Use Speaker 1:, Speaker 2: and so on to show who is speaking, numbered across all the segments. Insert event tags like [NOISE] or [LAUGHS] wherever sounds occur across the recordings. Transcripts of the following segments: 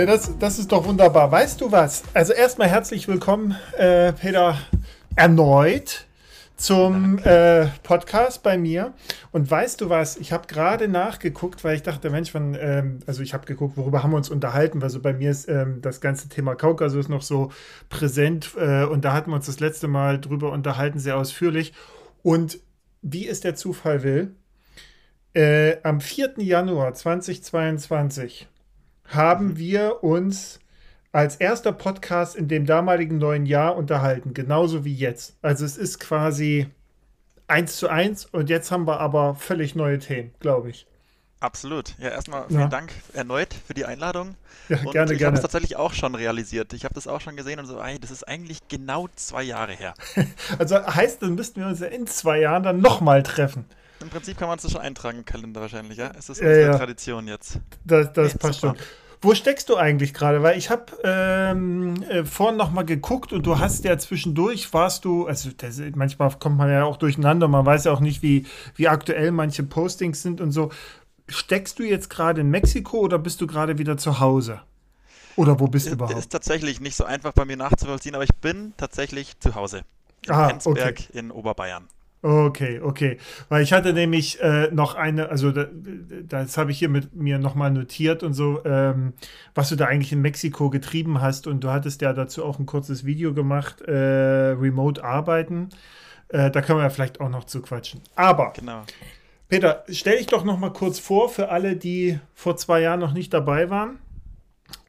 Speaker 1: Nee, das, das ist doch wunderbar. Weißt du was? Also erstmal herzlich willkommen, äh, Peter, erneut zum äh, Podcast bei mir. Und weißt du was? Ich habe gerade nachgeguckt, weil ich dachte, Mensch, wann, ähm, also ich habe geguckt, worüber haben wir uns unterhalten, weil so bei mir ist ähm, das ganze Thema Kaukasus noch so präsent äh, und da hatten wir uns das letzte Mal drüber unterhalten, sehr ausführlich. Und wie es der Zufall will, äh, am 4. Januar 2022 haben mhm. wir uns als erster Podcast in dem damaligen neuen Jahr unterhalten, genauso wie jetzt. Also es ist quasi eins zu eins und jetzt haben wir aber völlig neue Themen, glaube ich.
Speaker 2: Absolut. Ja, erstmal vielen ja. Dank erneut für die Einladung.
Speaker 1: Ja,
Speaker 2: und
Speaker 1: gerne,
Speaker 2: ich habe es tatsächlich auch schon realisiert. Ich habe das auch schon gesehen und so, ey, das ist eigentlich genau zwei Jahre her. [LAUGHS]
Speaker 1: also heißt, dann müssten wir uns ja in zwei Jahren dann nochmal treffen.
Speaker 2: Im Prinzip kann man es schon eintragen im Kalender wahrscheinlich, ja? Es ist unsere ja, Tradition jetzt.
Speaker 1: Das, das passt super. schon. Wo steckst du eigentlich gerade? Weil ich habe ähm, äh, vorhin noch mal geguckt und du hast ja zwischendurch, warst du, also das, manchmal kommt man ja auch durcheinander, man weiß ja auch nicht, wie, wie aktuell manche Postings sind und so. Steckst du jetzt gerade in Mexiko oder bist du gerade wieder zu Hause? Oder wo bist du überhaupt?
Speaker 2: Ist tatsächlich nicht so einfach bei mir nachzuvollziehen, aber ich bin tatsächlich zu Hause. In
Speaker 1: Aha,
Speaker 2: Penzberg
Speaker 1: okay.
Speaker 2: in Oberbayern.
Speaker 1: Okay, okay. Weil ich hatte nämlich äh, noch eine, also da, das habe ich hier mit mir nochmal notiert und so, ähm, was du da eigentlich in Mexiko getrieben hast. Und du hattest ja dazu auch ein kurzes Video gemacht, äh, Remote Arbeiten. Äh, da können wir ja vielleicht auch noch zu quatschen. Aber,
Speaker 2: genau.
Speaker 1: Peter, stell dich doch nochmal kurz vor für alle, die vor zwei Jahren noch nicht dabei waren.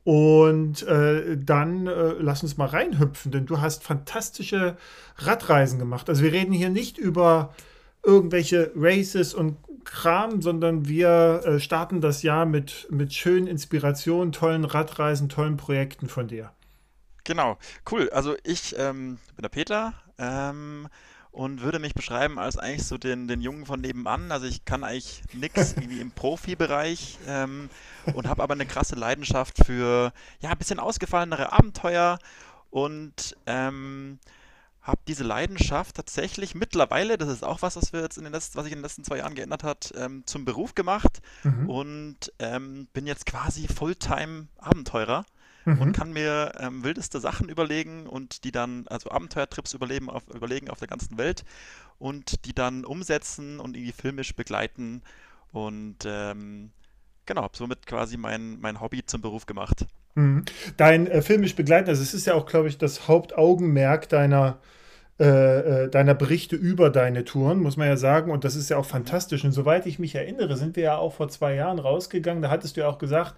Speaker 1: Und äh, dann äh, lass uns mal reinhüpfen, denn du hast fantastische Radreisen gemacht. Also wir reden hier nicht über irgendwelche Races und Kram, sondern wir äh, starten das Jahr mit, mit schönen Inspirationen, tollen Radreisen, tollen Projekten von dir.
Speaker 2: Genau, cool. Also ich ähm, bin der Peter. Ähm, und würde mich beschreiben als eigentlich so den, den Jungen von nebenan. Also ich kann eigentlich nichts [LAUGHS] irgendwie im Profibereich ähm, und habe aber eine krasse Leidenschaft für ja ein bisschen ausgefallenere Abenteuer und ähm, habe diese Leidenschaft tatsächlich mittlerweile, das ist auch was, was wir jetzt in den letzten, was sich in den letzten zwei Jahren geändert hat, ähm, zum Beruf gemacht mhm. und ähm, bin jetzt quasi Fulltime Abenteurer mhm. und kann mir ähm, wildeste Sachen überlegen und die dann, also Abenteuertrips überleben auf, überlegen auf der ganzen Welt und die dann umsetzen und irgendwie filmisch begleiten und ähm, genau, habe somit quasi mein, mein Hobby zum Beruf gemacht.
Speaker 1: Mhm. Dein äh, filmisch begleiten, also es ist ja auch, glaube ich, das Hauptaugenmerk deiner äh, äh, deiner Berichte über deine Touren, muss man ja sagen. Und das ist ja auch fantastisch. Und soweit ich mich erinnere, sind wir ja auch vor zwei Jahren rausgegangen. Da hattest du ja auch gesagt,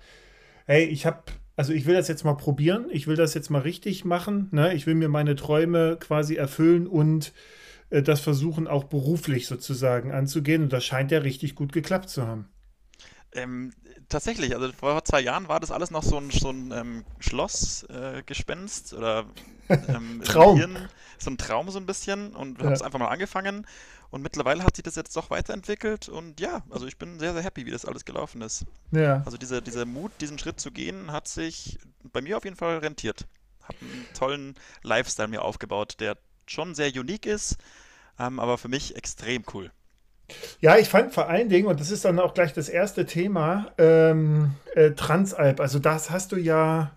Speaker 1: hey, ich habe also ich will das jetzt mal probieren, ich will das jetzt mal richtig machen, ne? ich will mir meine Träume quasi erfüllen und äh, das versuchen auch beruflich sozusagen anzugehen und das scheint ja richtig gut geklappt zu haben.
Speaker 2: Ähm, tatsächlich, also vor zwei Jahren war das alles noch so ein, so ein ähm, Schlossgespenst äh, oder [LAUGHS] ähm,
Speaker 1: Traum.
Speaker 2: so ein Traum so ein bisschen und ja. habe es einfach mal angefangen und mittlerweile hat sich das jetzt doch weiterentwickelt und ja, also ich bin sehr, sehr happy, wie das alles gelaufen ist.
Speaker 1: Ja.
Speaker 2: Also dieser, dieser Mut, diesen Schritt zu gehen, hat sich bei mir auf jeden Fall rentiert. Habe einen tollen Lifestyle mir aufgebaut, der schon sehr unique ist, ähm, aber für mich extrem cool.
Speaker 1: Ja, ich fand vor allen Dingen, und das ist dann auch gleich das erste Thema, ähm, äh, Transalp. Also das hast du ja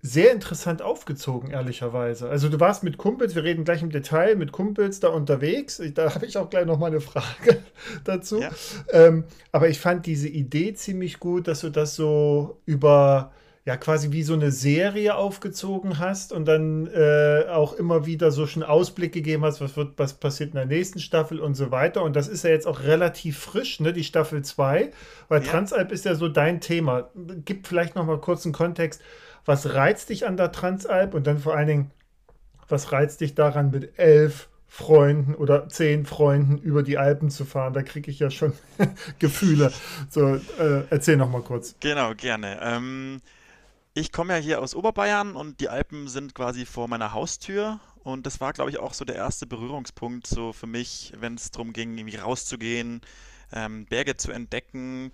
Speaker 1: sehr interessant aufgezogen, ehrlicherweise. Also du warst mit Kumpels, wir reden gleich im Detail, mit Kumpels da unterwegs. Da habe ich auch gleich noch mal eine Frage [LAUGHS] dazu. Ja. Ähm, aber ich fand diese Idee ziemlich gut, dass du das so über ja quasi wie so eine Serie aufgezogen hast und dann äh, auch immer wieder so schon Ausblick gegeben hast, was wird, was passiert in der nächsten Staffel und so weiter. Und das ist ja jetzt auch relativ frisch, ne, die Staffel 2, weil ja. Transalp ist ja so dein Thema. Gib vielleicht noch mal kurz einen Kontext was reizt dich an der Transalp und dann vor allen Dingen, was reizt dich daran, mit elf Freunden oder zehn Freunden über die Alpen zu fahren? Da kriege ich ja schon [LAUGHS] Gefühle. So, äh, erzähl noch mal kurz.
Speaker 2: Genau, gerne. Ähm, ich komme ja hier aus Oberbayern und die Alpen sind quasi vor meiner Haustür. Und das war, glaube ich, auch so der erste Berührungspunkt so für mich, wenn es darum ging, irgendwie rauszugehen, ähm, Berge zu entdecken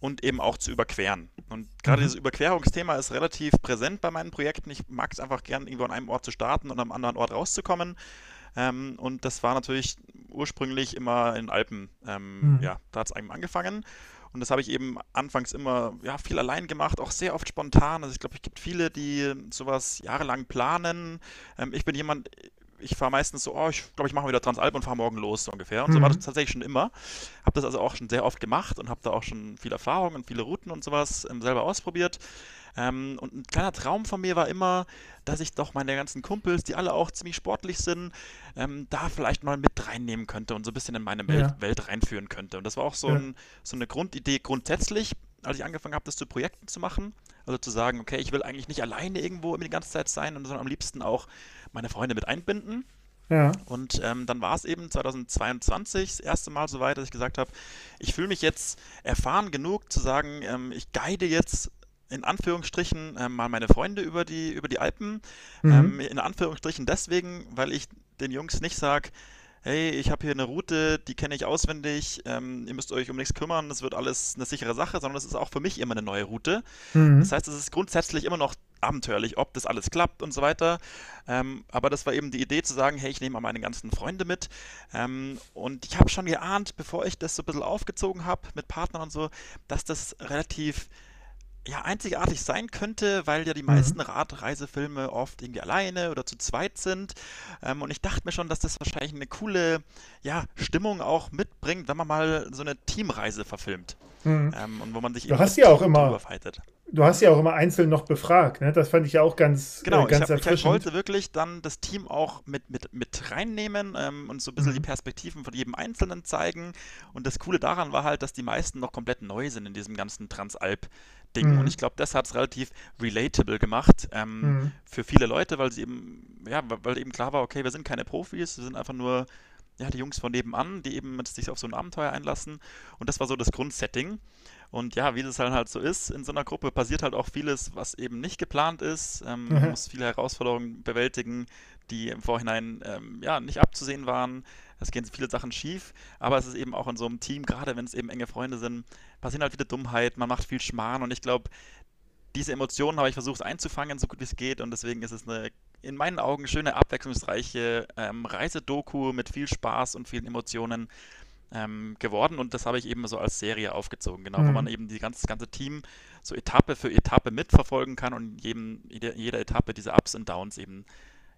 Speaker 2: und eben auch zu überqueren. Und gerade mhm. dieses Überquerungsthema ist relativ präsent bei meinen Projekten. Ich mag es einfach gern, irgendwo an einem Ort zu starten und am anderen Ort rauszukommen. Ähm, und das war natürlich ursprünglich immer in Alpen. Ähm, mhm. Ja, da hat es eigentlich angefangen. Und das habe ich eben anfangs immer ja, viel allein gemacht, auch sehr oft spontan. Also ich glaube, es gibt viele, die sowas jahrelang planen. Ähm, ich bin jemand, ich fahre meistens so, oh, ich glaube, ich mache wieder Transalp und fahre morgen los, so ungefähr. Und mhm. so war das tatsächlich schon immer. Habe das also auch schon sehr oft gemacht und habe da auch schon viel Erfahrung und viele Routen und sowas ähm, selber ausprobiert. Ähm, und ein kleiner Traum von mir war immer, dass ich doch meine ganzen Kumpels, die alle auch ziemlich sportlich sind, ähm, da vielleicht mal mit reinnehmen könnte und so ein bisschen in meine Welt, ja. Welt reinführen könnte. Und das war auch so, ja. ein, so eine Grundidee grundsätzlich, als ich angefangen habe, das zu Projekten zu machen. Also zu sagen, okay, ich will eigentlich nicht alleine irgendwo die ganze Zeit sein, sondern am liebsten auch meine Freunde mit einbinden. Ja. Und ähm, dann war es eben 2022 das erste Mal so weit, dass ich gesagt habe, ich fühle mich jetzt erfahren genug zu sagen, ähm, ich guide jetzt in Anführungsstrichen äh, mal meine Freunde über die, über die Alpen. Mhm. Ähm, in Anführungsstrichen deswegen, weil ich den Jungs nicht sage, hey, ich habe hier eine Route, die kenne ich auswendig, ähm, ihr müsst euch um nichts kümmern, das wird alles eine sichere Sache, sondern das ist auch für mich immer eine neue Route. Mhm. Das heißt, es ist grundsätzlich immer noch abenteuerlich, ob das alles klappt und so weiter. Ähm, aber das war eben die Idee zu sagen, hey, ich nehme mal meine ganzen Freunde mit. Ähm, und ich habe schon geahnt, bevor ich das so ein bisschen aufgezogen habe mit Partnern und so, dass das relativ ja, einzigartig sein könnte, weil ja die mhm. meisten mhm. Radreisefilme oft irgendwie alleine oder zu zweit sind. Ähm, und ich dachte mir schon, dass das wahrscheinlich eine coole ja, Stimmung auch mitbringt, wenn man mal so eine Teamreise verfilmt. Mhm. Ähm, und wo man sich
Speaker 1: du hast ja auch immer Du hast ja auch immer einzeln noch befragt, ne? Das fand ich ja auch ganz,
Speaker 2: genau,
Speaker 1: äh, ganz
Speaker 2: ich, hab, ich wollte wirklich dann das Team auch mit, mit, mit reinnehmen ähm, und so ein bisschen mhm. die Perspektiven von jedem Einzelnen zeigen. Und das Coole daran war halt, dass die meisten noch komplett neu sind in diesem ganzen Transalp. Ding. Mhm. Und ich glaube, das hat es relativ relatable gemacht ähm, mhm. für viele Leute, weil sie eben, ja, weil eben klar war, okay, wir sind keine Profis, wir sind einfach nur ja, die Jungs von nebenan, die eben sich auf so ein Abenteuer einlassen. Und das war so das Grundsetting. Und ja, wie das halt, halt so ist, in so einer Gruppe passiert halt auch vieles, was eben nicht geplant ist. Ähm, mhm. Man muss viele Herausforderungen bewältigen, die im Vorhinein ähm, ja, nicht abzusehen waren. Es gehen viele Sachen schief, aber es ist eben auch in so einem Team, gerade wenn es eben enge Freunde sind, passieren halt viele Dummheiten, man macht viel Schmarrn und ich glaube, diese Emotionen habe ich versucht einzufangen, so gut wie es geht und deswegen ist es eine in meinen Augen schöne, abwechslungsreiche ähm, Reisedoku mit viel Spaß und vielen Emotionen ähm, geworden und das habe ich eben so als Serie aufgezogen, genau, mhm. wo man eben die ganze, das ganze Team so Etappe für Etappe mitverfolgen kann und jedem, jeder, jeder Etappe diese Ups und Downs eben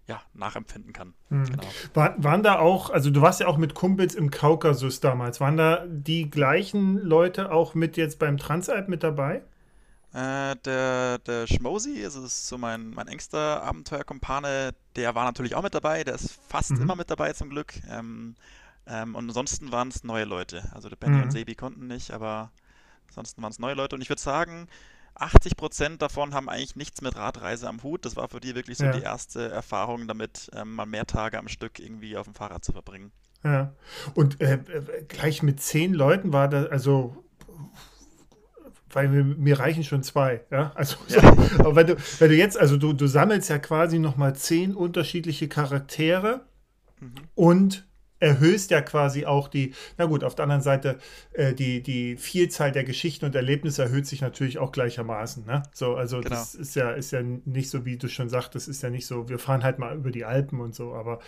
Speaker 2: ja, nachempfinden kann.
Speaker 1: Mhm. Genau. War, waren da auch, also du warst ja auch mit Kumpels im Kaukasus damals, waren da die gleichen Leute auch mit jetzt beim Transalp mit dabei?
Speaker 2: Äh, der, der Schmosi, also ist so mein, mein engster Abenteuerkumpane, der war natürlich auch mit dabei, der ist fast mhm. immer mit dabei zum Glück. Ähm, ähm, und ansonsten waren es neue Leute. Also der Benny mhm. und Sebi konnten nicht, aber ansonsten waren es neue Leute. Und ich würde sagen, 80 Prozent davon haben eigentlich nichts mit Radreise am Hut. Das war für die wirklich so ja. die erste Erfahrung damit, ähm, mal mehr Tage am Stück irgendwie auf dem Fahrrad zu verbringen.
Speaker 1: Ja. Und äh, gleich mit zehn Leuten war das, also weil mir, mir, reichen schon zwei, ja. Also, ja. So, [LAUGHS] aber wenn du, wenn du jetzt, also du, du sammelst ja quasi nochmal zehn unterschiedliche Charaktere mhm. und erhöhst ja quasi auch die, na gut, auf der anderen Seite, äh, die, die Vielzahl der Geschichten und Erlebnisse erhöht sich natürlich auch gleichermaßen. Ne? So, also genau. das ist ja, ist ja nicht so, wie du schon sagtest, ist ja nicht so, wir fahren halt mal über die Alpen und so, aber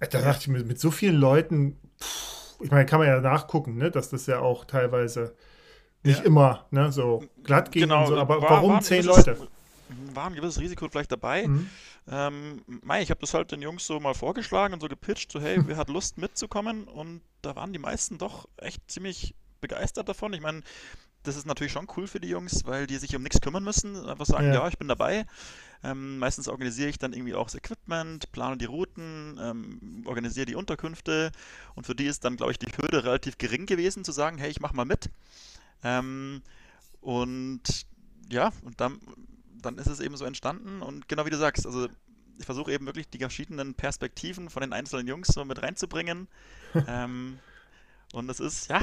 Speaker 1: äh, da dachte ich mir, mit so vielen Leuten, pff, ich meine, kann man ja nachgucken, ne, dass das ja auch teilweise nicht ja. immer ne, so glatt ging genau, so, aber war, warum war zehn gewisses, Leute?
Speaker 2: War ein gewisses Risiko vielleicht dabei. Mhm. Ähm, mei, ich habe das halt den Jungs so mal vorgeschlagen und so gepitcht, so hey, wer hat [LAUGHS] Lust mitzukommen? Und da waren die meisten doch echt ziemlich begeistert davon. Ich meine, das ist natürlich schon cool für die Jungs, weil die sich um nichts kümmern müssen. Einfach sagen, ja, ja ich bin dabei. Ähm, meistens organisiere ich dann irgendwie auch das Equipment, plane die Routen, ähm, organisiere die Unterkünfte. Und für die ist dann, glaube ich, die Hürde relativ gering gewesen, zu sagen, hey, ich mache mal mit. Ähm, und ja, und dann dann ist es eben so entstanden und genau wie du sagst, also ich versuche eben wirklich die verschiedenen Perspektiven von den einzelnen Jungs so mit reinzubringen. [LAUGHS] ähm, und es ist, ja,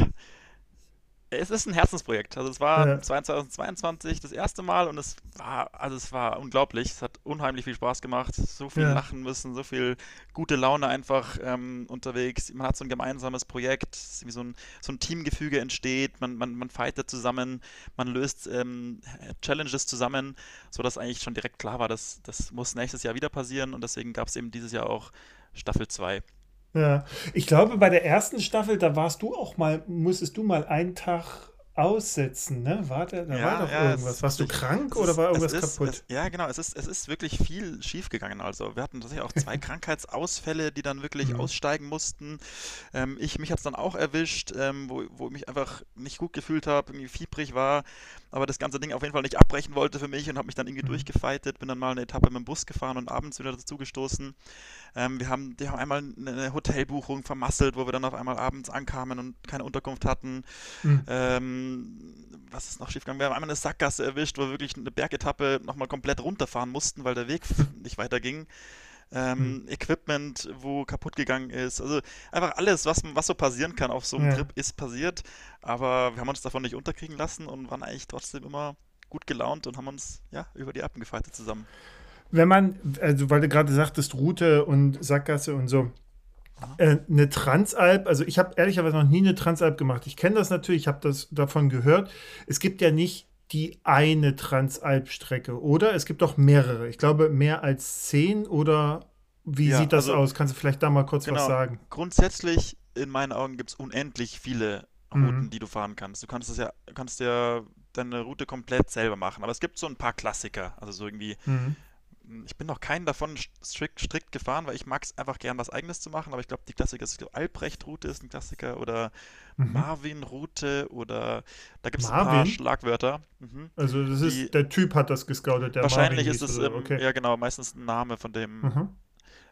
Speaker 2: es ist ein Herzensprojekt. Also es war ja. 2022 das erste Mal und es war, also es war unglaublich. Es hat unheimlich viel Spaß gemacht. So viel ja. lachen müssen, so viel gute Laune einfach ähm, unterwegs. Man hat so ein gemeinsames Projekt, wie so ein, so ein Teamgefüge entsteht. Man, man, man fightet zusammen, man löst ähm, Challenges zusammen, sodass eigentlich schon direkt klar war, dass das muss nächstes Jahr wieder passieren und deswegen gab es eben dieses Jahr auch Staffel 2.
Speaker 1: Ja, ich glaube, bei der ersten Staffel, da warst du auch mal, musstest du mal einen Tag aussetzen, ne? War da, da
Speaker 2: Ja,
Speaker 1: war doch
Speaker 2: ja,
Speaker 1: irgendwas. Warst du krank oder
Speaker 2: ist,
Speaker 1: war irgendwas
Speaker 2: ist,
Speaker 1: kaputt?
Speaker 2: es, ja, genau, es ist, es ist wirklich viel schief gegangen. Also, wir hatten tatsächlich auch zwei [LAUGHS] Krankheitsausfälle, die dann wirklich
Speaker 1: Mhm.
Speaker 2: aussteigen mussten. Ähm, ich, mich hat es dann auch erwischt, ähm, wo, wo ich mich einfach nicht gut gefühlt habe, irgendwie fiebrig war, aber das ganze Ding auf jeden Fall nicht abbrechen wollte für mich und habe mich dann irgendwie
Speaker 1: Mhm.
Speaker 2: durchgefeitet, bin dann mal eine Etappe mit dem Bus gefahren und abends wieder dazu gestoßen. Ähm, wir haben, die haben einmal eine Hotelbuchung vermasselt, wo wir dann auf einmal abends ankamen und keine Unterkunft hatten.
Speaker 1: Mhm.
Speaker 2: Ähm, was ist noch schiefgegangen? Wir haben einmal eine Sackgasse erwischt, wo wir wirklich eine Bergetappe nochmal komplett runterfahren mussten, weil der Weg [LAUGHS] nicht weiterging.
Speaker 1: Mhm.
Speaker 2: Ähm, Equipment, wo kaputt gegangen ist. Also einfach alles, was, was so passieren kann auf so einem
Speaker 1: Ja.
Speaker 2: Trip, ist passiert. Aber wir haben uns davon nicht unterkriegen lassen und waren eigentlich trotzdem immer gut gelaunt und haben uns ja über die Alpen gefeitet zusammen.
Speaker 1: Wenn man, also weil du gerade sagtest, Route und Sackgasse und so, äh, eine Transalp, also ich habe ehrlicherweise noch nie eine Transalp gemacht. Ich kenne das natürlich, ich habe das davon gehört. Es gibt ja nicht die eine Transalp-Strecke, oder? Es gibt doch mehrere. Ich glaube, mehr als zehn oder wie
Speaker 2: Ja,
Speaker 1: sieht das
Speaker 2: also
Speaker 1: aus? Kannst du vielleicht da mal kurz was
Speaker 2: genau.
Speaker 1: sagen?
Speaker 2: Grundsätzlich, in meinen Augen, gibt es unendlich viele Routen,
Speaker 1: Mhm.
Speaker 2: die du fahren kannst. Du kannst es ja, kannst ja deine Route komplett selber machen. Aber es gibt so ein paar Klassiker. Also so irgendwie
Speaker 1: Mhm.
Speaker 2: Ich bin noch keinen davon strikt, strikt gefahren, weil ich mag es einfach gern, was Eigenes zu machen. Aber ich glaube, die Klassiker, Albrecht-Route ist ein Klassiker oder
Speaker 1: Mhm.
Speaker 2: Marvin-Route oder da gibt es ein paar? Schlagwörter. Mhm.
Speaker 1: Also das
Speaker 2: Die,
Speaker 1: ist, der Typ hat das gescoutet, der
Speaker 2: wahrscheinlich
Speaker 1: Marvin
Speaker 2: ist es, ähm,
Speaker 1: Okay.
Speaker 2: ja genau, meistens ein Name von dem,
Speaker 1: Mhm.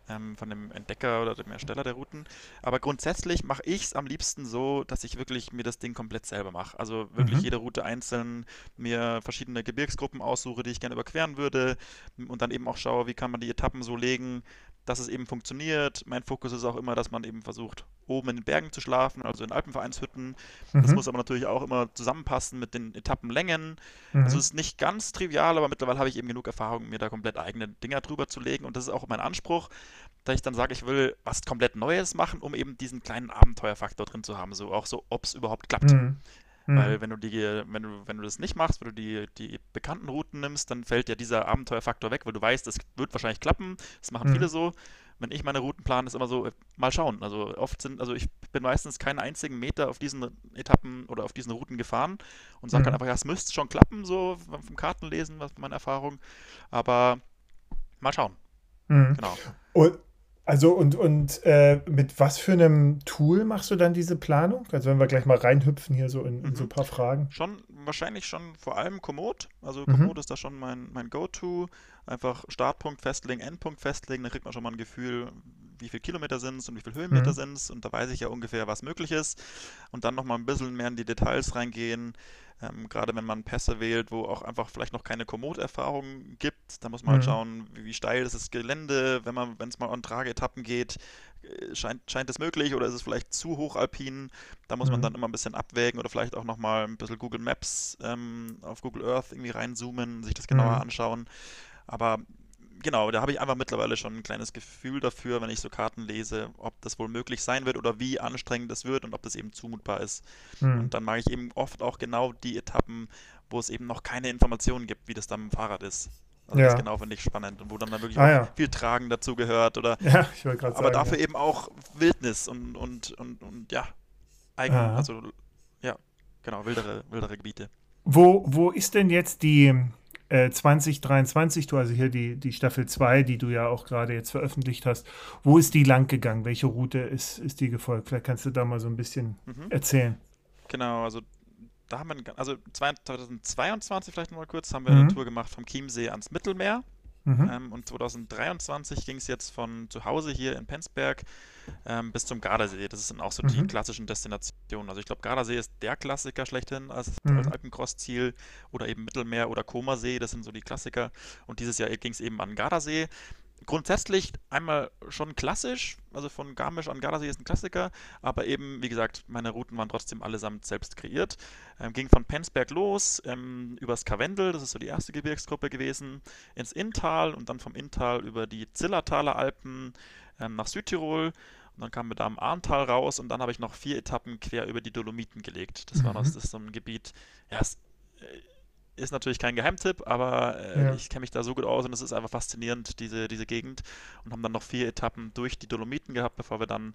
Speaker 2: Ähm, von dem Entdecker oder dem Ersteller der Routen. Aber grundsätzlich mache ich es am liebsten so, dass ich wirklich mir das Ding komplett selber mache. Also wirklich
Speaker 1: Mhm.
Speaker 2: jede Route einzeln mir verschiedene Gebirgsgruppen aussuche, die ich gerne überqueren würde und dann eben auch schaue, wie kann man die Etappen so legen, dass es eben funktioniert. Mein Fokus ist auch immer, dass man eben versucht, oben in den Bergen zu schlafen, also in Alpenvereinshütten. Das
Speaker 1: Mhm.
Speaker 2: muss aber natürlich auch immer zusammenpassen mit den Etappenlängen.
Speaker 1: Mhm.
Speaker 2: Also es ist nicht ganz trivial, aber mittlerweile habe ich eben genug Erfahrung, mir da komplett eigene Dinger drüber zu legen. Und das ist auch mein Anspruch, dass ich dann sage, ich will was komplett Neues machen, um eben diesen kleinen Abenteuerfaktor drin zu haben. So auch so, ob es überhaupt klappt.
Speaker 1: Mhm. Mhm.
Speaker 2: Weil wenn du die, wenn du, wenn du das nicht machst, wenn du die, die bekannten Routen nimmst, dann fällt ja dieser Abenteuerfaktor weg, weil du weißt, das wird wahrscheinlich klappen. Das machen viele
Speaker 1: Mhm.
Speaker 2: so. Wenn ich meine Routen plane, ist immer so, äh, mal schauen. Also oft sind, also ich bin meistens keinen einzigen Meter auf diesen Etappen oder auf diesen Routen gefahren und sage dann
Speaker 1: Mhm.
Speaker 2: einfach, ja, es müsste schon klappen, so vom vom Kartenlesen, was meine Erfahrung. Aber mal schauen.
Speaker 1: Mhm.
Speaker 2: Genau.
Speaker 1: Und, also und, und äh, mit was für einem Tool machst du dann diese Planung? Also wenn wir gleich mal reinhüpfen hier so in, in so ein
Speaker 2: Mhm.
Speaker 1: paar Fragen.
Speaker 2: Schon, wahrscheinlich schon vor allem Komoot. Also
Speaker 1: Mhm.
Speaker 2: Komoot ist da schon mein, mein Go-To. Einfach Startpunkt festlegen, Endpunkt festlegen, dann kriegt man schon mal ein Gefühl, wie viele Kilometer sind es und wie viele Höhenmeter
Speaker 1: Mhm.
Speaker 2: sind es. Und da weiß ich ja ungefähr, was möglich ist. Und dann nochmal ein bisschen mehr in die Details reingehen. Ähm, gerade wenn man Pässe wählt, wo auch einfach vielleicht noch keine Komoot-Erfahrung gibt, da muss man halt
Speaker 1: Mhm.
Speaker 2: schauen, wie, wie steil ist das Gelände, wenn man, wenn es mal an Trageetappen geht, äh, scheint, scheint es möglich oder ist es vielleicht zu hochalpin? Da muss man
Speaker 1: Mhm.
Speaker 2: dann immer ein bisschen abwägen oder vielleicht auch nochmal ein bisschen Google Maps ähm, auf Google Earth irgendwie reinzoomen, sich das genauer
Speaker 1: Mhm.
Speaker 2: anschauen. Aber genau, da habe ich einfach mittlerweile schon ein kleines Gefühl dafür, wenn ich so Karten lese, ob das wohl möglich sein wird oder wie anstrengend es wird und ob das eben zumutbar ist.
Speaker 1: Mhm.
Speaker 2: Und dann mache ich eben oft auch genau die Etappen, wo es eben noch keine Informationen gibt, wie das dann mit dem Fahrrad ist. Also das
Speaker 1: Ja.
Speaker 2: genau finde ich spannend und wo dann, dann wirklich
Speaker 1: Ah ja.
Speaker 2: viel Tragen dazu gehört oder [LAUGHS]
Speaker 1: Ja, ich
Speaker 2: aber
Speaker 1: sagen.
Speaker 2: dafür
Speaker 1: ja.
Speaker 2: eben auch Wildnis und, und, und, und ja, eigen, also ja, genau, wildere, wildere Gebiete.
Speaker 1: Wo, wo ist denn jetzt die äh, 2023, du also hier die, die Staffel 2, die du ja auch gerade jetzt veröffentlicht hast, wo ist die lang gegangen? Welche Route ist, ist die gefolgt? Vielleicht kannst du da mal so ein bisschen
Speaker 2: Mhm.
Speaker 1: erzählen.
Speaker 2: Genau, also da haben wir, eine- also 2022 vielleicht nochmal kurz, haben wir eine
Speaker 1: Mhm.
Speaker 2: Tour gemacht vom Chiemsee ans Mittelmeer.
Speaker 1: Mhm.
Speaker 2: Ähm, und 2023 ging es jetzt von zu Hause hier in Penzberg ähm, bis zum Gardasee. Das sind auch so die
Speaker 1: Mhm.
Speaker 2: klassischen Destinationen. Also ich glaube, Gardasee ist der Klassiker schlechthin als,
Speaker 1: Mhm.
Speaker 2: als Alpencross-Ziel oder eben Mittelmeer oder Comersee, das sind so die Klassiker. Und dieses Jahr ging es eben an Gardasee. Grundsätzlich einmal schon klassisch, also von Garmisch an Gardasee ist ein Klassiker, aber eben, wie gesagt, meine Routen waren trotzdem allesamt selbst kreiert. Ähm, ging von Penzberg los, ähm, übers Karwendel, das ist so die erste Gebirgsgruppe gewesen, ins Inntal und dann vom Inntal über die Zillertaler Alpen ähm, nach Südtirol. Und dann kamen wir da am Arntal raus und dann habe ich noch vier Etappen quer über die Dolomiten gelegt. Das war noch,
Speaker 1: Mhm.
Speaker 2: das ist so ein Gebiet, ja, es äh, ist natürlich kein Geheimtipp, aber äh,
Speaker 1: Ja.
Speaker 2: ich kenne mich da so gut aus und es ist einfach faszinierend, diese, diese Gegend. Und haben dann noch vier Etappen durch die Dolomiten gehabt, bevor wir dann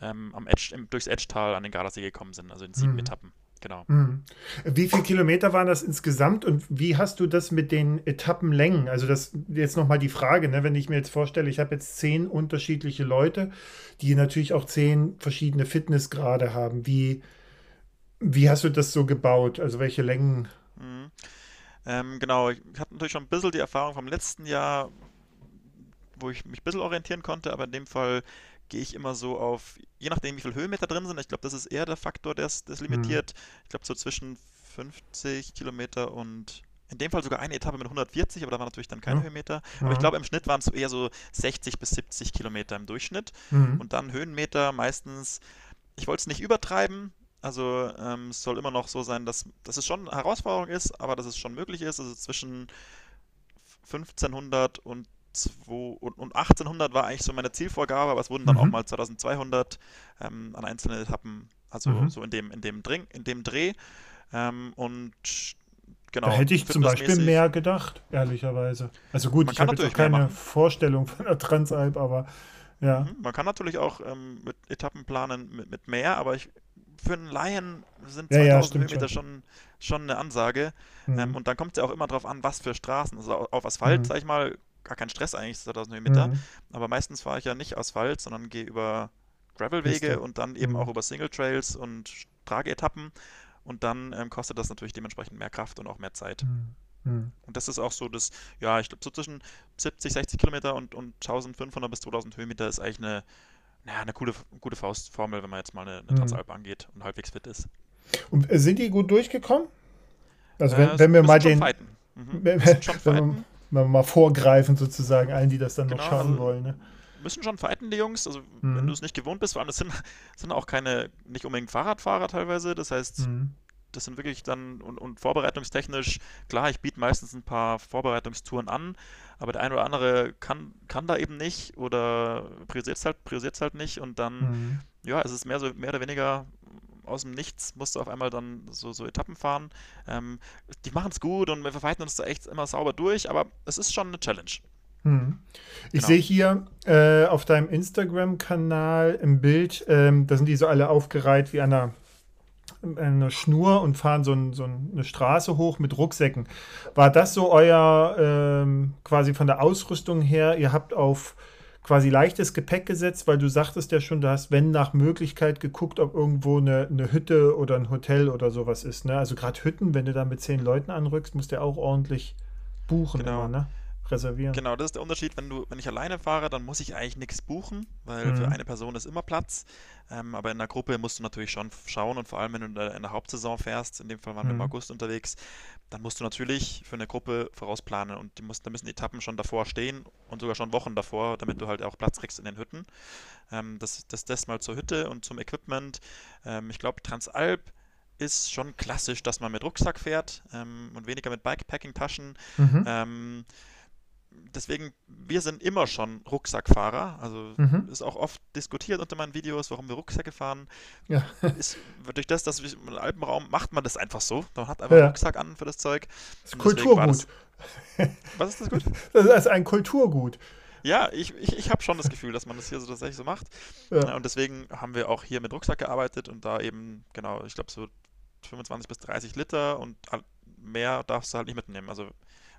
Speaker 2: ähm, am Edge, im, durchs Edgetal an den Gardasee gekommen sind, also in sieben
Speaker 1: Mhm.
Speaker 2: Etappen. Genau.
Speaker 1: Mhm. Wie viele Kilometer waren das insgesamt und wie hast du das mit den Etappenlängen? Also das jetzt nochmal die Frage, ne? wenn ich mir jetzt vorstelle, ich habe jetzt zehn unterschiedliche Leute, die natürlich auch zehn verschiedene Fitnessgrade haben. Wie, wie hast du das so gebaut? Also welche Längen?
Speaker 2: Mhm. Ähm, genau, ich hatte natürlich schon ein bisschen die Erfahrung vom letzten Jahr, wo ich mich ein bisschen orientieren konnte, aber in dem Fall gehe ich immer so auf, je nachdem wie viele Höhenmeter drin sind, ich glaube, das ist eher der Faktor, der es
Speaker 1: Mhm.
Speaker 2: limitiert. Ich glaube, so zwischen 50 Kilometer und in dem Fall sogar eine Etappe mit 140, aber da war natürlich dann keine
Speaker 1: Ja.
Speaker 2: Höhenmeter. Aber ich
Speaker 1: Ja.
Speaker 2: glaube, im Schnitt waren es eher so 60 bis 70 Kilometer im Durchschnitt.
Speaker 1: Mhm.
Speaker 2: Und dann Höhenmeter meistens, ich wollte es nicht übertreiben. Also ähm, es soll immer noch so sein, dass, dass es schon eine Herausforderung ist, aber dass es schon möglich ist. Also zwischen 1500 und, 2, und, und 1800 war eigentlich so meine Zielvorgabe, aber es wurden dann auch
Speaker 1: Mhm.
Speaker 2: mal 2200 ähm, an einzelnen Etappen, also
Speaker 1: Mhm.
Speaker 2: so in dem, in dem, Dreh, in dem Dreh. Ähm, und
Speaker 1: Da
Speaker 2: genau,
Speaker 1: hätte ich zum Beispiel mehr gedacht, ehrlicherweise. Also gut,
Speaker 2: Man
Speaker 1: ich habe jetzt auch keine. Vorstellung von der Transalp, aber ja.
Speaker 2: Mhm. Man kann natürlich auch ähm, mit Etappen planen mit, mit mehr, aber ich, für einen Laien sind
Speaker 1: Ja, ja,
Speaker 2: 2000
Speaker 1: stimmt
Speaker 2: Höhenmeter
Speaker 1: schon.
Speaker 2: schon, eine Ansage.
Speaker 1: Mhm.
Speaker 2: Ähm, und dann kommt es ja auch immer darauf an, was für Straßen. Also au- auf Asphalt,
Speaker 1: Mhm.
Speaker 2: sag ich mal, gar kein Stress eigentlich, 2000 Höhenmeter.
Speaker 1: Mhm.
Speaker 2: Aber meistens fahre ich ja nicht Asphalt, sondern gehe über Gravelwege und dann eben
Speaker 1: Mhm.
Speaker 2: auch über Single Trails und Trageetappen. Und dann ähm, kostet das natürlich dementsprechend mehr Kraft und auch mehr Zeit.
Speaker 1: Mhm. Mhm.
Speaker 2: Und das ist auch so das, ja, ich glaube, so zwischen 70, 60 Kilometer und, und 1500 bis 2000 Höhenmeter ist eigentlich eine, naja, eine coole, gute Faustformel, wenn man jetzt mal eine, eine
Speaker 1: Mhm.
Speaker 2: Transalp angeht und halbwegs fit ist.
Speaker 1: Und äh, sind die gut durchgekommen? Also
Speaker 2: Äh,
Speaker 1: wenn,
Speaker 2: es
Speaker 1: wenn wir mal den.
Speaker 2: Mhm.
Speaker 1: wenn, [LAUGHS] wenn, wir,
Speaker 2: fighten.
Speaker 1: wenn wir mal vorgreifen sozusagen, allen, die das dann noch
Speaker 2: Genau,
Speaker 1: schaffen
Speaker 2: also-
Speaker 1: wollen. Ne?
Speaker 2: müssen schon fighten, die Jungs. Also, wenn
Speaker 1: Mhm.
Speaker 2: du es nicht gewohnt bist, vor allem, das sind, sind auch keine, nicht unbedingt Fahrradfahrer teilweise. Das heißt,
Speaker 1: Mhm.
Speaker 2: das sind wirklich dann, und, und vorbereitungstechnisch, klar, ich biete meistens ein paar Vorbereitungstouren an, aber der eine oder andere kann, kann da eben nicht oder priorisiert es halt, priorisiert's halt nicht und dann,
Speaker 1: Mhm.
Speaker 2: ja, es ist mehr, so, mehr oder weniger aus dem Nichts, musst du auf einmal dann so, so Etappen fahren. Ähm, die machen es gut und wir verfighten uns da echt immer sauber durch, aber es ist schon eine Challenge.
Speaker 1: Mhm. Ich
Speaker 2: Genau.
Speaker 1: sehe hier äh, auf deinem Instagram-Kanal im Bild, ähm, da sind die so alle aufgereiht wie an einer, einer Schnur und fahren so, ein, so eine Straße hoch mit Rucksäcken. War das so euer ähm, quasi von der Ausrüstung her? Ihr habt auf quasi leichtes Gepäck gesetzt, weil du sagtest ja schon, du hast, wenn nach Möglichkeit geguckt, ob irgendwo eine, eine Hütte oder ein Hotel oder sowas ist. Ne? Also gerade Hütten, wenn du da mit zehn Leuten anrückst, musst du ja auch ordentlich buchen
Speaker 2: Genau.
Speaker 1: immer, ne? Reservieren.
Speaker 2: Genau, das ist der Unterschied. Wenn du, wenn ich alleine fahre, dann muss ich eigentlich nichts buchen, weil für
Speaker 1: Mhm.
Speaker 2: eine Person ist immer Platz. Ähm, aber in der Gruppe musst du natürlich schon schauen und vor allem, wenn du in der, Hauptsaison fährst, in dem Fall waren wir im
Speaker 1: Mhm.
Speaker 2: August unterwegs, dann musst du natürlich für eine Gruppe vorausplanen und die muss, da müssen Etappen schon davor stehen und sogar schon Wochen davor, damit du halt auch Platz kriegst in den Hütten. Ähm, das, das, das mal zur Hütte und zum Equipment. Ähm, ich glaube, Transalp ist schon klassisch, dass man mit Rucksack fährt ähm, und weniger mit Bikepacking-Taschen.
Speaker 1: Mhm.
Speaker 2: Ähm, deswegen, wir sind immer schon Rucksackfahrer. Also
Speaker 1: Mhm.
Speaker 2: ist auch oft diskutiert unter meinen Videos, warum wir Rucksäcke fahren.
Speaker 1: Ja. [LAUGHS]
Speaker 2: Ist, durch das, dass wir im Alpenraum macht man das einfach so. Man hat einfach
Speaker 1: Ja.
Speaker 2: einen Rucksack an für das Zeug.
Speaker 1: Das ist Kulturgut.
Speaker 2: Was ist das gut? [LAUGHS]
Speaker 1: Das ist ein Kulturgut.
Speaker 2: Ja, ich, ich, ich habe schon das Gefühl, dass man das hier so tatsächlich so macht.
Speaker 1: Ja.
Speaker 2: Und deswegen haben wir auch hier mit Rucksack gearbeitet und da eben, genau, ich glaube so 25 bis 30 Liter und mehr darfst du halt nicht mitnehmen. Also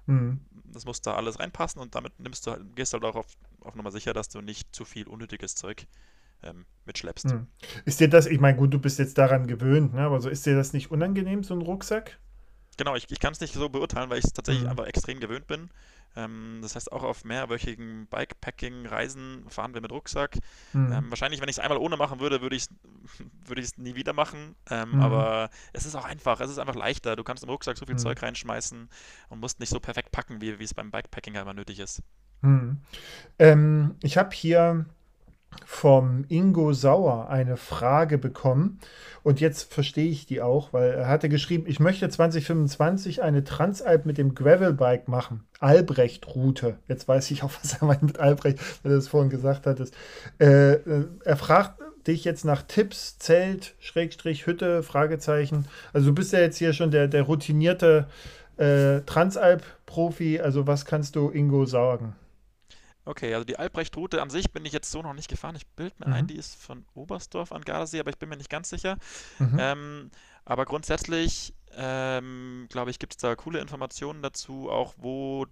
Speaker 1: Mhm.
Speaker 2: das muss da alles reinpassen und damit nimmst du halt, gehst halt auch auf, auf Nummer sicher, dass du nicht zu viel unnötiges Zeug ähm, mitschleppst.
Speaker 1: Mhm. Ist dir das, ich meine, gut, du bist jetzt daran gewöhnt, ne? aber so ist dir das nicht unangenehm, so ein Rucksack?
Speaker 2: Genau, ich, ich kann es nicht so beurteilen, weil ich es tatsächlich
Speaker 1: Mhm.
Speaker 2: einfach extrem gewöhnt bin. Ähm, das heißt, auch auf mehrwöchigen Bikepacking-Reisen fahren wir mit Rucksack.
Speaker 1: Mhm.
Speaker 2: Ähm, wahrscheinlich, wenn ich es einmal ohne machen würde, würde ich es [LAUGHS] würde ich's nie wieder machen. Ähm,
Speaker 1: Mhm.
Speaker 2: Aber es ist auch einfach, es ist einfach leichter. Du kannst im Rucksack so viel
Speaker 1: Mhm.
Speaker 2: Zeug reinschmeißen und musst nicht so perfekt packen, wie wie es beim Bikepacking halt immer nötig ist.
Speaker 1: Mhm. Ähm, ich habe hier vom Ingo Sauer eine Frage bekommen und jetzt verstehe ich die auch, weil er hatte geschrieben, ich möchte 2025 eine Transalp mit dem Gravelbike machen. Albrecht-Route. Jetzt weiß ich auch, [LAUGHS] was er meint mit Albrecht, weil du das vorhin gesagt hattest. Äh, äh, er fragt dich jetzt nach Tipps, Zelt, Schrägstrich, Hütte, Fragezeichen. Also du bist ja jetzt hier schon der, der routinierte äh, Transalp-Profi. Also was kannst du Ingo sagen?
Speaker 2: Okay, also die Albrecht-Route an sich bin ich jetzt so noch nicht gefahren. Ich bilde mir
Speaker 1: Mhm.
Speaker 2: ein, die ist von Oberstdorf an Gardasee, aber ich bin mir nicht ganz sicher.
Speaker 1: Mhm.
Speaker 2: Ähm, Aber grundsätzlich, ähm, glaube ich, gibt es da coole Informationen dazu, auch wo,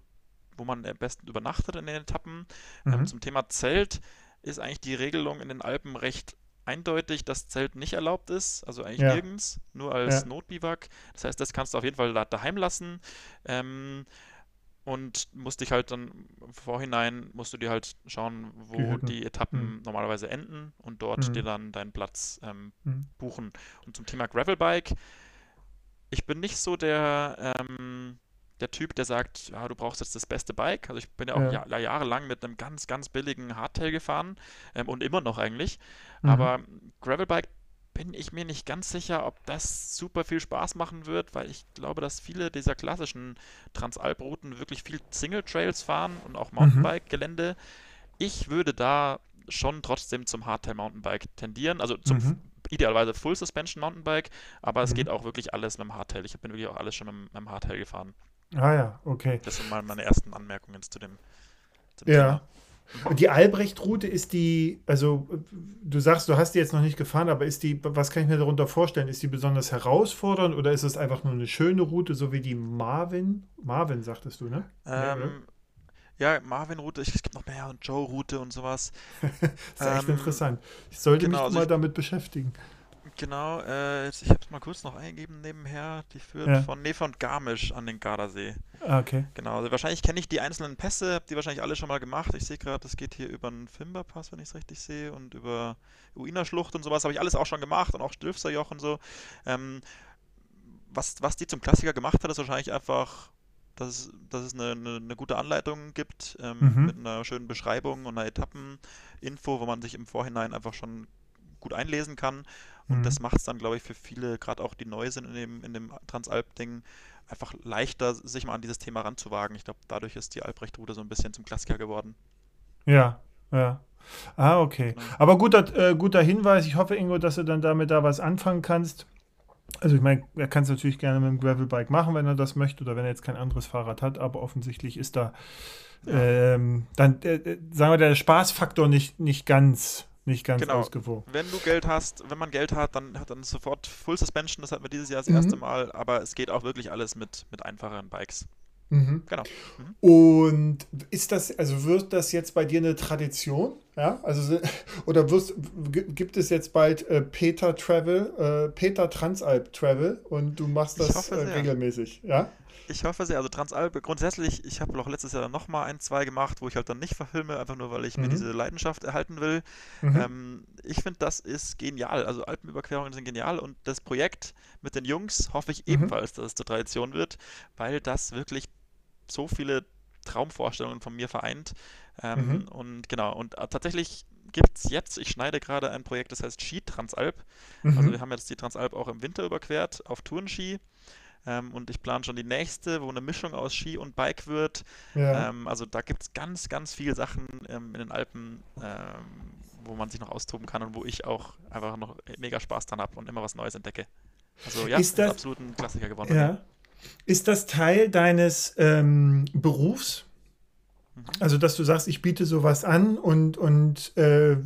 Speaker 2: wo man am besten übernachtet in den Etappen. Ähm,
Speaker 1: Mhm.
Speaker 2: zum Thema Zelt ist eigentlich die Regelung in den Alpen recht eindeutig, dass Zelt nicht erlaubt ist, also eigentlich
Speaker 1: Ja,
Speaker 2: nirgends, nur als
Speaker 1: ja,
Speaker 2: Notbiwak. Das heißt, das kannst du auf jeden Fall da, daheim lassen. Ähm, und musst dich halt dann im Vorhinein, musst du dir halt schauen, wo
Speaker 1: gehüten.
Speaker 2: die
Speaker 1: Mhm.
Speaker 2: Etappen normalerweise enden und dort dir
Speaker 1: Mhm.
Speaker 2: dann deinen Platz ähm,
Speaker 1: Mhm.
Speaker 2: buchen. Und zum Thema Gravelbike, ich bin nicht so der, ähm, der Typ, der sagt, ja, du brauchst jetzt das beste Bike. Also ich bin ja auch
Speaker 1: Ja.
Speaker 2: ja, jahrelang mit einem ganz, ganz billigen Hardtail gefahren ähm, und immer noch eigentlich.
Speaker 1: Mhm.
Speaker 2: Aber Gravelbike bin ich mir nicht ganz sicher, ob das super viel Spaß machen wird, weil ich glaube, dass viele dieser klassischen Transalp-Routen wirklich viel Single Trails fahren und auch
Speaker 1: Mhm.
Speaker 2: Mountainbike-Gelände. Ich würde da schon trotzdem zum Hardtail Mountainbike tendieren, also zum
Speaker 1: Mhm.
Speaker 2: idealerweise Full Suspension Mountainbike, aber es geht
Speaker 1: Mhm.
Speaker 2: auch wirklich alles mit dem Hardtail. Ich bin wirklich auch alles schon mit, dem- mit dem Hardtail gefahren.
Speaker 1: Ah ja, okay.
Speaker 2: Das sind mal meine ersten Anmerkungen zu dem, zu dem
Speaker 1: Ja.
Speaker 2: Thema.
Speaker 1: Und die Albrecht-Route ist die, also du sagst, du hast die jetzt noch nicht gefahren, aber ist die, was kann ich mir darunter vorstellen? Ist die besonders herausfordernd oder ist es einfach nur eine schöne Route, so wie die Marvin? Marvin, sagtest du, ne?
Speaker 2: Ähm, ja, Marvin-Route, ich- es gibt noch mehr und Joe-Route und sowas. [LAUGHS]
Speaker 1: ist ja echt
Speaker 2: Ähm,
Speaker 1: interessant. Ich sollte
Speaker 2: genau,
Speaker 1: mich
Speaker 2: also
Speaker 1: mal
Speaker 2: ich,
Speaker 1: damit beschäftigen.
Speaker 2: Genau, äh, jetzt- ich habe es mal kurz noch eingegeben nebenher. Die führt
Speaker 1: Ja,
Speaker 2: von, nee, von Garmisch an den Gardasee.
Speaker 1: ah, okay.
Speaker 2: Genau, also wahrscheinlich kenne ich die einzelnen Pässe, habe die wahrscheinlich alle schon mal gemacht. Ich sehe gerade, das geht hier über den Fimberpass, wenn ich es richtig sehe, und über Uina-Schlucht und sowas habe ich alles auch schon gemacht und auch Stilfserjoch und so. Ähm, was, was die zum Klassiker gemacht hat, ist wahrscheinlich einfach, dass es, dass es eine, eine, eine gute Anleitung gibt, ähm,
Speaker 1: Mhm.
Speaker 2: mit einer schönen Beschreibung und einer Etappeninfo, wo man sich im Vorhinein einfach schon gut einlesen kann. Und
Speaker 1: Mhm.
Speaker 2: das macht es dann, glaube ich, für viele, gerade auch die neu sind in dem, in dem Transalp-Ding, einfach leichter, sich mal an dieses Thema ranzuwagen. Ich glaube, dadurch ist die Albrecht-Route so ein bisschen zum Klassiker geworden.
Speaker 1: Ja, ja. Ah, okay.
Speaker 2: Genau.
Speaker 1: Aber guter, äh, guter Hinweis. Ich hoffe, Ingo, dass du dann damit da was anfangen kannst. Also ich meine, er kann es natürlich gerne mit dem Gravelbike machen, wenn er das möchte oder wenn er jetzt kein anderes Fahrrad hat, aber offensichtlich ist da
Speaker 2: Ja,
Speaker 1: ähm, dann, äh, äh, sagen wir, der Spaßfaktor nicht, nicht ganz, nicht ganz
Speaker 2: genau.
Speaker 1: ausgewogen.
Speaker 2: Wenn du Geld hast, wenn man Geld hat, dann hat dann sofort Full Suspension. Das hatten wir dieses Jahr das erste
Speaker 1: Mhm.
Speaker 2: Mal, aber es geht auch wirklich alles mit, mit einfacheren Bikes.
Speaker 1: Mhm.
Speaker 2: Genau. Mhm.
Speaker 1: Und ist das, also wird das jetzt bei dir eine Tradition? Ja, also [LAUGHS] oder wirst, gibt es jetzt bald äh, Peter Travel, äh, Peter Transalp Travel und du machst das
Speaker 2: hoffe
Speaker 1: äh, regelmäßig, ja?
Speaker 2: Ich hoffe sehr, also Transalp, grundsätzlich, ich habe auch letztes Jahr nochmal ein, zwei gemacht, wo ich halt dann nicht verfilme, einfach nur, weil ich mir
Speaker 1: Mhm.
Speaker 2: diese Leidenschaft erhalten will.
Speaker 1: Mhm.
Speaker 2: Ähm, ich finde, das ist genial. Also Alpenüberquerungen sind genial und das Projekt mit den Jungs hoffe ich
Speaker 1: Mhm.
Speaker 2: ebenfalls, dass es zur Tradition wird, weil das wirklich so viele Traumvorstellungen von mir vereint. Ähm,
Speaker 1: Mhm.
Speaker 2: und genau, und äh, tatsächlich gibt es jetzt, ich schneide gerade ein Projekt, das heißt Ski Transalp. Also wir
Speaker 1: Mhm.
Speaker 2: haben jetzt die Transalp auch im Winter überquert auf Tourenski. Ähm, und ich plane schon die nächste, wo eine Mischung aus Ski und Bike wird.
Speaker 1: Ja.
Speaker 2: Ähm, also da gibt es ganz, ganz viele Sachen ähm, in den Alpen, ähm, wo man sich noch austoben kann und wo ich auch einfach noch mega Spaß dran habe und immer was Neues entdecke. Also ja,
Speaker 1: Ist
Speaker 2: ist
Speaker 1: das,
Speaker 2: absolut ein Klassiker geworden
Speaker 1: ja, ist das Teil deines ähm, Berufs?
Speaker 2: Mhm.
Speaker 1: Also, dass du sagst, ich biete sowas an und, und äh,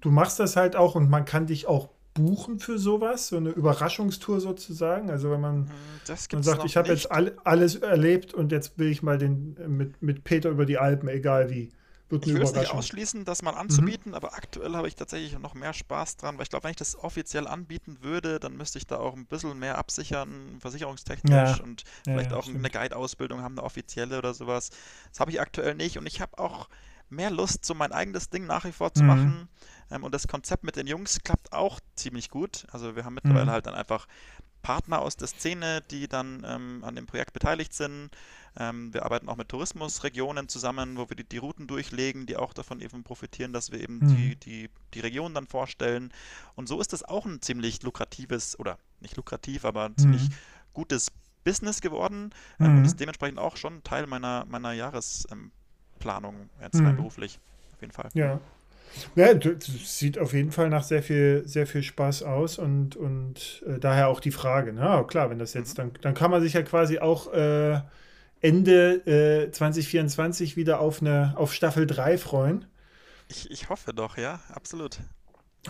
Speaker 1: du machst das halt auch und man kann dich auch buchen für sowas, so eine Überraschungstour sozusagen. Also, wenn man
Speaker 2: Das
Speaker 1: Man sagt, ich habe jetzt all, alles erlebt und jetzt will ich mal den äh, mit, mit Peter über die Alpen, egal wie. Wird
Speaker 2: Ich
Speaker 1: eine
Speaker 2: will es nicht ausschließen, das mal
Speaker 1: Mhm.
Speaker 2: anzubieten, aber aktuell habe ich tatsächlich noch mehr Spaß dran, weil ich glaube, wenn ich das offiziell anbieten würde, dann müsste ich da auch ein bisschen mehr absichern, versicherungstechnisch
Speaker 1: Ja,
Speaker 2: und
Speaker 1: ja,
Speaker 2: vielleicht
Speaker 1: ja,
Speaker 2: auch eine
Speaker 1: stimmt.
Speaker 2: Guide-Ausbildung haben, eine offizielle oder sowas. Das habe ich aktuell nicht und ich habe auch mehr Lust, so mein eigenes Ding nach wie vor zu
Speaker 1: Mhm.
Speaker 2: machen. Ähm, und das Konzept mit den Jungs klappt auch ziemlich gut. Also wir haben mittlerweile
Speaker 1: Mhm.
Speaker 2: halt dann einfach Partner aus der Szene, die dann ähm, an dem Projekt beteiligt sind. Ähm, wir arbeiten auch mit Tourismusregionen zusammen, wo wir die, die Routen durchlegen, die auch davon eben profitieren, dass wir eben die,
Speaker 1: Mhm.
Speaker 2: die, die Region dann vorstellen. Und so ist es auch ein ziemlich lukratives, oder nicht lukrativ, aber ein ziemlich
Speaker 1: Mhm.
Speaker 2: gutes Business geworden ähm, und
Speaker 1: Mhm.
Speaker 2: ist dementsprechend auch schon Teil meiner, meiner Jahresplanung, jetzt rein
Speaker 1: Mhm.
Speaker 2: beruflich, auf jeden Fall.
Speaker 1: Ja. Ja, sieht auf jeden Fall nach sehr viel, sehr viel Spaß aus und, und äh, daher auch die Frage. Na klar, wenn das
Speaker 2: Mhm.
Speaker 1: jetzt, dann, dann kann man sich ja quasi auch äh, Ende äh, 2024 wieder auf eine auf Staffel 3 freuen.
Speaker 2: Ich, ich hoffe doch, ja, absolut.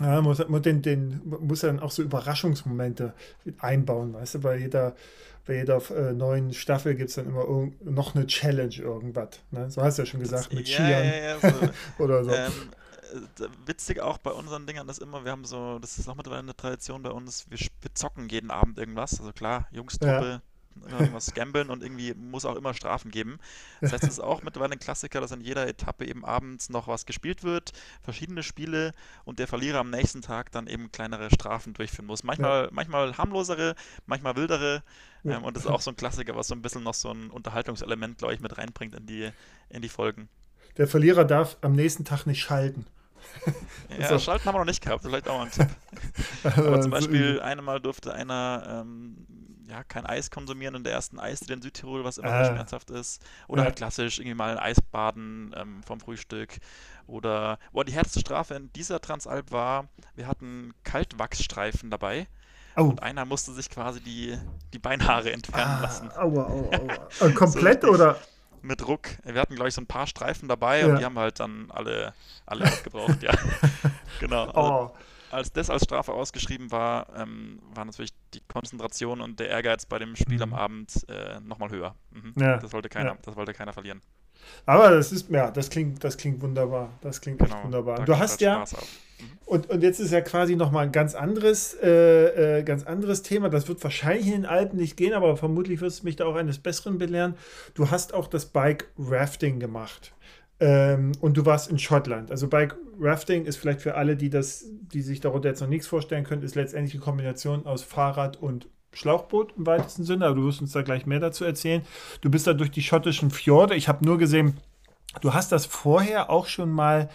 Speaker 1: Ja, muss, muss, den, den, muss dann auch so Überraschungsmomente einbauen, weißt du, bei jeder, bei jeder äh, neuen Staffel gibt es dann immer noch eine Challenge, irgendwas. Ne? So hast du ja schon gesagt, mit ja, Skiern ja, ja, so. [LAUGHS] oder so. Ähm,
Speaker 2: äh, witzig auch bei unseren Dingern ist immer, wir haben so, das ist auch mittlerweile eine Tradition bei uns, wir, wir zocken jeden Abend irgendwas. Also klar, Jungstruppe, irgendwas gambeln und irgendwie muss auch immer Strafen geben. Das heißt, es ist auch mittlerweile ein Klassiker, dass in jeder Etappe eben abends noch was gespielt wird, verschiedene Spiele und der Verlierer am nächsten Tag dann eben kleinere Strafen durchführen muss. Manchmal, ja. manchmal harmlosere, manchmal wildere. Ja. Ähm, und das ist auch so ein Klassiker, was so ein bisschen noch so ein Unterhaltungselement, glaube ich, mit reinbringt in die, in die Folgen.
Speaker 1: Der Verlierer darf am nächsten Tag nicht schalten. [LAUGHS]
Speaker 2: ja, so. Schalten haben wir noch nicht gehabt, vielleicht auch ein Tipp. [LAUGHS] Aber zum Beispiel, einmal durfte einer ähm, ja, kein Eis konsumieren in der ersten Eisdiele in Südtirol, was immer äh. schmerzhaft ist. Oder ja. halt klassisch irgendwie mal ein Eisbaden ähm, vom Frühstück. Oder, boah, die härteste Strafe in dieser Transalp war, wir hatten Kaltwachsstreifen dabei. Oh. Und einer musste sich quasi die, die Beinhaare entfernen ah, lassen. Aua, aua,
Speaker 1: aua. [LAUGHS] Äh, komplett so oder?
Speaker 2: Mit Druck. Wir hatten, glaube ich, so ein paar Streifen dabei ja. und die haben halt dann alle, alle abgebraucht, ja. [LAUGHS] genau. Also, oh als das als Strafe ausgeschrieben war, ähm, war natürlich die Konzentration und der Ehrgeiz bei dem Spiel mhm. am Abend äh, nochmal höher. Mhm. Ja. Das, wollte keiner, ja. das wollte keiner verlieren.
Speaker 1: Aber das ist, ja, das klingt, das klingt wunderbar. Das klingt genau, echt wunderbar. Du hast ja, mhm. und, und jetzt ist ja quasi nochmal ein ganz anderes, äh, äh, ganz anderes Thema. Das wird wahrscheinlich in den Alpen nicht gehen, aber vermutlich wirst du mich da auch eines Besseren belehren. Du hast auch das Bike Rafting gemacht. Ähm, und du warst in Schottland. Also Bike Rafting ist vielleicht für alle, die das, die sich darunter jetzt noch nichts vorstellen können, ist letztendlich eine Kombination aus Fahrrad und Schlauchboot im weitesten Sinne, aber du wirst uns da gleich mehr dazu erzählen. Du bist da durch die schottischen Fjorde. Ich habe nur gesehen, du hast das vorher auch schon mal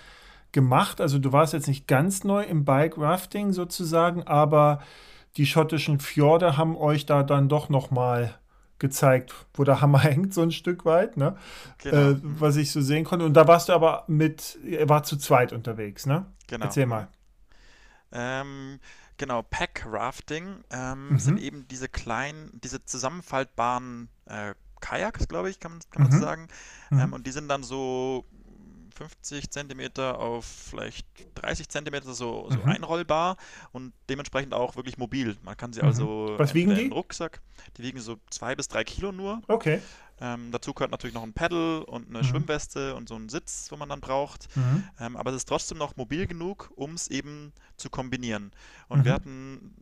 Speaker 1: gemacht. Also du warst jetzt nicht ganz neu im Bike Rafting sozusagen, aber die schottischen Fjorde haben euch da dann doch noch mal gezeigt, wo der Hammer [LAUGHS] hängt, so ein Stück weit, ne? Genau. Äh, was ich so sehen konnte. Und da warst du aber mit, er war zu zweit unterwegs, ne?
Speaker 2: Genau.
Speaker 1: Erzähl mal.
Speaker 2: Ähm, genau, Pack Rafting ähm, mhm. sind eben diese kleinen, diese zusammenfaltbaren äh, Kajaks, glaube ich, kann, kann man mhm. sagen. Mhm. Ähm, und die sind dann so 50 Zentimeter auf vielleicht 30 Zentimeter so, so mhm. einrollbar und dementsprechend auch wirklich mobil. Man kann sie mhm. also
Speaker 1: Was wiegen die?
Speaker 2: Rucksack, die wiegen so zwei bis drei Kilo nur.
Speaker 1: Okay.
Speaker 2: Ähm, dazu gehört natürlich noch ein Pedal und eine mhm. Schwimmweste und so ein Sitz, wo man dann braucht. Mhm. Ähm, aber es ist trotzdem noch mobil genug, um es eben zu kombinieren. Und wir mhm. hatten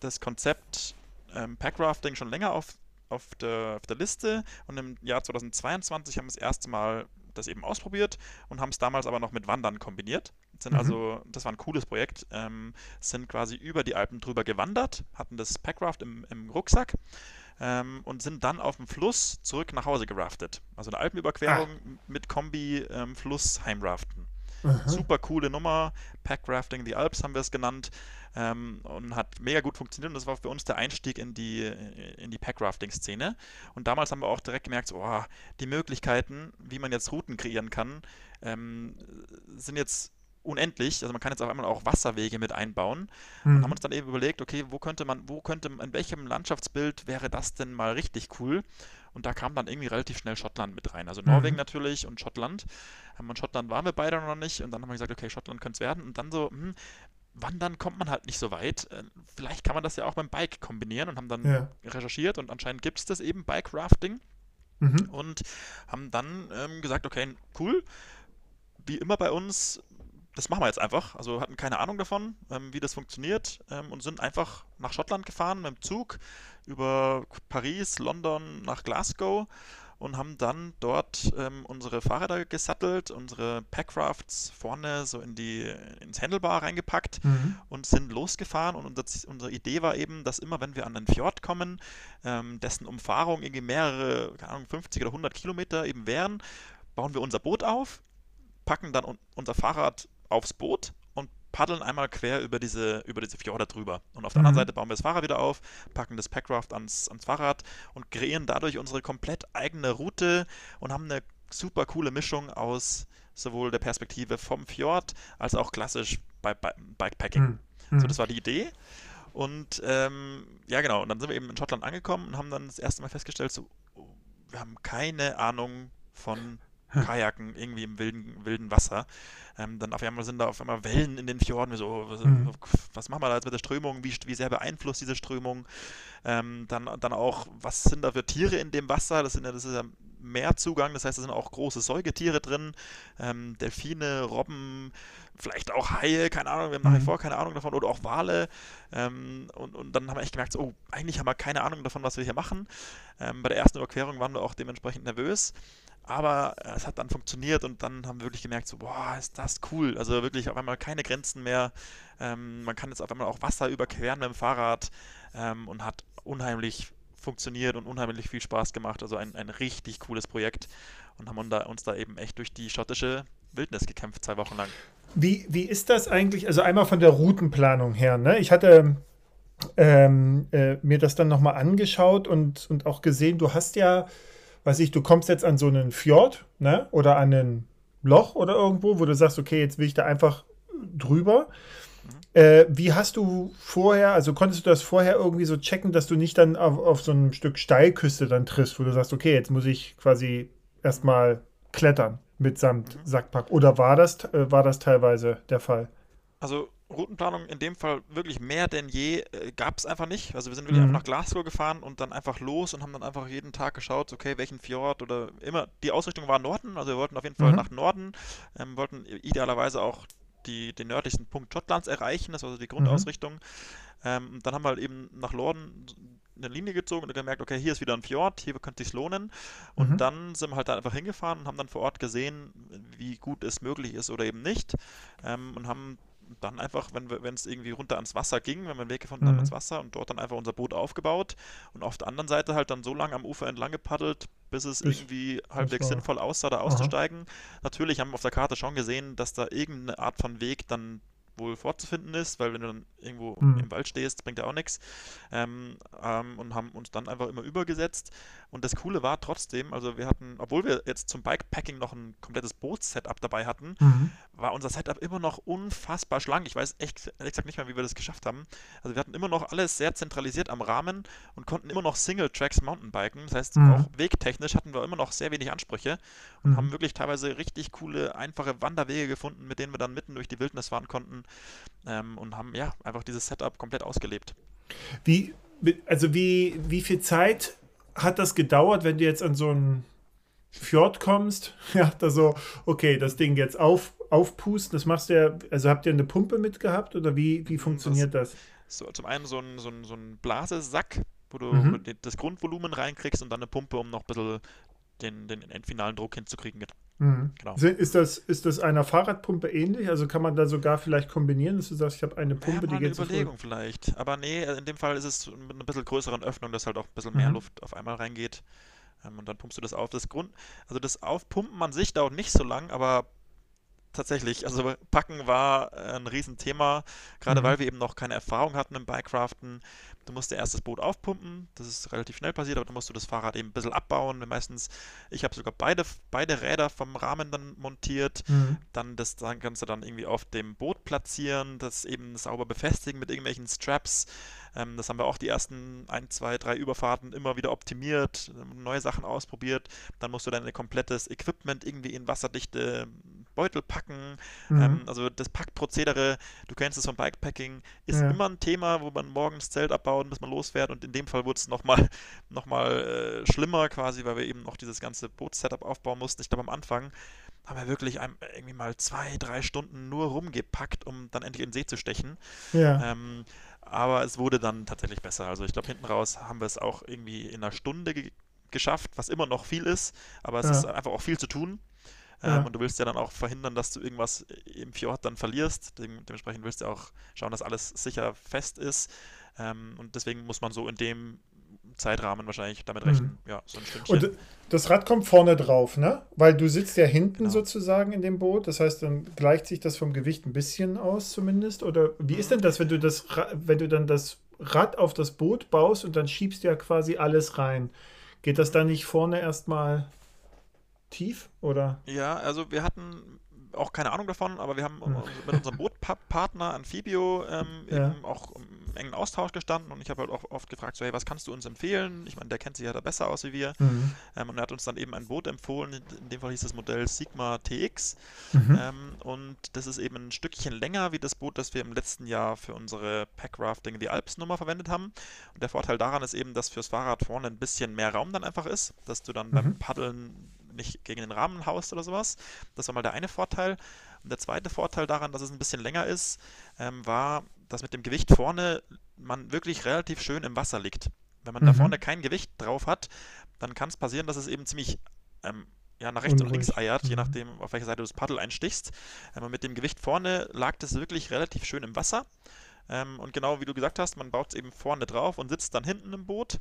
Speaker 2: das Konzept ähm, Packrafting schon länger auf, auf, der, auf der Liste und im Jahr 2022 haben wir das erste Mal das eben ausprobiert und haben es damals aber noch mit Wandern kombiniert. Sind mhm. also, das war ein cooles Projekt, ähm, sind quasi über die Alpen drüber gewandert, hatten das Packraft im, im Rucksack ähm, und sind dann auf dem Fluss zurück nach Hause geraftet. Also eine Alpenüberquerung ah. mit Kombi ähm, Fluss heimraften. Mhm. Super coole Nummer. Packrafting the Alps haben wir es genannt. Ähm, und hat mega gut funktioniert und das war für uns der Einstieg in die, in die Packrafting-Szene. Und damals haben wir auch direkt gemerkt, oh, die Möglichkeiten, wie man jetzt Routen kreieren kann, ähm, sind jetzt unendlich. Also man kann jetzt auf einmal auch Wasserwege mit einbauen. Mhm. Und haben uns dann eben überlegt, okay, wo könnte man, wo könnte, in welchem Landschaftsbild wäre das denn mal richtig cool? Und da kam dann irgendwie relativ schnell Schottland mit rein. Also Norwegen mhm. natürlich und Schottland. Und Schottland waren wir beide noch nicht. Und dann haben wir gesagt, okay, Schottland könnte es werden. Und dann so, hm, Wandern kommt man halt nicht so weit. Äh, vielleicht kann man das ja auch beim Bike kombinieren und haben dann ja. recherchiert und anscheinend gibt es das eben, Bike Rafting. Mhm. Und haben dann ähm, gesagt, okay, cool. Wie immer bei uns, das machen wir jetzt einfach. Also hatten keine Ahnung davon, ähm, wie das funktioniert ähm, und sind einfach nach Schottland gefahren mit dem Zug über Paris, London nach Glasgow und haben dann dort ähm, unsere Fahrräder gesattelt, unsere Packrafts vorne so in die, ins Handlebar reingepackt mhm. und sind losgefahren. Und unser, unsere Idee war eben, dass immer, wenn wir an einen Fjord kommen, ähm, dessen Umfahrung irgendwie mehrere, keine Ahnung, 50 oder 100 Kilometer eben wären, bauen wir unser Boot auf, packen dann un unser Fahrrad aufs Boot paddeln einmal quer über diese, über diese Fjorde drüber. Und auf der mhm. anderen Seite bauen wir das Fahrrad wieder auf, packen das Packraft ans, ans Fahrrad und kreieren dadurch unsere komplett eigene Route und haben eine super coole Mischung aus sowohl der Perspektive vom Fjord als auch klassisch bei, bei Bikepacking. Mhm. So, das war die Idee. Und ähm, ja, genau. Und dann sind wir eben in Schottland angekommen und haben dann das erste Mal festgestellt, so, wir haben keine Ahnung von Kajaken irgendwie im wilden, wilden Wasser. Ähm, dann auf einmal sind da auf einmal Wellen in den Fjorden. So, was,
Speaker 1: Mhm.
Speaker 2: was machen wir da jetzt mit der Strömung? Wie, wie sehr beeinflusst diese Strömung? Ähm, dann, dann auch, was sind da für Tiere in dem Wasser? Das, sind ja, das ist ja Meerzugang, das heißt, da sind auch große Säugetiere drin. Ähm, Delfine, Robben, vielleicht auch Haie, keine Ahnung, wir haben nach wie
Speaker 1: Mhm.
Speaker 2: vor keine Ahnung davon, oder auch Wale. Ähm, und, und dann haben wir echt gemerkt, so, oh, eigentlich haben wir keine Ahnung davon, was wir hier machen. Ähm, bei der ersten Überquerung waren wir auch dementsprechend nervös. Aber äh, es hat dann funktioniert und dann haben wir wirklich gemerkt, so, boah, ist das cool. Also wirklich auf einmal keine Grenzen mehr. Ähm, man kann jetzt auf einmal auch Wasser überqueren mit dem Fahrrad ähm, und hat unheimlich funktioniert und unheimlich viel Spaß gemacht. Also ein, ein richtig cooles Projekt und haben uns da, uns da eben echt durch die schottische Wildnis gekämpft, zwei Wochen lang.
Speaker 1: Wie, wie ist das eigentlich? Also einmal von der Routenplanung her. Ne? Ich hatte ähm, äh, mir das dann nochmal angeschaut und, und auch gesehen, du hast ja, weiß ich, du kommst jetzt an so einen Fjord ne? oder an ein Loch oder irgendwo, wo du sagst, okay, jetzt will ich da einfach drüber. Äh, wie hast du vorher, also konntest du das vorher irgendwie so checken, dass du nicht dann auf, auf so einem Stück Steilküste dann triffst, wo du sagst, okay, jetzt muss ich quasi erstmal klettern mitsamt Sackpack? Oder war das, äh, war das teilweise der Fall?
Speaker 2: Also Routenplanung in dem Fall wirklich mehr denn je äh, gab es einfach nicht. Also wir sind wirklich
Speaker 1: Mhm.
Speaker 2: einfach nach Glasgow gefahren und dann einfach los und haben dann einfach jeden Tag geschaut, okay, welchen Fjord oder immer. Die Ausrichtung war Norden, also wir wollten auf jeden Fall
Speaker 1: Mhm.
Speaker 2: nach Norden, ähm, wollten idealerweise auch die, den nördlichsten Punkt Schottlands erreichen, das war so die Grundausrichtung. Ähm, und dann haben wir halt eben nach Norden eine Linie gezogen und gemerkt, okay, hier ist wieder ein Fjord, hier könnte es lohnen. Und
Speaker 1: Mhm.
Speaker 2: dann sind wir halt da einfach hingefahren und haben dann vor Ort gesehen, wie gut es möglich ist oder eben nicht. Ähm, und haben dann einfach, wenn es irgendwie runter ans Wasser ging, wenn wir einen Weg gefunden haben
Speaker 1: Mhm.
Speaker 2: ans Wasser und dort dann einfach unser Boot aufgebaut und auf der anderen Seite halt dann so lange am Ufer entlang gepaddelt, bis es
Speaker 1: Bis-
Speaker 2: irgendwie halbwegs sinnvoll aussah, da auszusteigen. Natürlich haben wir auf der Karte schon gesehen, dass da irgendeine Art von Weg dann wohl vorzufinden ist, weil wenn du dann irgendwo
Speaker 1: Mhm.
Speaker 2: im Wald stehst, bringt ja auch nichts. Ähm, ähm, und haben uns dann einfach immer übergesetzt. Und das Coole war trotzdem, also wir hatten, obwohl wir jetzt zum Bikepacking noch ein komplettes Bootssetup dabei hatten,
Speaker 1: Mhm.
Speaker 2: war unser Setup immer noch unfassbar schlank. Ich weiß echt ehrlich gesagt nicht mehr, wie wir das geschafft haben. Also wir hatten immer noch alles sehr zentralisiert am Rahmen und konnten immer noch Single-Tracks Mountainbiken. Das heißt,
Speaker 1: Mhm.
Speaker 2: auch wegtechnisch hatten wir immer noch sehr wenig Ansprüche und
Speaker 1: Mhm.
Speaker 2: haben wirklich teilweise richtig coole, einfache Wanderwege gefunden, mit denen wir dann mitten durch die Wildnis fahren konnten ähm, und haben ja einfach dieses Setup komplett ausgelebt.
Speaker 1: Wie, also wie, wie viel Zeit hat das gedauert, wenn du jetzt an so einen Fjord kommst? [LAUGHS] Ja, da so, okay, das Ding jetzt auf, aufpusten, das machst du ja, also habt ihr eine Pumpe mitgehabt oder wie, wie funktioniert das?
Speaker 2: So, zum einen so ein, so ein, so ein Blasesack, wo du,
Speaker 1: Mhm.
Speaker 2: wo du die- das Grundvolumen reinkriegst und dann eine Pumpe, um noch ein bisschen den, den endfinalen Druck hinzukriegen.
Speaker 1: Mhm.
Speaker 2: Genau.
Speaker 1: Ist das, ist das einer Fahrradpumpe ähnlich? Also kann man da sogar vielleicht kombinieren, dass du sagst, ich habe eine Pumpe,
Speaker 2: mal
Speaker 1: die
Speaker 2: eine
Speaker 1: geht voll.
Speaker 2: Überlegung vielleicht. Aber nee, in dem Fall ist es mit einer bisschen größeren Öffnung, dass halt auch ein bisschen mehr
Speaker 1: Mhm.
Speaker 2: Luft auf einmal reingeht. Ähm, und dann pumpst du das auf. Das Grund, also das Aufpumpen an sich dauert nicht so lang, aber tatsächlich, also Packen war äh, ein Riesenthema, gerade
Speaker 1: Mhm.
Speaker 2: weil wir eben noch keine Erfahrung hatten im Bikecraften. Du musst erst das Boot aufpumpen, das ist relativ schnell passiert, aber dann musst du das Fahrrad eben ein bisschen abbauen. Meistens, ich habe sogar beide, beide Räder vom Rahmen dann montiert
Speaker 1: Mhm.
Speaker 2: dann das dann kannst du dann irgendwie auf dem Boot platzieren, das eben sauber befestigen mit irgendwelchen Straps. Ähm, das haben wir auch die ersten ein, zwei, drei Überfahrten immer wieder optimiert, neue Sachen ausprobiert. Dann musst du dein komplettes Equipment irgendwie in wasserdichte Beutel packen.
Speaker 1: Mhm.
Speaker 2: Ähm, also das Packprozedere, du kennst es vom Bikepacking, ist
Speaker 1: Ja.
Speaker 2: immer ein Thema, wo man morgens Zelt abbauen, bis man losfährt. Und in dem Fall wurde es nochmal [LAUGHS] noch mal, äh, schlimmer quasi, weil wir eben noch dieses ganze Boot-Setup aufbauen mussten. Ich glaube, am Anfang haben wir wirklich irgendwie mal zwei, drei Stunden nur rumgepackt, um dann endlich in den See zu stechen.
Speaker 1: ja.
Speaker 2: Ähm, aber es wurde dann tatsächlich besser. Also ich glaube, hinten raus haben wir es auch irgendwie in einer Stunde ge geschafft, was immer noch viel ist, aber es
Speaker 1: Ja.
Speaker 2: ist einfach auch viel zu tun. Ähm,
Speaker 1: Ja.
Speaker 2: Und du willst ja dann auch verhindern, dass du irgendwas im Fjord dann verlierst. Dem, dementsprechend willst du auch schauen, dass alles sicher fest ist. Ähm, und deswegen muss man so in dem Zeitrahmen wahrscheinlich damit
Speaker 1: Mhm.
Speaker 2: rechnen. Ja, so ein Stündchen.
Speaker 1: Und das Rad kommt vorne drauf, ne? Weil du sitzt ja hinten
Speaker 2: Genau.
Speaker 1: sozusagen in dem Boot. Das heißt, dann gleicht sich das vom Gewicht ein bisschen aus zumindest. Oder wie ist denn das, wenn du das, wenn du dann das Rad auf das Boot baust und dann schiebst du ja quasi alles rein? Geht das dann nicht vorne erstmal tief? Oder?
Speaker 2: Ja, also wir hatten auch keine Ahnung davon, aber wir haben
Speaker 1: Hm.
Speaker 2: mit unserem Bootpartner Amphibio ähm,
Speaker 1: Ja.
Speaker 2: eben auch im engen Austausch gestanden und ich habe halt auch oft gefragt, so, hey, was kannst du uns empfehlen? Ich meine, der kennt sich ja da besser aus wie wir. Mhm. Ähm, und er hat uns dann eben ein Boot empfohlen, in dem Fall hieß das Modell Sigma TX. Mhm. Ähm, und das ist eben ein Stückchen länger wie das Boot, das wir im letzten Jahr für unsere Packrafting die Alps Nummer verwendet haben. Und der Vorteil daran ist eben, dass fürs Fahrrad vorne ein bisschen mehr Raum dann einfach ist, dass du dann mhm. beim Paddeln nicht gegen den Rahmen haust oder sowas. Das war mal der eine Vorteil. Und der zweite Vorteil daran, dass es ein bisschen länger ist, ähm, war, dass mit dem Gewicht vorne man wirklich relativ schön im Wasser liegt. Wenn man mhm. da vorne kein Gewicht drauf hat, dann kann es passieren, dass es eben ziemlich ähm, ja, nach rechts Unruhig. und links eiert, je mhm. nachdem, auf welcher Seite du das Paddel einstichst. Ähm, mit dem Gewicht vorne lag das wirklich relativ schön im Wasser. Ähm, und genau wie du gesagt hast, man baut es eben vorne drauf und sitzt dann hinten im Boot.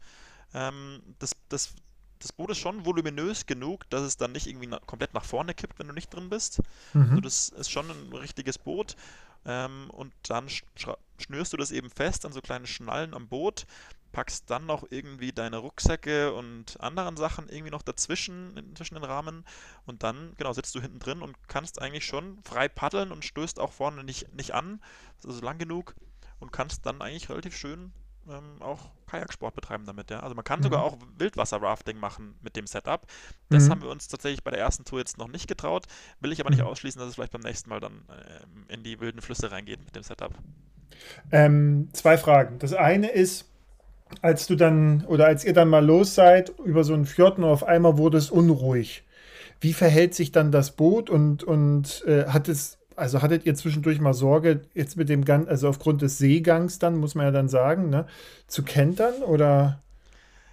Speaker 2: Ähm, das, das, das Boot ist schon voluminös genug, dass es dann nicht irgendwie na komplett nach vorne kippt, wenn du nicht drin bist. Mhm. Also das ist schon ein richtiges Boot. Ähm, und dann sch schnürst du das eben fest an so kleinen Schnallen am Boot, packst dann noch irgendwie deine Rucksäcke und anderen Sachen irgendwie noch dazwischen, zwischen den Rahmen und dann, genau, sitzt du hinten drin und kannst eigentlich schon frei paddeln und stößt auch vorne nicht, nicht an, also lang genug und kannst dann eigentlich relativ schön ähm, auch Kajaksport betreiben damit, ja. Also man kann mhm. sogar auch Wildwasser-Rafting machen mit dem Setup. Das mhm. haben wir uns tatsächlich bei der ersten Tour jetzt noch nicht getraut. Will ich aber nicht mhm. ausschließen, dass es vielleicht beim nächsten Mal dann ähm, in die wilden Flüsse reingeht mit dem Setup.
Speaker 1: Ähm, zwei Fragen. Das eine ist, als du dann oder als ihr dann mal los seid über so einen Fjord und auf einmal wurde es unruhig. Wie verhält sich dann das Boot und, und äh, hat es also hattet ihr zwischendurch mal Sorge, jetzt mit dem Gang, also aufgrund des Seegangs dann, muss man ja dann sagen, ne, zu kentern oder?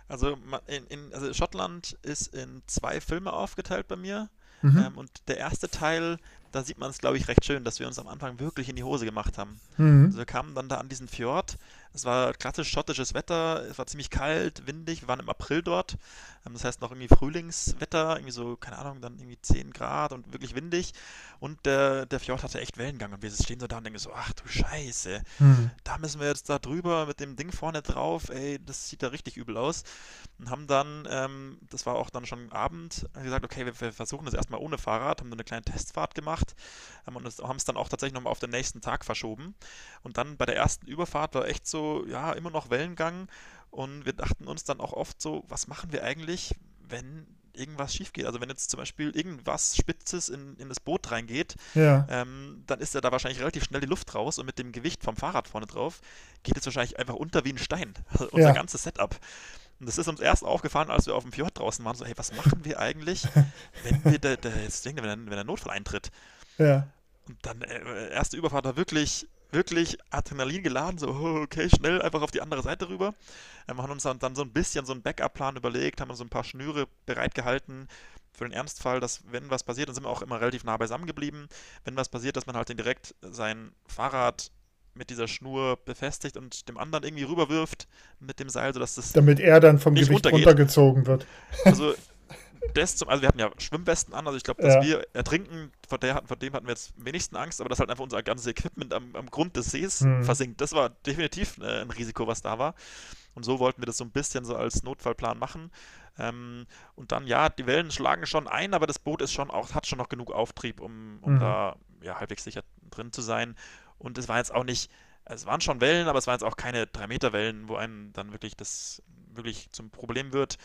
Speaker 2: Also, in, in, also Schottland ist in zwei Filme aufgeteilt bei mir. Mhm. Ähm, und der erste Teil, da sieht man es, glaube ich, recht schön, dass wir uns am Anfang wirklich in die Hose gemacht haben. Mhm. Also wir kamen dann da an diesen Fjord. Es war klassisch schottisches Wetter, es war ziemlich kalt, windig, wir waren im April dort. Ähm, das heißt noch irgendwie Frühlingswetter, irgendwie so, keine Ahnung, dann irgendwie 10 Grad und wirklich windig. Und der, der Fjord hatte echt Wellengang und wir stehen so da und denken so, ach du Scheiße, mhm. da müssen wir jetzt da drüber mit dem Ding vorne drauf, ey, das sieht da richtig übel aus. Und haben dann, ähm, das war auch dann schon Abend, gesagt, okay, wir, wir versuchen das erstmal ohne Fahrrad, haben dann eine kleine Testfahrt gemacht ähm, und haben es dann auch tatsächlich nochmal auf den nächsten Tag verschoben. Und dann bei der ersten Überfahrt war echt so, ja, immer noch Wellengang und wir dachten uns dann auch oft so, was machen wir eigentlich, wenn irgendwas schief geht. Also wenn jetzt zum Beispiel irgendwas Spitzes in, in das Boot reingeht, ja. ähm, dann ist ja da wahrscheinlich relativ schnell die Luft raus und mit dem Gewicht vom Fahrrad vorne drauf geht es wahrscheinlich einfach unter wie ein Stein. [LAUGHS] Also unser ja. ganzes Setup. Und das ist uns erst aufgefallen, als wir auf dem Fjord draußen waren, so, hey, was machen wir eigentlich, [LAUGHS] wenn wir da, da jetzt denken, wenn, wenn der Notfall eintritt? Ja. Und dann, äh, erste Überfahrt war wirklich wirklich Adrenalin geladen, so, oh, okay, schnell einfach auf die andere Seite rüber. Wir haben uns dann, dann so ein bisschen so einen Backup-Plan überlegt, haben uns so ein paar Schnüre bereitgehalten für den Ernstfall, dass wenn was passiert, dann sind wir auch immer relativ nah beisammen geblieben. Wenn was passiert, dass man halt direkt sein Fahrrad mit dieser Schnur befestigt und dem anderen irgendwie rüberwirft mit dem Seil, sodass das.
Speaker 1: Damit er dann vom Gewicht runtergeht. runtergezogen wird.
Speaker 2: Also [LAUGHS] das zum, also wir hatten ja Schwimmwesten an, also ich glaube, dass ja. wir ertrinken, vor, der, vor dem hatten wir jetzt wenigsten Angst, aber dass halt einfach unser ganzes Equipment am, am Grund des Sees hm. versinkt. Das war definitiv äh, ein Risiko, was da war. Und so wollten wir das so ein bisschen so als Notfallplan machen. Ähm, und dann, ja, die Wellen schlagen schon ein, aber das Boot ist schon auch, hat schon noch genug Auftrieb, um, um mhm. da ja, halbwegs sicher drin zu sein. Und es war jetzt auch nicht, es waren schon Wellen, aber es waren jetzt auch keine 3 Meter Wellen, wo einem dann wirklich das wirklich zum Problem wird.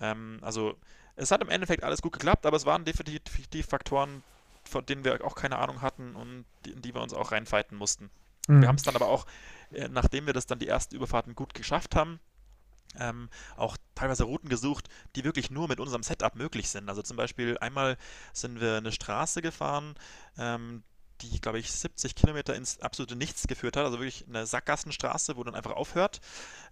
Speaker 2: Ähm, also es hat im Endeffekt alles gut geklappt, aber es waren definitiv Faktoren, von denen wir auch keine Ahnung hatten und in die wir uns auch reinfighten mussten. Mhm. Wir haben es dann aber auch, äh, nachdem wir das dann die ersten Überfahrten gut geschafft haben, ähm, auch teilweise Routen gesucht, die wirklich nur mit unserem Setup möglich sind. Also zum Beispiel einmal sind wir eine Straße gefahren, ähm, die, glaube ich, 70 Kilometer ins absolute Nichts geführt hat. Also wirklich eine Sackgassenstraße, wo dann einfach aufhört.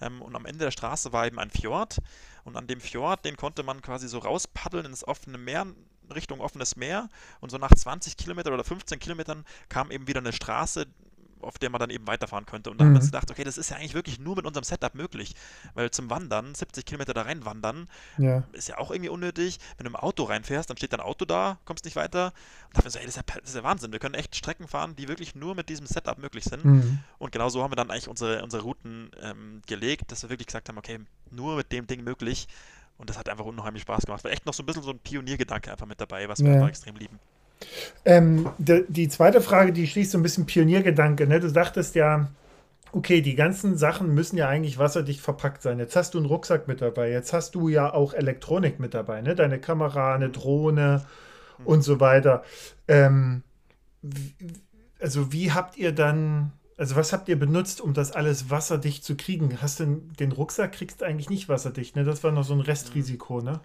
Speaker 2: Ähm, und am Ende der Straße war eben ein Fjord. Und an dem Fjord, den konnte man quasi so rauspaddeln ins offene Meer, Richtung offenes Meer. Und so nach 20 Kilometern oder 15 Kilometern kam eben wieder eine Straße, auf der man dann eben weiterfahren könnte. Und dann mhm. haben wir uns gedacht, okay, das ist ja eigentlich wirklich nur mit unserem Setup möglich. Weil zum Wandern, 70 Kilometer da rein wandern, ja. ist ja auch irgendwie unnötig. Wenn du im Auto reinfährst, dann steht dein Auto da, kommst nicht weiter. Und da haben wir so, ey, das ist, ja, das ist ja Wahnsinn. Wir können echt Strecken fahren, die wirklich nur mit diesem Setup möglich sind. Mhm. Und genau so haben wir dann eigentlich unsere, unsere Routen ähm, gelegt, dass wir wirklich gesagt haben, okay, nur mit dem Ding möglich. Und das hat einfach unheimlich Spaß gemacht. War echt noch so ein bisschen so ein Pioniergedanke einfach mit dabei, was wir ja. einfach extrem lieben.
Speaker 1: Ähm, de, die zweite Frage, die schließt so ein bisschen Pioniergedanke. Ne? Du sagtest ja, okay, die ganzen Sachen müssen ja eigentlich wasserdicht verpackt sein. Jetzt hast du einen Rucksack mit dabei. Jetzt hast du ja auch Elektronik mit dabei, ne? Deine Kamera, eine Drohne mhm. und so weiter. Ähm, also wie habt ihr dann, also was habt ihr benutzt, um das alles wasserdicht zu kriegen? Hast du den Rucksack kriegst du eigentlich nicht wasserdicht, ne? Das war noch so ein Restrisiko, ne?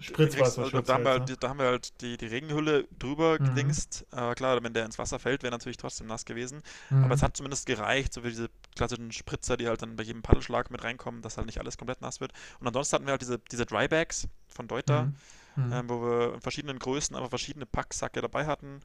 Speaker 2: Spritzwasser. Also, da, haben wir halt, da haben wir halt die, die Regenhülle drüber mhm. gedingst. Aber klar, wenn der ins Wasser fällt, wäre natürlich trotzdem nass gewesen. Mhm. Aber es hat zumindest gereicht, so wie diese klassischen Spritzer, die halt dann bei jedem Paddelschlag mit reinkommen, dass halt nicht alles komplett nass wird. Und ansonsten hatten wir halt diese, diese Drybags von Deuter, mhm. ähm, wo wir in verschiedenen Größen aber verschiedene Packsacke dabei hatten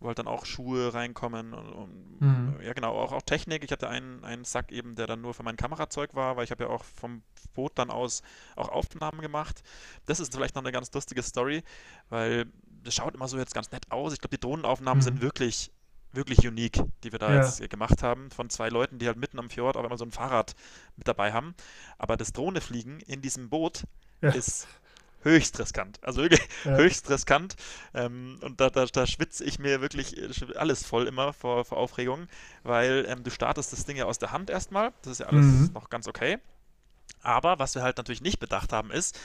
Speaker 2: wo halt dann auch Schuhe reinkommen und, und mhm. ja genau, auch, auch Technik. Ich hatte einen, einen Sack eben, der dann nur für mein Kamerazeug war, weil ich habe ja auch vom Boot dann aus auch Aufnahmen gemacht. Das ist vielleicht noch eine ganz lustige Story, weil das schaut immer so jetzt ganz nett aus. Ich glaube, die Drohnenaufnahmen mhm. sind wirklich wirklich unique, die wir da ja. jetzt gemacht haben, von zwei Leuten, die halt mitten am Fjord auf einmal so ein Fahrrad mit dabei haben. Aber das Drohnefliegen in diesem Boot ja. ist höchst riskant. Also wirklich ja. höchst riskant. Ähm, und da, da, da schwitze ich mir wirklich äh, alles voll immer vor, vor Aufregung, weil ähm, du startest das Ding ja aus der Hand erstmal. Das ist ja alles mhm. noch ganz okay. Aber was wir halt natürlich nicht bedacht haben, ist,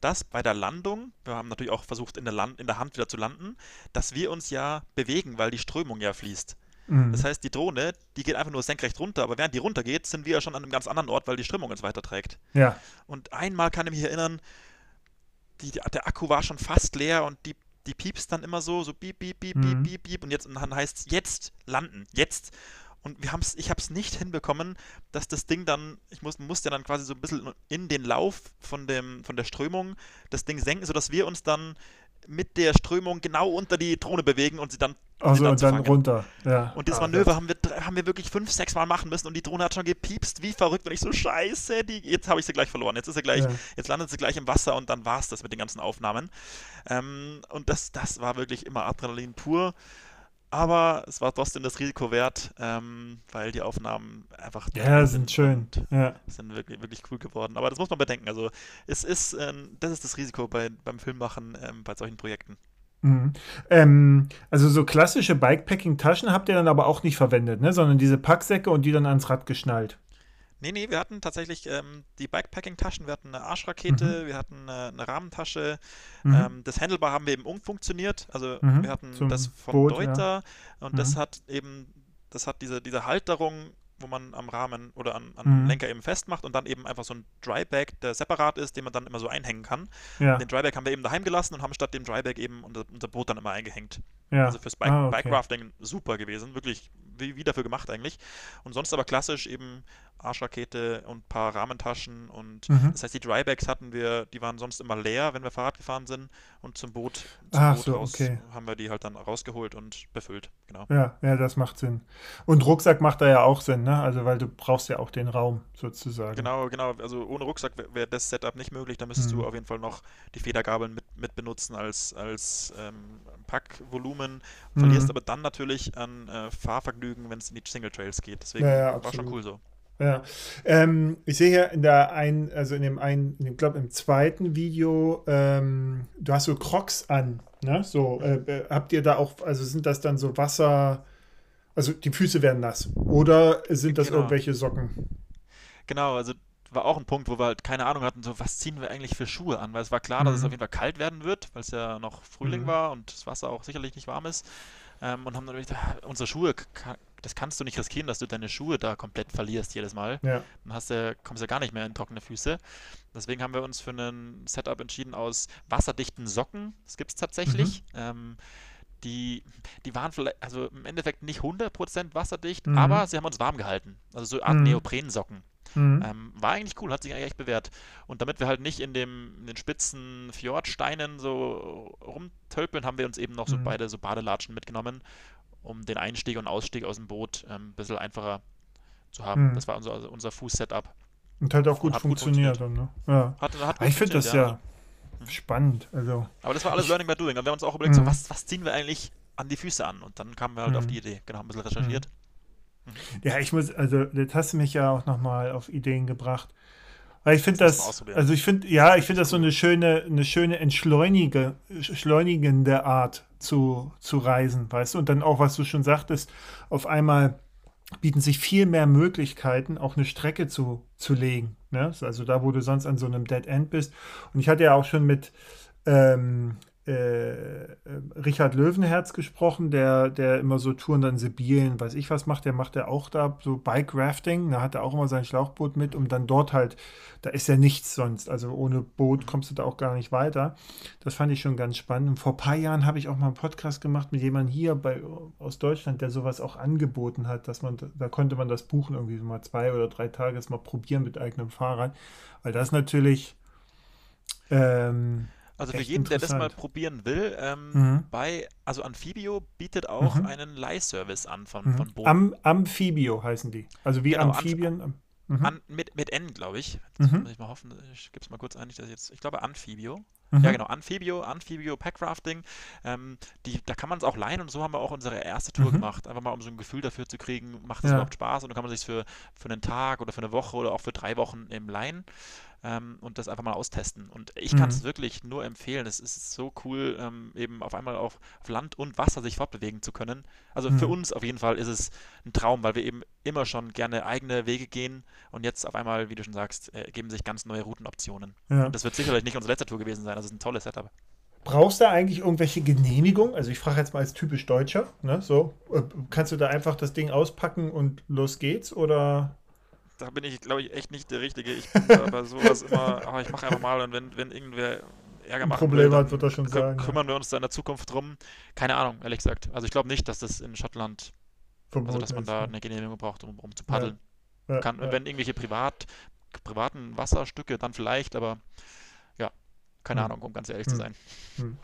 Speaker 2: dass bei der Landung, wir haben natürlich auch versucht, in der, Land, in der Hand wieder zu landen, dass wir uns ja bewegen, weil die Strömung ja fließt. Mhm. Das heißt, die Drohne, die geht einfach nur senkrecht runter, aber während die runtergeht, sind wir ja schon an einem ganz anderen Ort, weil die Strömung uns weiterträgt.
Speaker 1: Ja.
Speaker 2: Und einmal kann ich mich erinnern, die, der Akku war schon fast leer und die, die piepst dann immer so, so piep, piep, piep, mhm. piep, piep, piep und jetzt und dann heißt es jetzt landen, jetzt. Und wir haben's, ich habe es nicht hinbekommen, dass das Ding dann, ich muss, musste dann quasi so ein bisschen in den Lauf von, dem, von der Strömung das Ding senken, sodass wir uns dann mit der Strömung genau unter die Drohne bewegen und sie dann
Speaker 1: also und dann runter. Ja.
Speaker 2: Und das ah, Manöver haben wir, haben wir wirklich fünf, sechs Mal machen müssen und die Drohne hat schon gepiepst, wie verrückt, wenn ich so scheiße, die, jetzt habe ich sie gleich verloren. Jetzt ist sie gleich, ja. jetzt landet sie gleich im Wasser und dann war es das mit den ganzen Aufnahmen. Ähm, und das, das war wirklich immer Adrenalin pur. Aber es war trotzdem das Risiko wert, ähm, weil die Aufnahmen einfach
Speaker 1: ja, sind schön. Ja.
Speaker 2: Sind wirklich, wirklich cool geworden. Aber das muss man bedenken. Also es ist, ähm, das ist das Risiko bei, beim Filmmachen ähm, bei solchen Projekten.
Speaker 1: Mhm. Ähm, also so klassische Bikepacking-Taschen habt ihr dann aber auch nicht verwendet, ne? sondern diese Packsäcke und die dann ans Rad geschnallt.
Speaker 2: Nee, nee, wir hatten tatsächlich ähm, die Bikepacking-Taschen, wir hatten eine Arschrakete, mhm. wir hatten eine, eine Rahmentasche. Mhm. Ähm, das Handlebar haben wir eben umfunktioniert. Also mhm. wir hatten Zum das von Boot, Deuter ja. und das mhm. hat eben, das hat diese, diese Halterung wo man am Rahmen oder an, an mhm. Lenker eben festmacht und dann eben einfach so ein Drybag, der separat ist, den man dann immer so einhängen kann. Ja. Den Drybag haben wir eben daheim gelassen und haben statt dem Drybag eben unser, unser Boot dann immer eingehängt. Ja. Also fürs Bike, ah, okay. Bike super gewesen, wirklich wie, wie dafür gemacht eigentlich. Und sonst aber klassisch eben Arschrakete und ein paar Rahmentaschen und mhm. das heißt, die Drybags hatten wir, die waren sonst immer leer, wenn wir Fahrrad gefahren sind und zum Boot, zum
Speaker 1: Ach Boot so, raus okay.
Speaker 2: haben wir die halt dann rausgeholt und befüllt, genau.
Speaker 1: Ja, ja, das macht Sinn. Und Rucksack macht da ja auch Sinn, ne? Also weil du brauchst ja auch den Raum sozusagen.
Speaker 2: Genau, genau. Also ohne Rucksack wäre wär das Setup nicht möglich, da müsstest mhm. du auf jeden Fall noch die Federgabeln mit, mit benutzen als, als ähm, Packvolumen, verlierst mhm. aber dann natürlich an äh, Fahrvergnügen, wenn es in die Single Trails geht. Deswegen ja, ja, war schon cool so.
Speaker 1: Ja, ähm, ich sehe hier in der einen, also in dem einen, ich glaube im zweiten Video, ähm, du hast so Crocs an, ne? So, äh, äh, habt ihr da auch, also sind das dann so Wasser, also die Füße werden nass oder sind das genau. irgendwelche Socken?
Speaker 2: Genau, also war auch ein Punkt, wo wir halt keine Ahnung hatten, so was ziehen wir eigentlich für Schuhe an, weil es war klar, mhm. dass es mhm. auf jeden Fall kalt werden wird, weil es ja noch Frühling mhm. war und das Wasser auch sicherlich nicht warm ist. Ähm, und haben dann gedacht, unsere Schuhe, das kannst du nicht riskieren, dass du deine Schuhe da komplett verlierst jedes Mal. Ja. Dann hast du, kommst du ja gar nicht mehr in trockene Füße. Deswegen haben wir uns für ein Setup entschieden aus wasserdichten Socken. Das gibt es tatsächlich. Mhm. Ähm, die, die waren vielleicht, also im Endeffekt nicht 100% wasserdicht, mhm. aber sie haben uns warm gehalten. Also so eine Art mhm. Neoprensocken. Mhm. Ähm, war eigentlich cool, hat sich eigentlich echt bewährt. Und damit wir halt nicht in, dem, in den spitzen Fjordsteinen so rumtölpeln, haben wir uns eben noch so mhm. beide so Badelatschen mitgenommen, um den Einstieg und Ausstieg aus dem Boot ähm, ein bisschen einfacher zu haben. Mhm. Das war unser, also unser Fuß-Setup.
Speaker 1: Und hat auch gut hat funktioniert. Gut funktioniert. Dann, ne? ja. Hat, hat ich finde das ja, ja mhm. spannend. Also,
Speaker 2: Aber das war alles Learning by Doing. Und wir haben uns auch überlegt, so, mhm. was, was ziehen wir eigentlich an die Füße an? Und dann kamen wir halt auf mhm. die Idee. Genau, ein bisschen recherchiert.
Speaker 1: Ja, ich muss, also das hast du mich ja auch nochmal auf Ideen gebracht. Weil ich finde das, also ich finde, ja, ich finde das so eine schöne, eine schöne entschleunige, entschleunigende Art zu, zu reisen, weißt du? Und dann auch, was du schon sagtest, auf einmal bieten sich viel mehr Möglichkeiten, auch eine Strecke zu, zu legen. Ne? Also da, wo du sonst an so einem Dead End bist. Und ich hatte ja auch schon mit ähm, äh, äh, Richard Löwenherz gesprochen, der, der immer so Touren dann Sibirien, weiß ich was macht, der macht ja auch da so Bike Rafting, da hat er auch immer sein Schlauchboot mit, um dann dort halt, da ist ja nichts sonst, also ohne Boot kommst du da auch gar nicht weiter. Das fand ich schon ganz spannend. Und vor ein paar Jahren habe ich auch mal einen Podcast gemacht mit jemandem hier bei, aus Deutschland, der sowas auch angeboten hat, dass man, da konnte man das buchen, irgendwie mal zwei oder drei Tage mal probieren mit eigenem Fahrrad, weil das natürlich
Speaker 2: ähm, also für jeden, der das mal probieren will, ähm, mhm. bei, also Amphibio bietet auch mhm. einen Leihservice an von, mhm. von
Speaker 1: Booten. Am, Amphibio heißen die. Also wie genau, Amphibien. Am,
Speaker 2: mhm. an, mit, mit N, glaube ich. Jetzt mhm. muss ich mal hoffen, ich gebe es mal kurz ein, ich, das jetzt, ich glaube Amphibio. Mhm. Ja, genau, Amphibio, Amphibio Packrafting. Ähm, die, da kann man es auch leihen und so haben wir auch unsere erste Tour mhm. gemacht. Einfach mal, um so ein Gefühl dafür zu kriegen, macht es ja. überhaupt Spaß und dann kann man sich für, für einen Tag oder für eine Woche oder auch für drei Wochen im leihen ähm, und das einfach mal austesten. Und ich kann es mhm. wirklich nur empfehlen. Es ist so cool, ähm, eben auf einmal auf, auf, Land und Wasser sich fortbewegen zu können. Also mhm. für uns auf jeden Fall ist es ein Traum, weil wir eben immer schon gerne eigene Wege gehen und jetzt auf einmal, wie du schon sagst, äh, geben sich ganz neue Routenoptionen. Ja. Und das wird sicherlich nicht unsere letzte Tour gewesen sein. Das ist ein tolles Setup.
Speaker 1: Brauchst du eigentlich irgendwelche Genehmigung? Also ich frage jetzt mal als typisch Deutscher, ne? So, äh, kannst du da einfach das Ding auspacken und los geht's? Oder
Speaker 2: da bin ich, glaube ich, echt nicht der Richtige. Ich bin da bei sowas immer, aber ich mache einfach mal und wenn, wenn irgendwer Ärger macht,
Speaker 1: Problem will, hat, wird er schon sagen.
Speaker 2: Kümmern ja. wir uns da in der Zukunft drum. Keine Ahnung, ehrlich gesagt. Also ich glaube nicht, dass das in Schottland, Verboten also dass man da eine Genehmigung braucht, um, um zu paddeln. Ja. Ja, Kann, Wenn irgendwelche privat, privaten Wasserstücke, dann vielleicht, aber ja, keine hm. Ahnung, um ganz ehrlich hm. zu sein. Hm.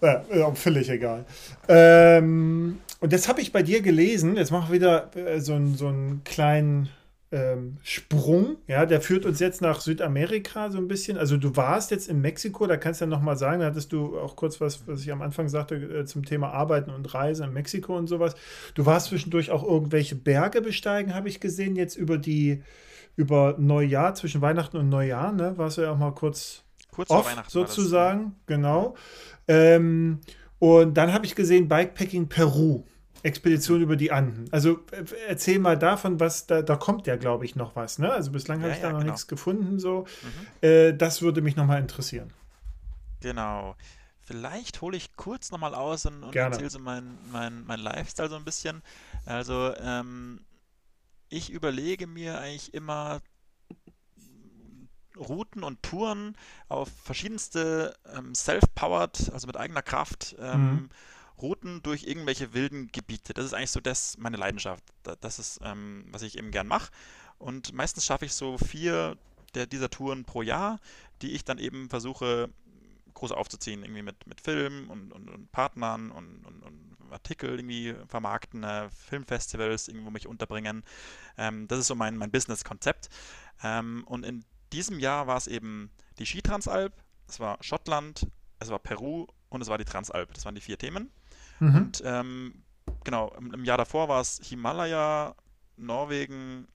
Speaker 1: Ja, völlig egal. Ähm, und jetzt habe ich bei dir gelesen, jetzt machen wir wieder äh, so, so einen kleinen ähm, Sprung, ja, der führt uns jetzt nach Südamerika so ein bisschen. Also du warst jetzt in Mexiko, da kannst du ja nochmal sagen, da hattest du auch kurz was, was ich am Anfang sagte, äh, zum Thema Arbeiten und Reisen in Mexiko und sowas. Du warst zwischendurch auch irgendwelche Berge besteigen, habe ich gesehen, jetzt über die, über Neujahr, zwischen Weihnachten und Neujahr, ne? Warst du ja auch mal kurz, kurz off, Weihnachten sozusagen, das, genau. Ähm, und dann habe ich gesehen, Bikepacking Peru. Expedition über die Anden. Also äh, erzähl mal davon, was da, da kommt ja, glaube ich, noch was. Ne? Also bislang ja, habe ich ja, da noch genau. nichts gefunden. So, mhm. äh, das würde mich nochmal interessieren.
Speaker 2: Genau. Vielleicht hole ich kurz nochmal aus und, und erzähle so mein, mein, mein Lifestyle so ein bisschen. Also ähm, ich überlege mir eigentlich immer Routen und Touren auf verschiedenste ähm, self-powered, also mit eigener Kraft. Ähm, mhm Routen durch irgendwelche wilden Gebiete. Das ist eigentlich so das meine Leidenschaft. Das ist, ähm, was ich eben gern mache. Und meistens schaffe ich so vier der, dieser Touren pro Jahr, die ich dann eben versuche groß aufzuziehen, irgendwie mit, mit Filmen und, und, und Partnern und, und, und, Artikel irgendwie vermarkten, äh, Filmfestivals irgendwo mich unterbringen. Ähm, das ist so mein, mein Business-Konzept. Ähm, und in diesem Jahr war es eben die Skitransalp, es war Schottland, es war Peru und es war die Transalp. Das waren die vier Themen. Mhm. Und ähm, genau, im, im, Jahr davor war es Himalaya, Norwegen,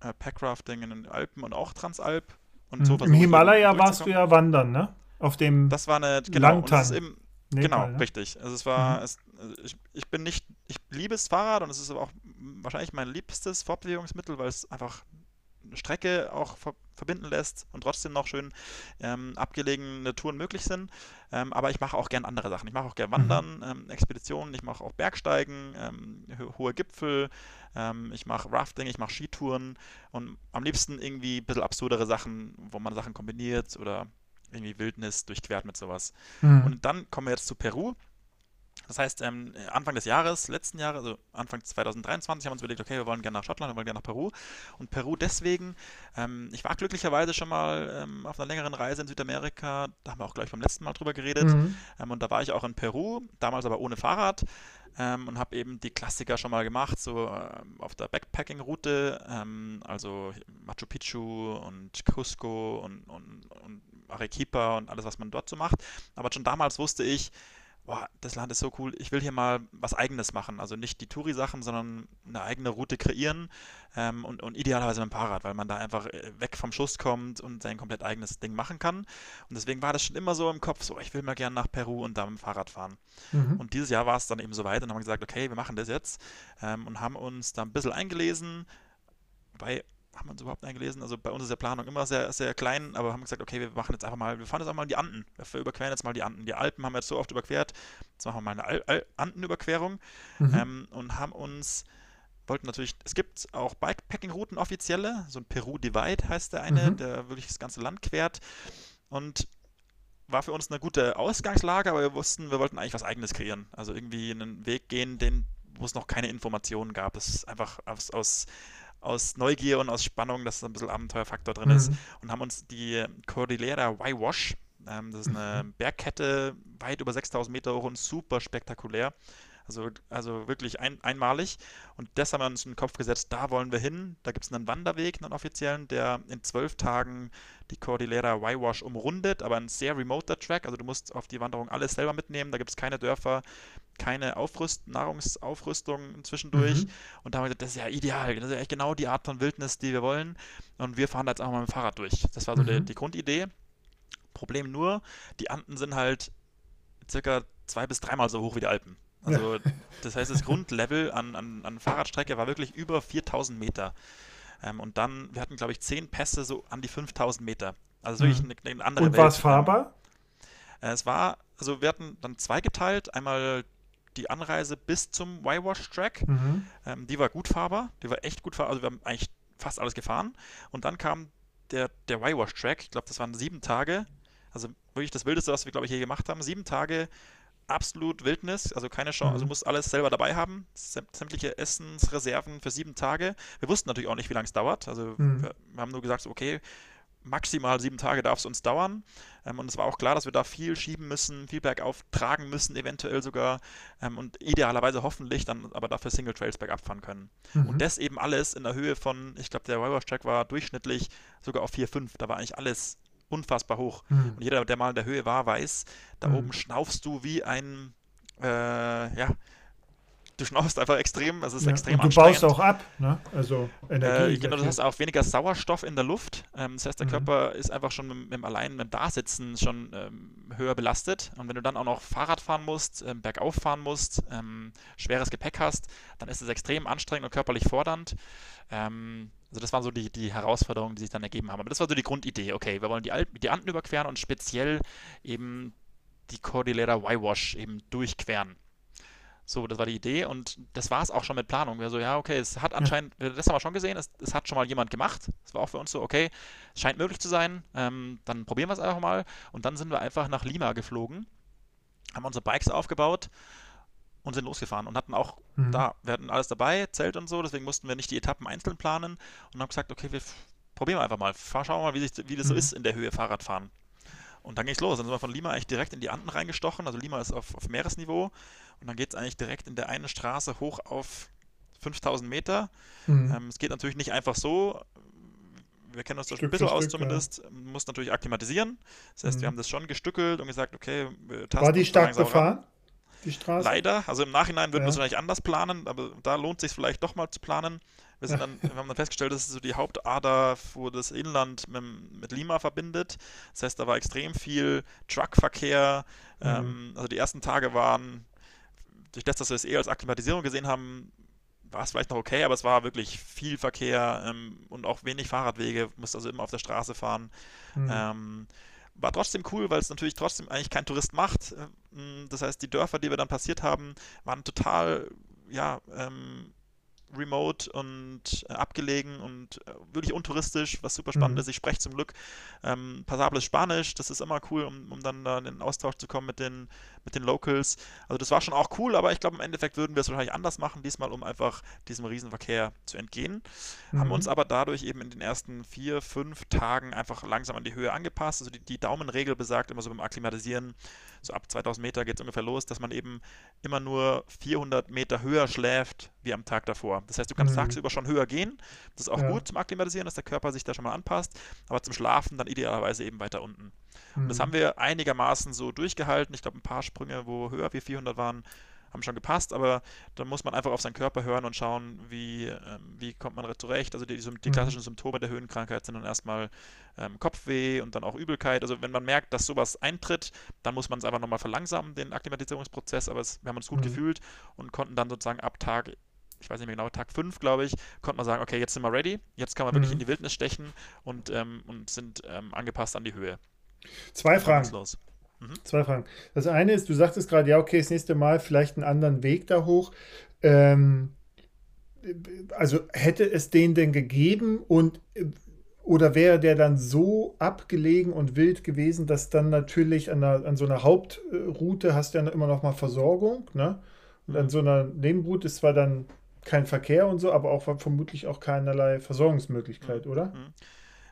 Speaker 2: äh, Packrafting in den Alpen und auch Transalp. Und
Speaker 1: mhm. so Im Himalaya warst du ja wandern, ne? Auf dem
Speaker 2: Das war eine, genau, ist eben, Nepal, genau, ne? richtig. Also es war, mhm. es, also ich, ich bin nicht, ich liebe das Fahrrad und es ist aber auch wahrscheinlich mein liebstes Fortbewegungsmittel, weil es einfach Strecke auch ver verbinden lässt und trotzdem noch schön ähm, abgelegene Touren möglich sind. Ähm, aber ich mache auch gern andere Sachen. Ich mache auch gern Wandern, mhm. ähm, Expeditionen, ich mache auch Bergsteigen, ähm, hohe Gipfel, ähm, ich mache Rafting, ich mache Skitouren und am liebsten irgendwie ein bisschen absurdere Sachen, wo man Sachen kombiniert oder irgendwie Wildnis durchquert mit sowas. Mhm. Und dann kommen wir jetzt zu Peru. Das heißt, ähm, Anfang des Jahres, letzten Jahres, also Anfang 2023, haben wir uns überlegt, okay, wir wollen gerne nach Schottland, wir wollen gerne nach Peru. Und Peru deswegen, ähm, ich war glücklicherweise schon mal ähm, auf einer längeren Reise in Südamerika, da haben wir auch gleich beim letzten Mal drüber geredet. Mhm. Ähm, und da war ich auch in Peru, damals aber ohne Fahrrad. Ähm, und habe eben die Klassiker schon mal gemacht, so ähm, auf der Backpacking-Route, also Machu Picchu und Cusco und, und, und Arequipa und alles, was man dort so macht. Aber schon damals wusste ich, boah, das Land ist so cool, ich will hier mal was Eigenes machen. Also nicht die Touri-Sachen, sondern eine eigene Route kreieren ähm, und, und, idealerweise mit dem Fahrrad, weil man da einfach äh, weg vom Schuss kommt und sein komplett eigenes Ding machen kann. Und deswegen war das schon immer so im Kopf, so ich will mal gerne nach Peru und da mit dem Fahrrad fahren. Mhm. Und dieses Jahr war es dann eben so weit und haben gesagt, okay, wir machen das jetzt ähm, und haben uns da ein bisschen eingelesen, bei haben wir uns überhaupt eingelesen? Also bei uns ist der Planung immer sehr, sehr klein, aber haben gesagt, okay, wir machen jetzt einfach mal, wir fahren jetzt einfach mal die Anden. Wir überqueren jetzt mal die Anden. Die Alpen haben wir jetzt so oft überquert, jetzt machen wir mal eine Al Al Andenüberquerung mhm. ähm, und haben uns, wollten natürlich, es gibt auch Bikepacking-Routen offizielle, so ein Peru Divide heißt der eine, mhm. der wirklich das ganze Land quert und war für uns eine gute Ausgangslage, aber wir wussten, wir wollten eigentlich was Eigenes kreieren. Also irgendwie einen Weg gehen, den, wo es noch keine Informationen gab. Es ist einfach aus, aus aus Neugier und aus Spannung, dass ein bisschen Abenteuerfaktor drin mhm. ist. Und haben uns die Cordillera Y-Wash, ähm, das ist eine mhm. Bergkette weit über 6000 Meter hoch und super spektakulär. Also, also wirklich ein, einmalig. Und das haben wir uns in den Kopf gesetzt, da wollen wir hin. Da gibt es einen Wanderweg, einen offiziellen, der in zwölf Tagen die Cordillera Y-Wash umrundet, aber ein sehr remoter Track. Also du musst auf die Wanderung alles selber mitnehmen. Da gibt es keine Dörfer, keine Aufrüst Nahrungsaufrüstung zwischendurch. Mhm. Und da haben wir gesagt, das ist ja ideal. Das ist ja echt genau die Art von Wildnis, die wir wollen. Und wir fahren da jetzt auch mal mit dem Fahrrad durch. Das war so mhm. die, die Grundidee. Problem nur, die Anden sind halt circa zwei bis dreimal so hoch wie die Alpen. Also, das heißt, das Grundlevel an, an, an Fahrradstrecke war wirklich über 4000 Meter. Ähm, und dann, wir hatten, glaube ich, zehn Pässe so an die 5000 Meter. Also wirklich mhm. eine, eine andere
Speaker 1: Und war es fahrbar?
Speaker 2: Äh, es war, also wir hatten dann zweigeteilt. Einmal die Anreise bis zum Y-Wash-Track. Mhm. Ähm, die war gut fahrbar. Die war echt gut fahrbar. Also wir haben eigentlich fast alles gefahren. Und dann kam der, der Y-Wash-Track. Ich glaube, das waren sieben Tage. Also wirklich das Wildeste, was wir, glaube ich, hier gemacht haben. Sieben Tage absolut Wildnis, also keine Chance. Also mhm. Du musst alles selber dabei haben. Sämtliche Essensreserven für sieben Tage. Wir wussten natürlich auch nicht, wie lange es dauert. Also mhm. wir, wir, haben nur gesagt, okay, maximal sieben Tage darf es uns dauern. Ähm, und es war auch klar, dass wir da viel schieben müssen, viel bergauf tragen müssen, eventuell sogar. Ähm, und idealerweise hoffentlich dann aber dafür Single Trails bergab fahren können. Mhm. Und das eben alles in der Höhe von, ich glaube, der Wildwash Track war durchschnittlich sogar auf 4,5. Da war eigentlich alles unfassbar hoch. Mhm. Und jeder, der mal in der Höhe war, weiß, da mhm. oben schnaufst du wie ein, äh, ja, du schnaufst einfach extrem, also es ist ja, extrem
Speaker 1: und du baust auch ab, ne? Also
Speaker 2: Energie. Äh, genau, du hast auch weniger Sauerstoff in der Luft. Ähm, das heißt, der mhm. Körper ist einfach schon mit, mit dem allein mit dem Dasitzen schon ähm, höher belastet. Und wenn du dann auch noch Fahrrad fahren musst, ähm, bergauf fahren musst, ähm, schweres Gepäck hast, dann ist es extrem anstrengend und körperlich fordernd. Ähm, also das waren so die, die Herausforderungen, die sich dann ergeben haben. Aber das war so die Grundidee. Okay, wir wollen die, Alpen, die Anden überqueren und speziell eben die Cordillera Y-Wash eben durchqueren. So, das war die Idee und das war es auch schon mit Planung. Wir so, ja, okay, es hat anscheinend, das haben wir schon gesehen, es, es, hat schon mal jemand gemacht. Es war auch für uns so, okay, es scheint möglich zu sein, ähm, dann probieren wir es einfach mal. Und dann sind wir einfach nach Lima geflogen, haben unsere Bikes aufgebaut und sind losgefahren und hatten auch mhm. da, wir hatten alles dabei, Zelt und so, deswegen mussten wir nicht die Etappen einzeln planen und haben gesagt, okay, wir probieren wir einfach mal, schauen wir mal, wie, sich, wie das mhm. so ist in der Höhe Fahrradfahren. Und dann ging es los. Dann sind wir von Lima eigentlich direkt in die Anden reingestochen. Also Lima ist auf, auf Meeresniveau. Und dann geht es eigentlich direkt in der einen Straße hoch auf 5000 Meter. Mhm. Ähm, es geht natürlich nicht einfach so. Wir kennen uns das ein bisschen aus Stück, zumindest. Ja. Muss natürlich akklimatisieren. Das heißt, mhm. wir haben das schon gestückelt und gesagt, okay,
Speaker 1: War die stark befahren?
Speaker 2: Die Straße? Leider. Also im Nachhinein würden ja. wir es wahrscheinlich anders planen, aber da lohnt es sich vielleicht doch mal zu planen. Wir, sind dann, wir haben dann festgestellt, dass es so die Hauptader, wo das Inland mit, mit Lima verbindet. Das heißt, da war extrem viel Truckverkehr. Mhm. Ähm, also die ersten Tage waren, durch das, dass wir es eher als Akklimatisierung gesehen haben, war es vielleicht noch okay, aber es war wirklich viel Verkehr ähm, und auch wenig Fahrradwege, musste also immer auf der Straße fahren. Mhm. Ähm, war trotzdem cool, weil es natürlich trotzdem eigentlich kein Tourist macht. Ähm, das heißt, die Dörfer, die wir dann passiert haben, waren total, ja, ähm, remote und äh, abgelegen und äh, wirklich untouristisch, was super spannend mhm. ist. Ich spreche zum Glück ähm, passables Spanisch, das ist immer cool, um, um dann da in den Austausch zu kommen mit den, mit den Locals. Also das war schon auch cool, aber ich glaube im Endeffekt würden wir es wahrscheinlich anders machen, diesmal, um einfach diesem Riesenverkehr zu entgehen. Mhm. Haben uns aber dadurch eben in den ersten vier, fünf Tagen einfach langsam an die Höhe angepasst. Also die, die Daumenregel besagt immer so beim Akklimatisieren, so ab 2000 Meter geht es ungefähr los, dass man eben immer nur 400 Meter höher schläft wie am Tag davor. Das heißt, du kannst
Speaker 1: Mhm.
Speaker 2: tagsüber schon höher gehen. Das ist auch
Speaker 1: Ja.
Speaker 2: gut zum Akklimatisieren, dass der Körper sich da schon mal anpasst. Aber zum Schlafen dann idealerweise eben weiter unten. Und das
Speaker 1: Mhm.
Speaker 2: haben wir einigermaßen so durchgehalten. Ich glaube, ein paar Sprünge, wo höher wie 400 waren, haben schon gepasst, aber dann muss man einfach auf seinen Körper hören und schauen, wie, ähm, wie kommt man zurecht. Also die, die, die
Speaker 1: Mhm.
Speaker 2: klassischen Symptome der Höhenkrankheit sind dann erstmal ähm, Kopfweh und dann auch Übelkeit. Also wenn man merkt, dass sowas eintritt, dann muss man es einfach nochmal verlangsamen, den Akklimatisierungsprozess, aber es, wir haben uns gut
Speaker 1: Mhm.
Speaker 2: gefühlt und konnten dann sozusagen ab Tag, ich weiß nicht mehr genau, Tag 5, glaube ich, konnte man sagen, okay, jetzt sind wir ready, jetzt kann man wirklich
Speaker 1: Mhm.
Speaker 2: in die Wildnis stechen und, ähm, und sind ähm, angepasst an die Höhe.
Speaker 1: Zwei Fragen.
Speaker 2: Los.
Speaker 1: Zwei Fragen. Das eine ist, du sagtest gerade, ja, okay, das nächste Mal vielleicht einen anderen Weg da hoch. Ähm, also hätte es den denn gegeben und oder wäre der dann so abgelegen und wild gewesen, dass dann natürlich an, einer, an so einer Hauptroute hast du ja immer noch mal Versorgung, ne? Und an so einer Nebenroute ist zwar dann kein Verkehr und so, aber auch vermutlich auch keinerlei Versorgungsmöglichkeit, oder?
Speaker 2: Mhm.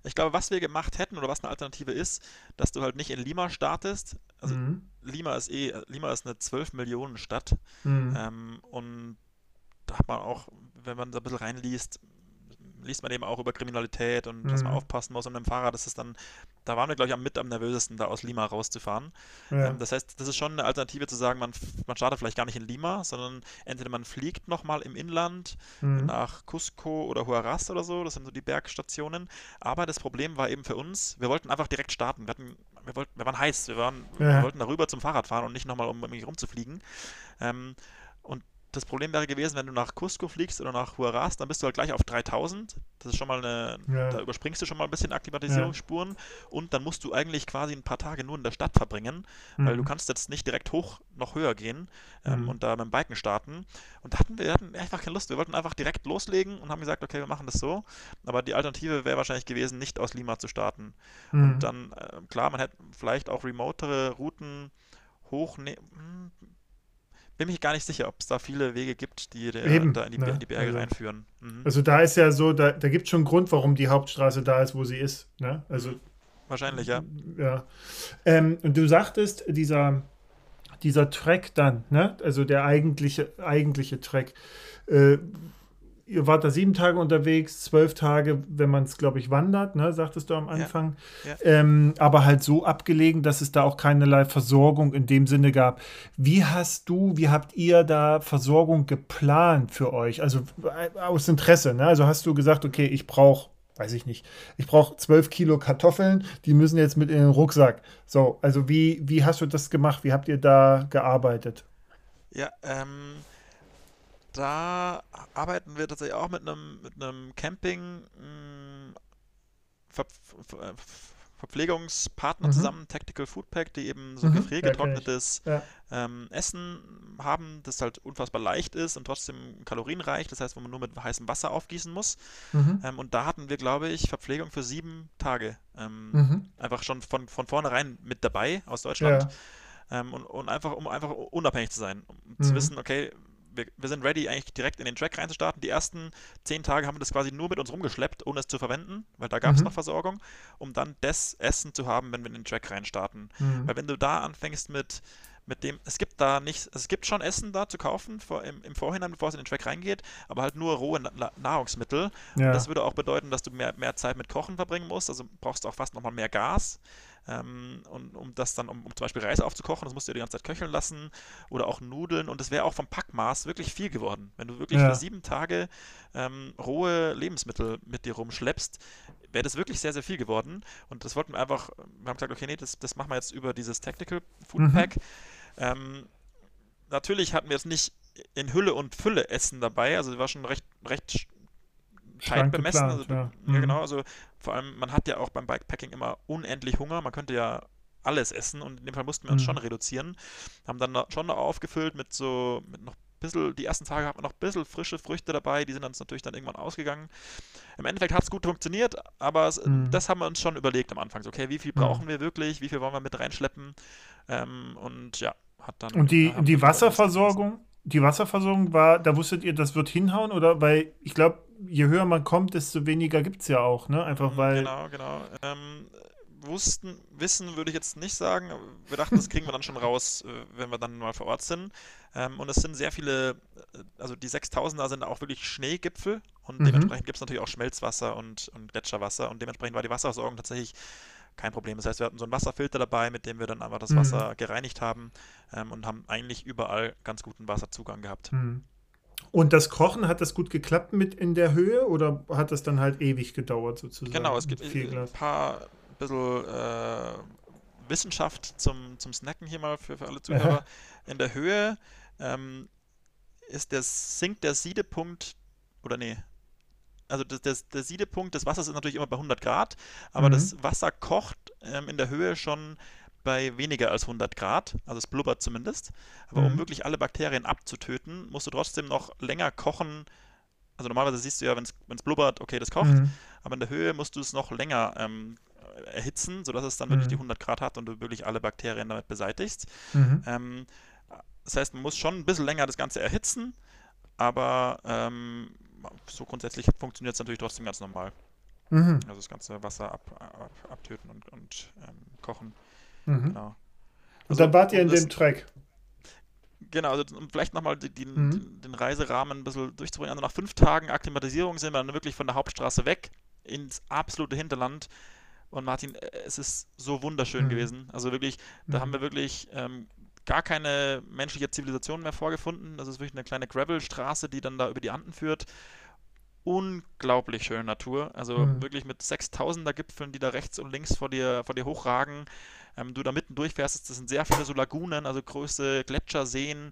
Speaker 2: Ich glaube, was wir gemacht hätten oder was eine Alternative ist, dass du halt nicht in Lima startest. Also
Speaker 1: Mhm.
Speaker 2: Lima ist eh, Lima ist eine 12 Millionen Stadt.
Speaker 1: Mhm.
Speaker 2: Ähm, und da hat man auch, wenn man da ein bisschen reinliest, liest man eben auch über Kriminalität und dass man
Speaker 1: Mhm.
Speaker 2: aufpassen muss. Und mit dem Fahrrad ist es dann, da waren wir, glaube ich, am mit am nervösesten, da aus Lima rauszufahren.
Speaker 1: Ja.
Speaker 2: Ähm, das heißt, das ist schon eine Alternative zu sagen, man, man startet vielleicht gar nicht in Lima, sondern entweder man fliegt nochmal im Inland
Speaker 1: Mhm.
Speaker 2: nach Cusco oder Huaraz oder so, das sind so die Bergstationen. Aber das Problem war eben für uns, wir wollten einfach direkt starten. Wir, hatten, wir, wollten, wir waren heiß, wir, waren,
Speaker 1: Ja.
Speaker 2: wir wollten darüber zum Fahrrad fahren und nicht nochmal, um irgendwie rumzufliegen. Ähm, das Problem wäre gewesen, wenn du nach Cusco fliegst oder nach Huaraz, dann bist du halt gleich auf 3000. Das ist schon mal eine,
Speaker 1: Ja.
Speaker 2: da überspringst du schon mal ein bisschen Akklimatisierungsspuren und dann musst du eigentlich quasi ein paar Tage nur in der Stadt verbringen, weil du
Speaker 1: Mhm.
Speaker 2: kannst jetzt nicht direkt hoch noch höher gehen ähm,
Speaker 1: Mhm.
Speaker 2: und da mit dem Biken starten. Und da hatten wir hatten einfach keine Lust. Wir wollten einfach direkt loslegen und haben gesagt, okay, wir machen das so. Aber die Alternative wäre wahrscheinlich gewesen, nicht aus Lima zu starten.
Speaker 1: Mhm.
Speaker 2: Und dann, äh, klar, man hätte vielleicht auch remotere Routen hochnehmen. Bin mich gar nicht sicher, ob es da viele Wege gibt, die der,
Speaker 1: Eben,
Speaker 2: da in die,
Speaker 1: ne?
Speaker 2: in die Berge
Speaker 1: Also-
Speaker 2: reinführen. Mhm.
Speaker 1: Also da ist ja so, da, da gibt es schon einen Grund, warum die Hauptstraße da ist, wo sie ist. Ne? Also,
Speaker 2: Wahrscheinlich, ja.
Speaker 1: ja. Ähm, und du sagtest, dieser, dieser Track dann, ne? also der eigentliche, eigentliche Track, äh, ihr wart da sieben Tage unterwegs, zwölf Tage, wenn man es, glaube ich, wandert, ne? sagtest du am Anfang.
Speaker 2: ja.
Speaker 1: Ähm, aber halt so abgelegen, dass es da auch keinerlei Versorgung in dem Sinne gab. Wie hast du, wie habt ihr da Versorgung geplant für euch? Also äh, aus Interesse, ne? Also hast du gesagt, okay, ich brauche, weiß ich nicht, ich brauche zwölf Kilo Kartoffeln, die müssen jetzt mit in den Rucksack. So, also wie, wie hast du das gemacht? Wie habt ihr da gearbeitet?
Speaker 2: Ja, ähm, da arbeiten wir tatsächlich auch mit einem mit einem Camping mh, Ver Ver Ver Verpflegungspartner
Speaker 1: Mhm.
Speaker 2: zusammen, Tactical Food Pack, die eben so
Speaker 1: Mhm,
Speaker 2: gefriergetrocknetes
Speaker 1: Ja.
Speaker 2: ähm, Essen haben, das halt unfassbar leicht ist und trotzdem kalorienreich, das heißt, wo man nur mit heißem Wasser aufgießen muss.
Speaker 1: Mhm.
Speaker 2: Ähm, und da hatten wir, glaube ich, Verpflegung für sieben Tage. Ähm,
Speaker 1: Mhm.
Speaker 2: Einfach schon von, von vornherein mit dabei aus Deutschland.
Speaker 1: Ja.
Speaker 2: Ähm, und, und einfach, um einfach unabhängig zu sein. Um zu
Speaker 1: Mhm.
Speaker 2: wissen, okay, wir, wir sind ready, eigentlich direkt in den Track reinzustarten. Die ersten zehn Tage haben wir das quasi nur mit uns rumgeschleppt, ohne es zu verwenden, weil da gab es
Speaker 1: Mhm.
Speaker 2: noch Versorgung, um dann das Essen zu haben, wenn wir in den Track reinstarten.
Speaker 1: Mhm.
Speaker 2: Weil wenn du da anfängst mit, mit dem, es gibt da nicht, es gibt schon Essen da zu kaufen vor, im, im Vorhinein, bevor es in den Track reingeht, aber halt nur rohe Na Nahrungsmittel.
Speaker 1: Ja.
Speaker 2: Das würde auch bedeuten, dass du mehr, mehr Zeit mit Kochen verbringen musst, also brauchst du auch fast nochmal mehr Gas. Ähm, und um das dann, um, um zum Beispiel Reis aufzukochen, das musst du ja die ganze Zeit köcheln lassen oder auch Nudeln und das wäre auch vom Packmaß wirklich viel geworden. Wenn du wirklich
Speaker 1: Ja.
Speaker 2: für sieben Tage ähm, rohe Lebensmittel mit dir rumschleppst, wäre das wirklich sehr, sehr viel geworden. Und das wollten wir einfach, wir haben gesagt, okay, nee, das, das machen wir jetzt über dieses Tactical Food
Speaker 1: Mhm.
Speaker 2: Pack. Ähm, natürlich hatten wir jetzt nicht in Hülle und Fülle Essen dabei, also war schon recht, recht tight bemessen.
Speaker 1: geplant,
Speaker 2: Also,
Speaker 1: ja.
Speaker 2: ja,
Speaker 1: Mhm.
Speaker 2: genau, also vor allem, man hat ja auch beim Bikepacking immer unendlich Hunger, man könnte ja alles essen und in dem Fall mussten wir uns
Speaker 1: Mhm.
Speaker 2: schon reduzieren. Haben dann schon noch aufgefüllt mit so, mit noch ein bisschen, die ersten Tage hatten wir noch ein bisschen frische Früchte dabei, die sind uns natürlich dann irgendwann ausgegangen. Im Endeffekt hat es gut funktioniert, aber es,
Speaker 1: Mhm.
Speaker 2: das haben wir uns schon überlegt am Anfang. So, okay, wie viel
Speaker 1: Mhm.
Speaker 2: brauchen wir wirklich, wie viel wollen wir mit reinschleppen? Ähm, und ja, hat dann.
Speaker 1: Und die, die Wasserversorgung, die Wasserversorgung war, da wusstet ihr, das wird hinhauen, oder? Weil ich glaube, je höher man kommt, desto weniger gibt es ja auch, ne? Einfach
Speaker 2: Mhm,
Speaker 1: weil.
Speaker 2: Genau, genau. Ähm, wussten, wissen würde ich jetzt nicht sagen. Wir dachten, das kriegen wir dann schon raus, äh, wenn wir dann mal vor Ort sind. Ähm, und es sind sehr viele, äh, also die 6000er sind auch wirklich Schneegipfel und mhm. dementsprechend gibt es natürlich auch Schmelzwasser und, und Gletscherwasser und dementsprechend war die Wasserversorgung tatsächlich kein Problem. Das heißt, wir hatten so einen Wasserfilter dabei, mit dem wir dann einfach das mhm. Wasser gereinigt haben ähm, und haben eigentlich überall ganz guten Wasserzugang gehabt.
Speaker 1: Mhm. Und das Kochen, hat das gut geklappt mit in der Höhe oder hat das dann halt ewig gedauert sozusagen?
Speaker 2: Genau, es gibt ein paar bisschen äh, Wissenschaft zum, zum Snacken hier mal für, für alle Zuhörer. Aha. In der Höhe ähm, ist der, sinkt der Siedepunkt, oder nee, also das, das, der Siedepunkt des Wassers ist natürlich immer bei 100 Grad, aber mhm. das Wasser kocht ähm, in der Höhe schon bei weniger als 100 Grad, also es blubbert zumindest. Aber mhm. um wirklich alle Bakterien abzutöten, musst du trotzdem noch länger kochen. Also normalerweise siehst du ja, wenn es blubbert, okay, das kocht, mhm. aber in der Höhe musst du es noch länger ähm, erhitzen, sodass es dann mhm. wirklich die 100 Grad hat und du wirklich alle Bakterien damit beseitigst. Mhm. Ähm, das heißt, man muss schon ein bisschen länger das Ganze erhitzen, aber ähm, so grundsätzlich funktioniert es natürlich trotzdem ganz normal. Mhm. Also das ganze Wasser ab, ab, abtöten und, und ähm, kochen.
Speaker 1: Mhm. Genau. Also, und dann wart ihr in das, dem Track.
Speaker 2: Genau, also um vielleicht nochmal mhm. den, den Reiserahmen ein bisschen durchzubringen. Also nach fünf Tagen Akklimatisierung sind wir dann wirklich von der Hauptstraße weg ins absolute Hinterland. Und Martin, äh, es ist so wunderschön mhm. gewesen. Also wirklich, da mhm. haben wir wirklich ähm, gar keine menschliche Zivilisation mehr vorgefunden. Das ist wirklich eine kleine Gravelstraße, die dann da über die Anden führt. Unglaublich schöne Natur. Also mhm. wirklich mit 6000er Gipfeln, die da rechts und links vor dir, vor dir hochragen. Ähm, du da mitten durchfährst, das sind sehr viele so Lagunen, also große Gletscherseen,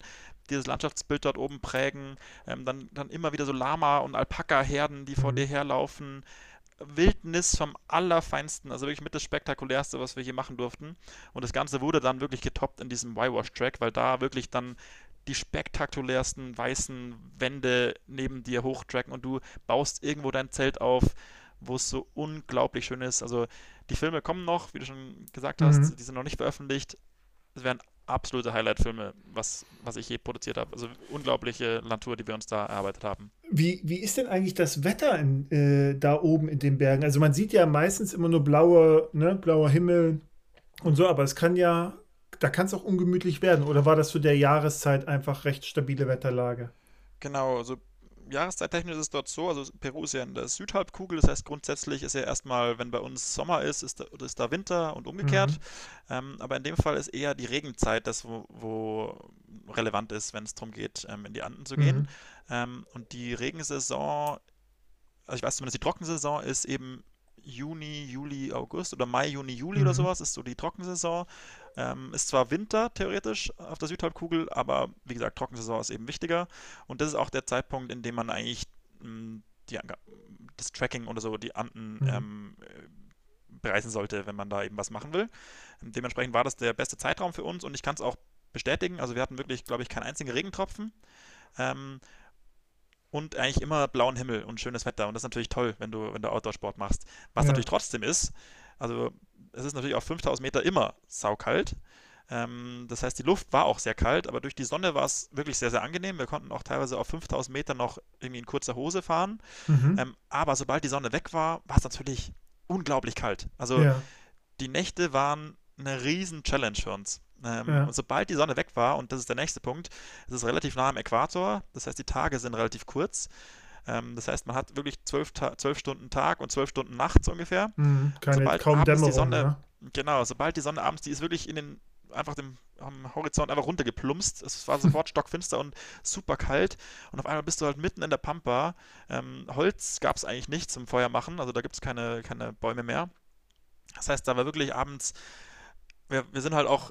Speaker 2: die das Landschaftsbild dort oben prägen. Ähm, dann, dann immer wieder so Lama- und Alpaka-Herden, die vor mhm. dir herlaufen. Wildnis vom Allerfeinsten, also wirklich mit das Spektakulärste, was wir hier machen durften. Und das Ganze wurde dann wirklich getoppt in diesem Y-Wash-Track, weil da wirklich dann die spektakulärsten weißen Wände neben dir hochtracken und du baust irgendwo dein Zelt auf, wo es so unglaublich schön ist. Also die Filme kommen noch, wie du schon gesagt hast, mhm. die sind noch nicht veröffentlicht. Es wären absolute Highlight-Filme, was, was ich je produziert habe. Also unglaubliche Natur, die wir uns da erarbeitet haben.
Speaker 1: Wie, wie ist denn eigentlich das Wetter in, äh, da oben in den Bergen? Also man sieht ja meistens immer nur blaue, ne, blauer Himmel und so, aber es kann ja, da kann es auch ungemütlich werden. Oder war das zu der Jahreszeit einfach recht stabile Wetterlage?
Speaker 2: Genau, also jahreszeittechnisch ist es dort so, also Peru ist ja in der Südhalbkugel, das heißt grundsätzlich ist ja erstmal, wenn bei uns Sommer ist, ist da, ist da Winter und umgekehrt. Mhm. Ähm, aber in dem Fall ist eher die Regenzeit das, wo, wo relevant ist, wenn es darum geht, ähm, in die Anden zu gehen. Mhm. Ähm, und die Regensaison, also ich weiß zumindest, die Trockensaison ist eben Juni, Juli, August oder Mai, Juni, Juli mhm. oder sowas, ist so die Trockensaison. Ähm, ist zwar Winter theoretisch auf der Südhalbkugel, aber wie gesagt, Trockensaison ist eben wichtiger. Und das ist auch der Zeitpunkt, in dem man eigentlich mh, hm, die, das Tracking oder so, die Anden mhm. ähm, bereisen sollte, wenn man da eben was machen will. Dementsprechend war das der beste Zeitraum für uns und ich kann es auch bestätigen. Also wir hatten wirklich, glaube ich, keinen einzigen Regentropfen. Ähm, und eigentlich immer blauen Himmel und schönes Wetter. Und das ist natürlich toll, wenn du, wenn du Outdoor-Sport machst. Was ja. natürlich trotzdem ist, also es ist natürlich auf 5000 Meter immer saukalt. Ähm, das heißt, die Luft war auch sehr kalt, aber durch die Sonne war es wirklich sehr, sehr angenehm. Wir konnten auch teilweise auf 5000 Meter noch irgendwie in kurzer Hose fahren. Mhm. Ähm, aber sobald die Sonne weg war, war es natürlich unglaublich kalt. Also ja. die Nächte waren eine riesen Challenge für uns. Ähm, ja. Und sobald die Sonne weg war, und das ist der nächste Punkt, es ist relativ nah am Äquator, das heißt, die Tage sind relativ kurz. Ähm, das heißt, man hat wirklich zwölf, zwölf Stunden Tag und zwölf Stunden nachts ungefähr. Mhm,
Speaker 1: keine, sobald kaum abends Dämmerung, die
Speaker 2: Sonne, ne? genau, sobald die Sonne abends, die ist wirklich in den einfach dem am Horizont einfach runtergeplumpst. Es war [LAUGHS] sofort stockfinster und super kalt. Und auf einmal bist du halt mitten in der Pampa. Ähm, Holz gab es eigentlich nicht zum Feuer machen, also da gibt es keine, keine Bäume mehr. Das heißt, da war wirklich abends wir, wir sind halt auch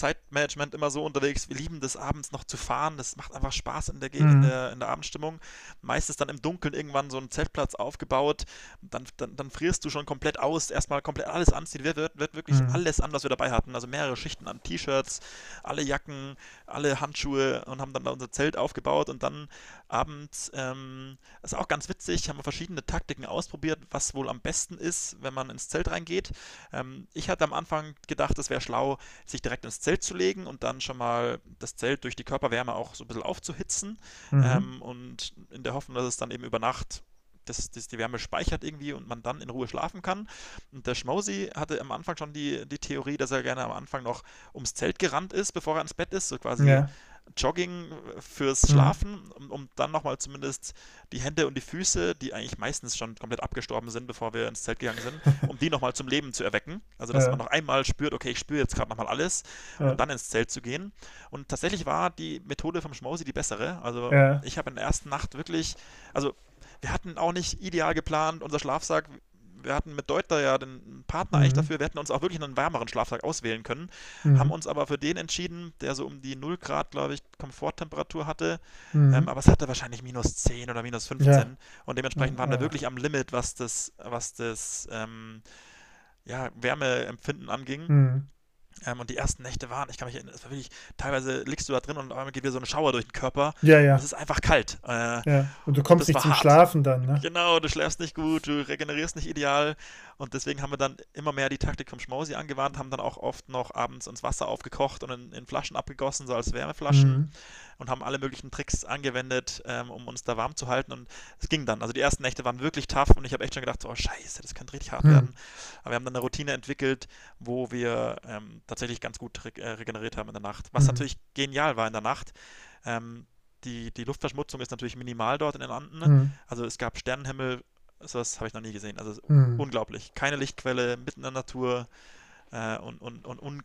Speaker 2: Zeitmanagement immer so unterwegs. Wir lieben das abends noch zu fahren. Das macht einfach Spaß in der, mhm. in der, in der Abendstimmung. Meistens dann im Dunkeln irgendwann so ein Zeltplatz aufgebaut. Dann, dann, dann frierst du schon komplett aus. Erstmal komplett alles anziehen. Wird, wird, wird wirklich mhm. alles an, was wir dabei hatten. Also mehrere Schichten an T-Shirts, alle Jacken, alle Handschuhe und haben dann da unser Zelt aufgebaut und dann abends, ähm, ist auch ganz witzig, haben wir verschiedene Taktiken ausprobiert, was wohl am besten ist, wenn man ins Zelt reingeht. Ähm, ich hatte am Anfang gedacht, es wäre schlau, sich direkt ins Zelt zu legen und dann schon mal das Zelt durch die Körperwärme auch so ein bisschen aufzuhitzen mhm. ähm, und in der Hoffnung, dass es dann eben über Nacht das, das die Wärme speichert irgendwie und man dann in Ruhe schlafen kann. Und der Schmausi hatte am Anfang schon die, die Theorie, dass er gerne am Anfang noch ums Zelt gerannt ist, bevor er ins Bett ist, so quasi ja. Jogging fürs mhm. Schlafen, mhm. um, um, dann nochmal zumindest die Hände und die Füße, die eigentlich meistens schon komplett abgestorben sind, bevor wir ins Zelt gegangen sind, [LAUGHS] um die nochmal zum Leben zu erwecken. Also, dass ja. man noch einmal spürt, okay, ich spüre jetzt gerade nochmal alles ja. und dann ins Zelt zu gehen. Und tatsächlich war die Methode vom Schmausi die bessere. Also, ja. ich habe in der ersten Nacht wirklich, also wir hatten auch nicht ideal geplant, unser Schlafsack wir hatten mit Deuter ja den Partner mhm. eigentlich dafür, wir hätten uns auch wirklich einen wärmeren Schlaftag auswählen können, mhm. haben uns aber für den entschieden, der so um die 0 Grad, glaube ich, Komforttemperatur hatte, mhm. ähm, aber es hatte wahrscheinlich minus 10 oder minus 15 ja. und dementsprechend waren wir wirklich am Limit, was das, was das ähm, ja, Wärmeempfinden anging. Ähm, und die ersten Nächte waren, ich kann mich erinnern, es war wirklich, teilweise liegst du da drin und einmal geht dir so eine Schauer durch den Körper.
Speaker 1: Ja, ja.
Speaker 2: Es ist einfach kalt.
Speaker 1: Äh, ja. Und du kommst nicht zum hart. Schlafen dann, ne?
Speaker 2: Genau, du schläfst nicht gut, du regenerierst nicht ideal. Und deswegen haben wir dann immer mehr die Taktik vom Schmausi angewandt, haben dann auch oft noch abends ins Wasser aufgekocht und in, in Flaschen abgegossen, so als Wärmeflaschen. Mhm. Und haben alle möglichen Tricks angewendet, ähm, um uns da warm zu halten. Und es ging dann. Also die ersten Nächte waren wirklich tough und ich habe echt schon gedacht, oh scheiße, das könnte richtig hart mhm. werden. Aber wir haben dann eine Routine entwickelt, wo wir ähm, tatsächlich ganz gut re äh, regeneriert haben in der Nacht. Was mhm. natürlich genial war in der Nacht. Ähm, die, die Luftverschmutzung ist natürlich minimal dort in den Anden. Mhm. Also es gab Sternenhimmel sowas habe ich noch nie gesehen. Also mhm. unglaublich. Keine Lichtquelle, mitten in der Natur äh, und, und, und, und,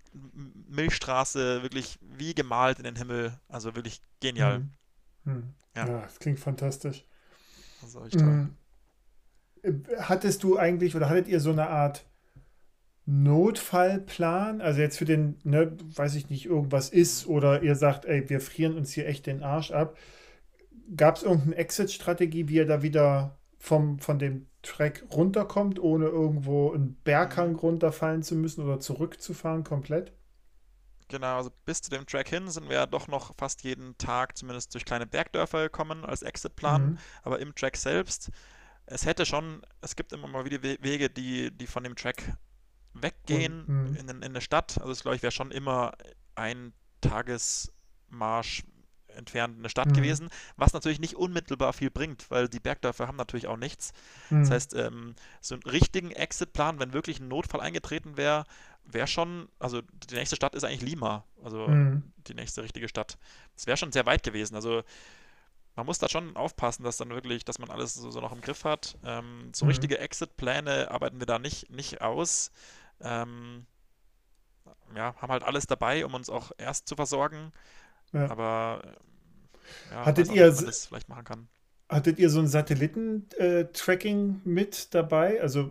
Speaker 2: Milchstraße wirklich wie gemalt in den Himmel. Also wirklich genial. Mhm.
Speaker 1: Mhm. Ja. ja, das klingt fantastisch. Das ist toll. Äh, hattest du eigentlich oder hattet ihr so eine Art Notfallplan? Also jetzt für den, ne, weiß ich nicht, irgendwas ist oder ihr sagt, ey, wir frieren uns hier echt den Arsch ab. Gab es irgendeine Exit-Strategie, wie ihr da wieder vom, von dem Track runterkommt, ohne irgendwo einen Berghang mhm. runterfallen zu müssen oder zurückzufahren komplett?
Speaker 2: Genau, also bis zu dem Track hin sind wir ja doch noch fast jeden Tag zumindest durch kleine Bergdörfer gekommen als Exitplan, mhm. aber im Track selbst, es hätte schon, es gibt immer mal wieder Wege, die, die von dem Track weggehen mhm. in, in eine Stadt. Also es glaube ich wäre schon immer ein Tagesmarsch entfernt eine Stadt mhm. gewesen, was natürlich nicht unmittelbar viel bringt, weil die Bergdörfer haben natürlich auch nichts. Mhm. Das heißt, ähm, so einen richtigen Exit-Plan, wenn wirklich ein Notfall eingetreten wäre, wäre schon, also die nächste Stadt ist eigentlich Lima, also mhm. die nächste richtige Stadt. Das wäre schon sehr weit gewesen. Also man muss da schon aufpassen, dass dann wirklich, dass man alles so, so noch im Griff hat. Ähm, so mhm. richtige Exit-Pläne arbeiten wir da nicht, nicht aus. Ähm, ja, haben halt alles dabei, um uns auch erst zu versorgen. Ja. Aber
Speaker 1: ja, hattet ihr das vielleicht machen kann. Hattet ihr so ein Satelliten-Tracking äh, mit dabei? Also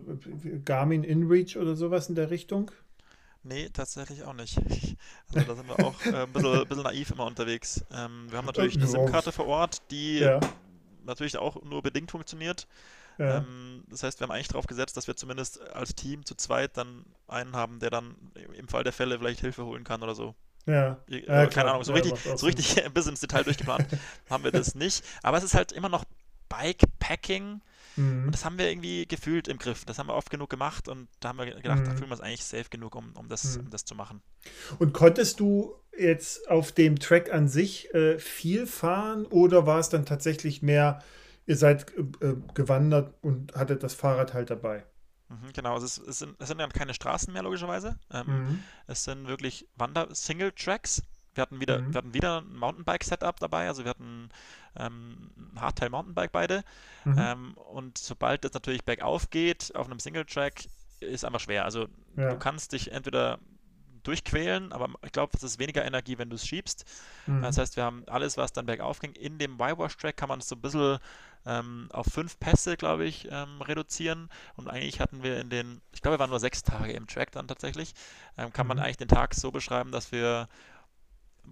Speaker 1: Garmin InReach oder sowas in der Richtung?
Speaker 2: Nee, tatsächlich auch nicht. [LAUGHS] Also da sind wir auch äh, ein, bisschen, ein bisschen naiv immer unterwegs. Ähm, wir haben natürlich eine SIM-Karte vor Ort, die ja. natürlich auch nur bedingt funktioniert. Ja. Ähm, das heißt, wir haben eigentlich darauf gesetzt, dass wir zumindest als Team zu zweit dann einen haben, der dann im Fall der Fälle vielleicht Hilfe holen kann oder so.
Speaker 1: Ja.
Speaker 2: Äh, ja keine Ahnung, so richtig, so richtig [LAUGHS] bis ins Detail durchgeplant [LAUGHS] haben wir das nicht. Aber es ist halt immer noch Bikepacking. Mhm. Und das haben wir irgendwie gefühlt im Griff. Das haben wir oft genug gemacht und da haben wir gedacht, mhm. da fühlen wir uns eigentlich safe genug, um, um, das, mhm. um das zu machen.
Speaker 1: Und konntest du jetzt auf dem Track an sich äh, viel fahren oder war es dann tatsächlich mehr, ihr seid äh, gewandert und hattet das Fahrrad halt dabei?
Speaker 2: Mhm, genau, also es, es, sind, es sind dann keine Straßen mehr, logischerweise. Ähm, mhm. Es sind wirklich Wander-Single-Tracks. Wir hatten wieder, mhm. wir hatten wieder ein Mountainbike-Setup dabei, also wir hatten ähm, ein Hardtail-Mountainbike beide. Mhm. Ähm, und sobald es natürlich bergauf geht, auf einem Single-Track, ist einfach schwer. Also ja. du kannst dich entweder durchquälen, aber ich glaube, es ist weniger Energie, wenn du es schiebst. Mhm. Das heißt, wir haben alles, was dann bergauf ging. In dem Y-Wash-Track kann man es so ein bisschen ähm, auf fünf Pässe, glaube ich, ähm, reduzieren. Und eigentlich hatten wir in den, ich glaube, wir waren nur sechs Tage im Track dann tatsächlich, ähm, kann mhm. man eigentlich den Tag so beschreiben, dass wir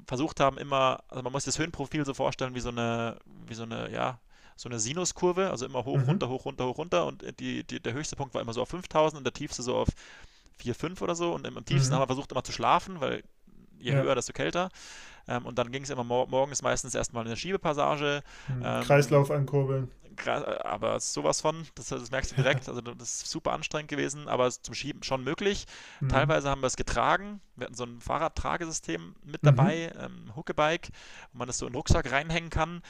Speaker 2: versucht haben, immer, also man muss das Höhenprofil so vorstellen wie so eine, wie so eine, ja, so eine Sinuskurve, also immer hoch, mhm. runter, hoch, runter, hoch, runter und die, die, der höchste Punkt war immer so auf 5000 und der tiefste so auf 4, 5 oder so und im, im tiefsten mhm. haben wir versucht immer zu schlafen, weil je ja. höher, desto kälter. Ähm, und dann ging es immer mor morgens meistens erstmal eine Schiebepassage.
Speaker 1: Mhm. Ähm, Kreislauf ankurbeln.
Speaker 2: Aber sowas von, das, das, merkst du direkt, also das ist super anstrengend gewesen, aber zum Schieben schon möglich. Mhm. Teilweise haben wir es getragen. Wir hatten so ein Fahrradtragesystem mit dabei, mhm. ähm, Huckebike, wo man das so in den Rucksack reinhängen kann.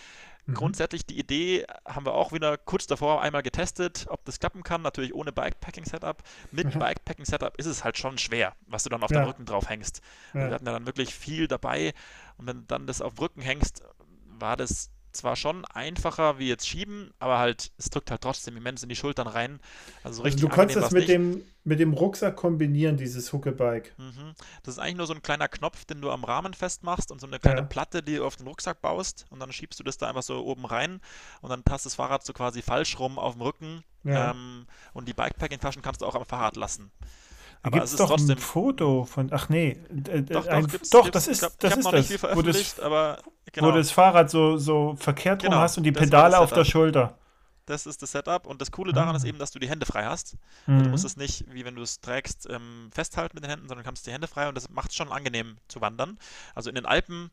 Speaker 2: Mhm. Grundsätzlich die Idee haben wir auch wieder kurz davor einmal getestet, ob das klappen kann. Natürlich ohne Bikepacking-Setup. Mit mhm. Bikepacking-Setup ist es halt schon schwer, was du dann auf ja. deinem Rücken drauf hängst. Ja. Wir hatten ja dann wirklich viel dabei und wenn du dann das auf dem Rücken hängst, war das zwar schon einfacher wie jetzt schieben, aber halt, es drückt halt trotzdem immens in die Schultern rein.
Speaker 1: Also, so richtig also du kannst das mit dem, mit dem Rucksack kombinieren, dieses Huckebike.
Speaker 2: Mhm. Das ist eigentlich nur so ein kleiner Knopf, den du am Rahmen festmachst und so eine kleine ja. Platte, die du auf den Rucksack baust und dann schiebst du das da einfach so oben rein und dann passt das Fahrrad so quasi falsch rum auf dem Rücken ja. ähm, und die Bikepacking-Taschen kannst du auch am Fahrrad lassen.
Speaker 1: Aber gibt es doch trotzdem, ein Foto von, ach nee, äh, doch, ein, doch, doch das ist, das, ist das, wo das, aber, genau. wo das Fahrrad so, so verkehrt genau, rum hast und die Pedale auf der Schulter.
Speaker 2: Das ist das Setup und das Coole daran mhm. ist eben, dass du die Hände frei hast. Mhm. Du musst es nicht, wie wenn du es trägst, ähm, festhalten mit den Händen, sondern kannst die Hände frei und das macht es schon angenehm zu wandern. Also in den Alpen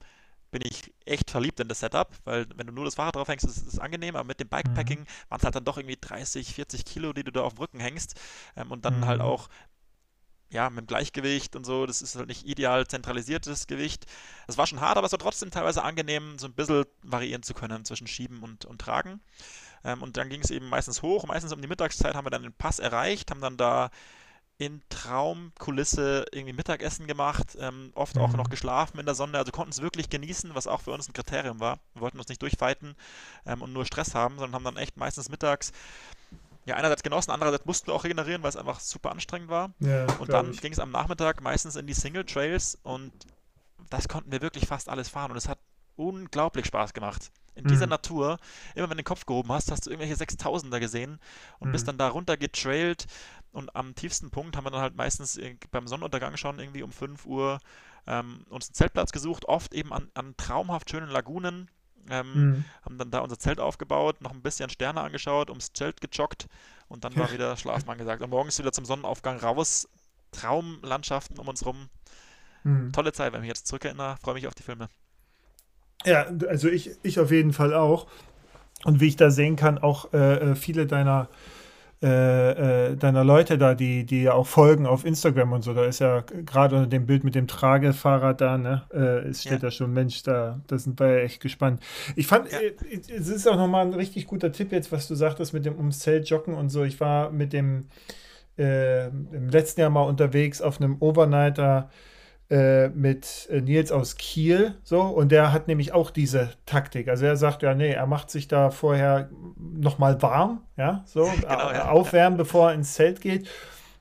Speaker 2: bin ich echt verliebt in das Setup, weil wenn du nur das Fahrrad drauf hängst, ist es angenehm, aber mit dem Bikepacking mhm. waren es halt dann doch irgendwie 30, 40 Kilo, die du da auf dem Rücken hängst ähm, und dann halt mhm. auch ja, mit dem Gleichgewicht und so, das ist halt nicht ideal zentralisiertes Gewicht. Das war schon hart, aber es war trotzdem teilweise angenehm, so ein bisschen variieren zu können zwischen Schieben und, und Tragen. Ähm, und dann ging es eben meistens hoch. Meistens um die Mittagszeit haben wir dann den Pass erreicht, haben dann da in Traumkulisse irgendwie Mittagessen gemacht, ähm, oft mhm. auch noch geschlafen in der Sonne, also konnten es wirklich genießen, was auch für uns ein Kriterium war. Wir wollten uns nicht durchfighten ähm, und nur Stress haben, sondern haben dann echt meistens mittags ja, einerseits genossen, andererseits mussten wir auch regenerieren, weil es einfach super anstrengend war. Ja, und dann ging es am Nachmittag meistens in die Single Trails und das konnten wir wirklich fast alles fahren und es hat unglaublich Spaß gemacht. In mhm. dieser Natur, immer wenn du den Kopf gehoben hast, hast du irgendwelche 6000er gesehen und mhm. bist dann da runter getrailt und am tiefsten Punkt haben wir dann halt meistens beim Sonnenuntergang schon irgendwie um 5 Uhr ähm, uns einen Zeltplatz gesucht, oft eben an, an traumhaft schönen Lagunen, ähm, mhm. Haben dann da unser Zelt aufgebaut, noch ein bisschen Sterne angeschaut, ums Zelt gejoggt und dann war wieder Schlafmann gesagt. Und morgens wieder zum Sonnenaufgang raus. Traumlandschaften um uns rum. Mhm. Tolle Zeit, wenn ich mich jetzt zurückerinnere. Freue mich auf die Filme.
Speaker 1: Ja, also ich, ich auf jeden Fall auch. Und wie ich da sehen kann, auch äh, äh viele deiner äh, äh, deiner Leute da, die, die ja auch folgen auf Instagram und so, da ist ja gerade unter dem Bild mit dem Tragefahrrad da, ne, äh, es steht ja. da schon, Mensch, da, da sind wir ja echt gespannt. Ich fand, ja. äh, es ist auch nochmal ein richtig guter Tipp jetzt, was du sagtest mit dem ums Zelt joggen und so. Ich war mit dem äh, im letzten Jahr mal unterwegs auf einem Overnighter äh, mit äh, Nils aus Kiel, so, und der hat nämlich auch diese Taktik. Also er sagt, ja, nee, er macht sich da vorher nochmal warm, ja, so, [LAUGHS] genau, ja. aufwärmen, bevor er ins Zelt geht.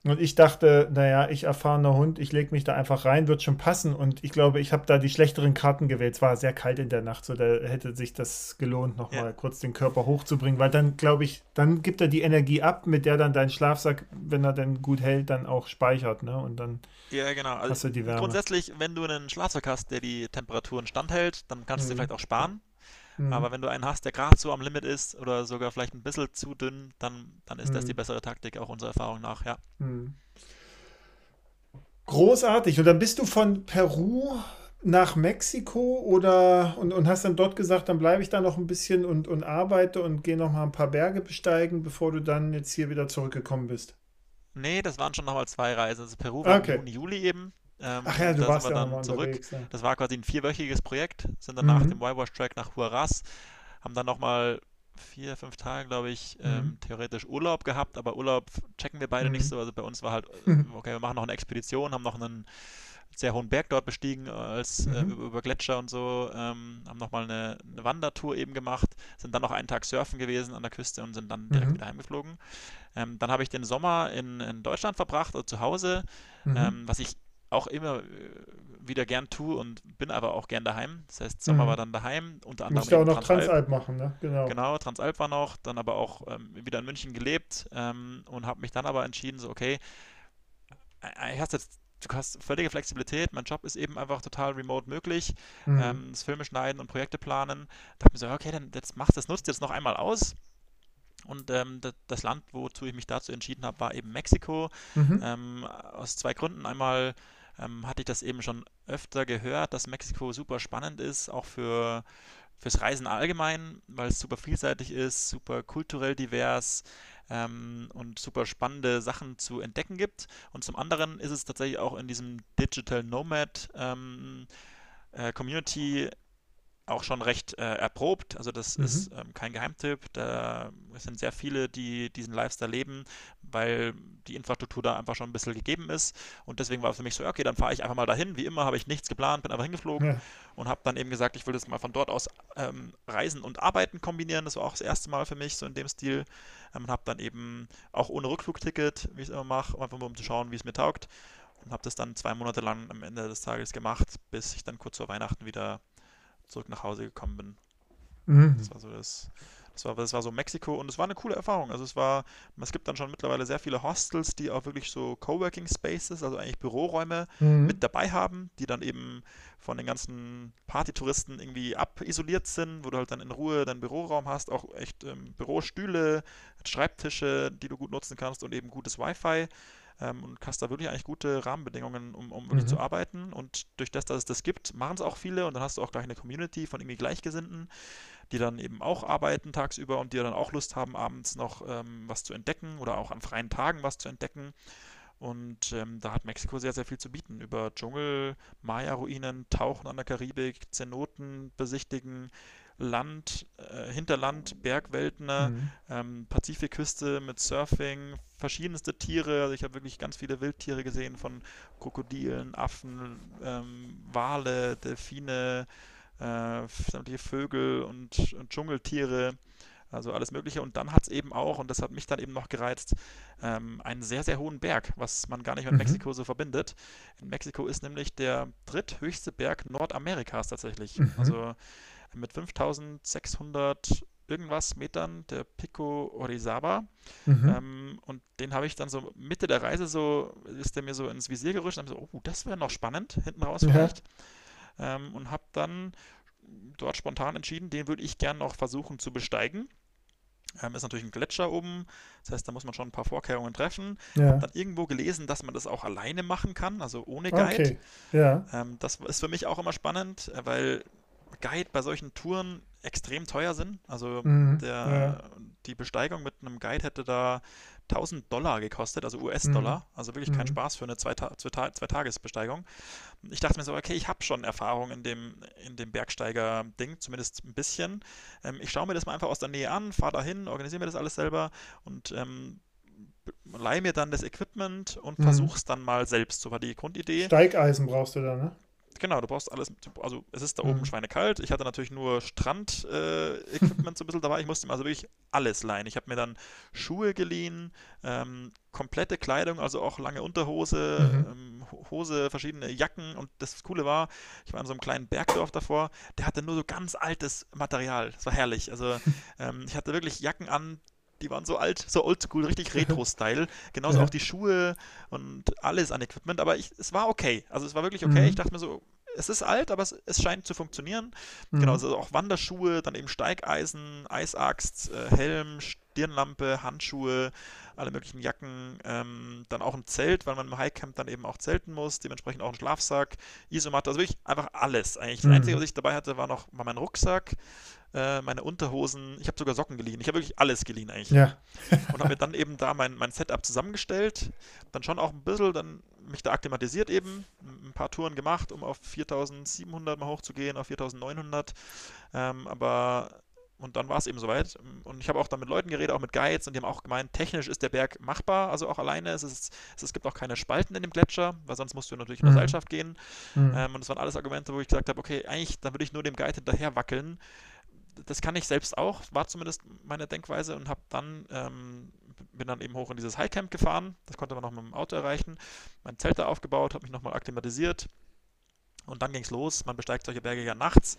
Speaker 1: Und ich dachte, naja, ich erfahrener Hund, ich lege mich da einfach rein, wird schon passen. Und ich glaube, ich habe da die schlechteren Karten gewählt. Es war sehr kalt in der Nacht, so da hätte sich das gelohnt, nochmal ja. kurz den Körper hochzubringen, weil dann, glaube ich, dann gibt er die Energie ab, mit der dann dein Schlafsack, wenn er dann gut hält, dann auch speichert. Ne? Und dann
Speaker 2: ja, genau. Also hast du die Wärme. Grundsätzlich, wenn du einen Schlafsack hast, der die Temperaturen standhält, dann kannst mhm. du vielleicht auch sparen. Mhm. Aber wenn du einen hast, der gerade so am Limit ist oder sogar vielleicht ein bisschen zu dünn, dann, dann ist mhm. das die bessere Taktik, auch unserer Erfahrung nach, ja. Mhm.
Speaker 1: Großartig. Und dann bist du von Peru nach Mexiko oder und, und hast dann dort gesagt, dann bleibe ich da noch ein bisschen und, und arbeite und gehe noch mal ein paar Berge besteigen, bevor du dann jetzt hier wieder zurückgekommen bist.
Speaker 2: Nee, das waren schon nochmal zwei Reisen. Also Peru war okay. im Juni, Juli eben.
Speaker 1: Ähm, Ach ja, du warst ja
Speaker 2: dann zurück. Ja. Das war quasi ein vierwöchiges Projekt. Sind dann mhm. nach dem Y-Wash-Track nach Huaraz. Haben dann nochmal vier, fünf Tage, glaube ich, mhm. ähm, theoretisch Urlaub gehabt. Aber Urlaub checken wir beide mhm. nicht so. Also bei uns war halt, mhm. okay, wir machen noch eine Expedition, haben noch einen sehr hohen Berg dort bestiegen äh, als äh, mhm. über Gletscher und so, ähm, haben nochmal eine, eine Wandertour eben gemacht, sind dann noch einen Tag surfen gewesen an der Küste und sind dann direkt mhm. wieder heimgeflogen. Ähm, dann habe ich den Sommer in, in Deutschland verbracht, also zu Hause, mhm. ähm, was ich auch immer äh, wieder gern tue und bin aber auch gern daheim. Das heißt, Sommer mhm. war dann daheim, unter anderem.
Speaker 1: Musst auch noch Transalp. Transalp machen, ne?
Speaker 2: Genau. Genau, Transalp war noch, dann aber auch ähm, wieder in München gelebt ähm, und habe mich dann aber entschieden, so, okay, ich hast jetzt du hast völlige Flexibilität. Mein Job ist eben einfach total remote möglich. Mhm. Ähm, das Filme schneiden und Projekte planen. Da habe ich mir so, okay, dann jetzt machst das, nutzt jetzt noch einmal aus. Und ähm, das Land, wozu ich mich dazu entschieden habe, war eben Mexiko. Mhm. Ähm, aus zwei Gründen. Einmal ähm, hatte ich das eben schon öfter gehört, dass Mexiko super spannend ist, auch für fürs Reisen allgemein, weil es super vielseitig ist, super kulturell divers ähm, und super spannende Sachen zu entdecken gibt. Und zum anderen ist es tatsächlich auch in diesem Digital Nomad ähm, äh, Community auch schon recht äh, erprobt. Also das mhm. ist ähm, kein Geheimtipp. Da sind sehr viele, die diesen Lifestyle leben, weil die Infrastruktur da einfach schon ein bisschen gegeben ist. Und deswegen war es für mich so, okay, dann fahre ich einfach mal dahin. Wie immer habe ich nichts geplant, bin einfach hingeflogen ja. und habe dann eben gesagt, ich will das mal von dort aus ähm, Reisen und Arbeiten kombinieren. Das war auch das erste Mal für mich so in dem Stil. Ähm, und habe dann eben auch ohne Rückflugticket, wie ich es immer mache, einfach nur um zu schauen, wie es mir taugt. Und habe das dann zwei Monate lang am Ende des Tages gemacht, bis ich dann kurz vor Weihnachten wieder zurück nach Hause gekommen bin. Mhm. Das war so das das war, das war so Mexiko und es war eine coole Erfahrung. Also es war, es gibt dann schon mittlerweile sehr viele Hostels, die auch wirklich so Coworking Spaces, also eigentlich Büroräume mhm. mit dabei haben, die dann eben von den ganzen Partytouristen irgendwie abisoliert sind, wo du halt dann in Ruhe deinen Büroraum hast, auch echt ähm, Bürostühle, Schreibtische, die du gut nutzen kannst und eben gutes Wi-Fi ähm, und hast da wirklich eigentlich gute Rahmenbedingungen, um, um wirklich mhm. zu arbeiten. Und durch das, dass es das gibt, machen es auch viele und dann hast du auch gleich eine Community von irgendwie Gleichgesinnten, die dann eben auch arbeiten tagsüber und die dann auch Lust haben, abends noch ähm, was zu entdecken oder auch an freien Tagen was zu entdecken. Und ähm, da hat Mexiko sehr, sehr viel zu bieten. Über Dschungel, Maya-Ruinen, Tauchen an der Karibik, Zenoten besichtigen, Land, äh, Hinterland, Bergwelten, mhm. ähm, Pazifikküste mit Surfing, verschiedenste Tiere. Also ich habe wirklich ganz viele Wildtiere gesehen, von Krokodilen, Affen, ähm, Wale, Delfine, äh, sämtliche Vögel und, und, Dschungeltiere. Also alles Mögliche. Und dann hat es eben auch, und das hat mich dann eben noch gereizt, ähm, einen sehr, sehr hohen Berg, was man gar nicht mit mhm. Mexiko so verbindet. In Mexiko ist nämlich der dritthöchste Berg Nordamerikas tatsächlich. Mhm. Also mit 5600 irgendwas Metern, der Pico Orizaba. Mhm. Ähm, und den habe ich dann so Mitte der Reise so, ist der mir so ins Visier gerutscht und habe so, oh, das wäre noch spannend, hinten raus ja. Ähm, und habe dann dort spontan entschieden, den würde ich gerne noch versuchen zu besteigen. Ähm, ist natürlich ein Gletscher oben, das heißt, da muss man schon ein paar Vorkehrungen treffen. Ja. Hab dann irgendwo gelesen, dass man das auch alleine machen kann, also ohne Guide. Okay. Ja. Ähm, das ist für mich auch immer spannend, äh, weil Guide bei solchen Touren extrem teuer sind. Also mhm, der, ja. die Besteigung mit einem Guide hätte da 1000 Dollar gekostet, also US-Dollar. Mhm. Also wirklich kein mhm. Spaß für eine Zwei-Tages-Besteigung. Ich dachte mir so, okay, ich habe schon Erfahrung in dem, in dem Bergsteiger-Ding, zumindest ein bisschen. Ähm, ich schaue mir das mal einfach aus der Nähe an, fahre dahin, organisiere mir das alles selber und ähm, leihe mir dann das Equipment und mhm. versuche es dann mal selbst. So war die Grundidee.
Speaker 1: Steigeisen brauchst du da, ne?
Speaker 2: Genau, du brauchst alles. Also es ist da oben mhm. schweinekalt. Ich hatte natürlich nur Strand-Equipment äh, so [LAUGHS] ein bisschen dabei. Ich musste mir also wirklich alles leihen. Ich habe mir dann Schuhe geliehen, ähm, komplette Kleidung, also auch lange Unterhose, mhm. ähm, Hose, verschiedene Jacken. Und das Coole war, ich war in so einem kleinen Bergdorf davor, der hatte nur so ganz altes Material. Das war herrlich. Also [LAUGHS] ähm, ich hatte wirklich Jacken an, die waren so alt, so oldschool, richtig [LAUGHS] Retro-Style. Genauso ja. auch die Schuhe und alles an Equipment, aber ich, es war okay. Also es war wirklich okay. Mhm. Ich dachte mir so, es ist alt, aber es, es scheint zu funktionieren. Mhm. Genau, also auch Wanderschuhe, dann eben Steigeisen, Eisaxt, äh, Helm, Stirnlampe, Handschuhe, alle möglichen Jacken, ähm, dann auch ein Zelt, weil man im Highcamp dann eben auch zelten muss, dementsprechend auch ein Schlafsack, Isomatte, also wirklich einfach alles eigentlich. Das mhm. Einzige, was ich dabei hatte, war noch war mein Rucksack, äh, meine Unterhosen, ich habe sogar Socken geliehen. Ich habe wirklich alles geliehen eigentlich. Ja. und habe mir dann eben da mein, mein Setup zusammengestellt, dann schon auch ein bisschen dann mich da akklimatisiert eben, ein paar Touren gemacht, um auf 4700 mal hochzugehen, auf 4900. Ähm, aber und dann war es eben soweit. Und ich habe auch dann mit Leuten geredet, auch mit Guides, und die haben auch gemeint, technisch ist der Berg machbar, also auch alleine. Es, ist, es, gibt auch keine Spalten in dem Gletscher, weil sonst musst du natürlich in der mhm. Seilschaft gehen. Mhm. Ähm, und das waren alles Argumente, wo ich gesagt habe, okay, eigentlich, dann würde ich nur dem Guide hinterher wackeln. Das kann ich selbst auch, war zumindest meine Denkweise und habe dann ähm, bin dann eben hoch in dieses Highcamp gefahren. Das konnte man noch mit dem Auto erreichen. Mein Zelt da aufgebaut, habe mich nochmal akklimatisiert. Und dann ging es los. Man besteigt solche Berge ja nachts.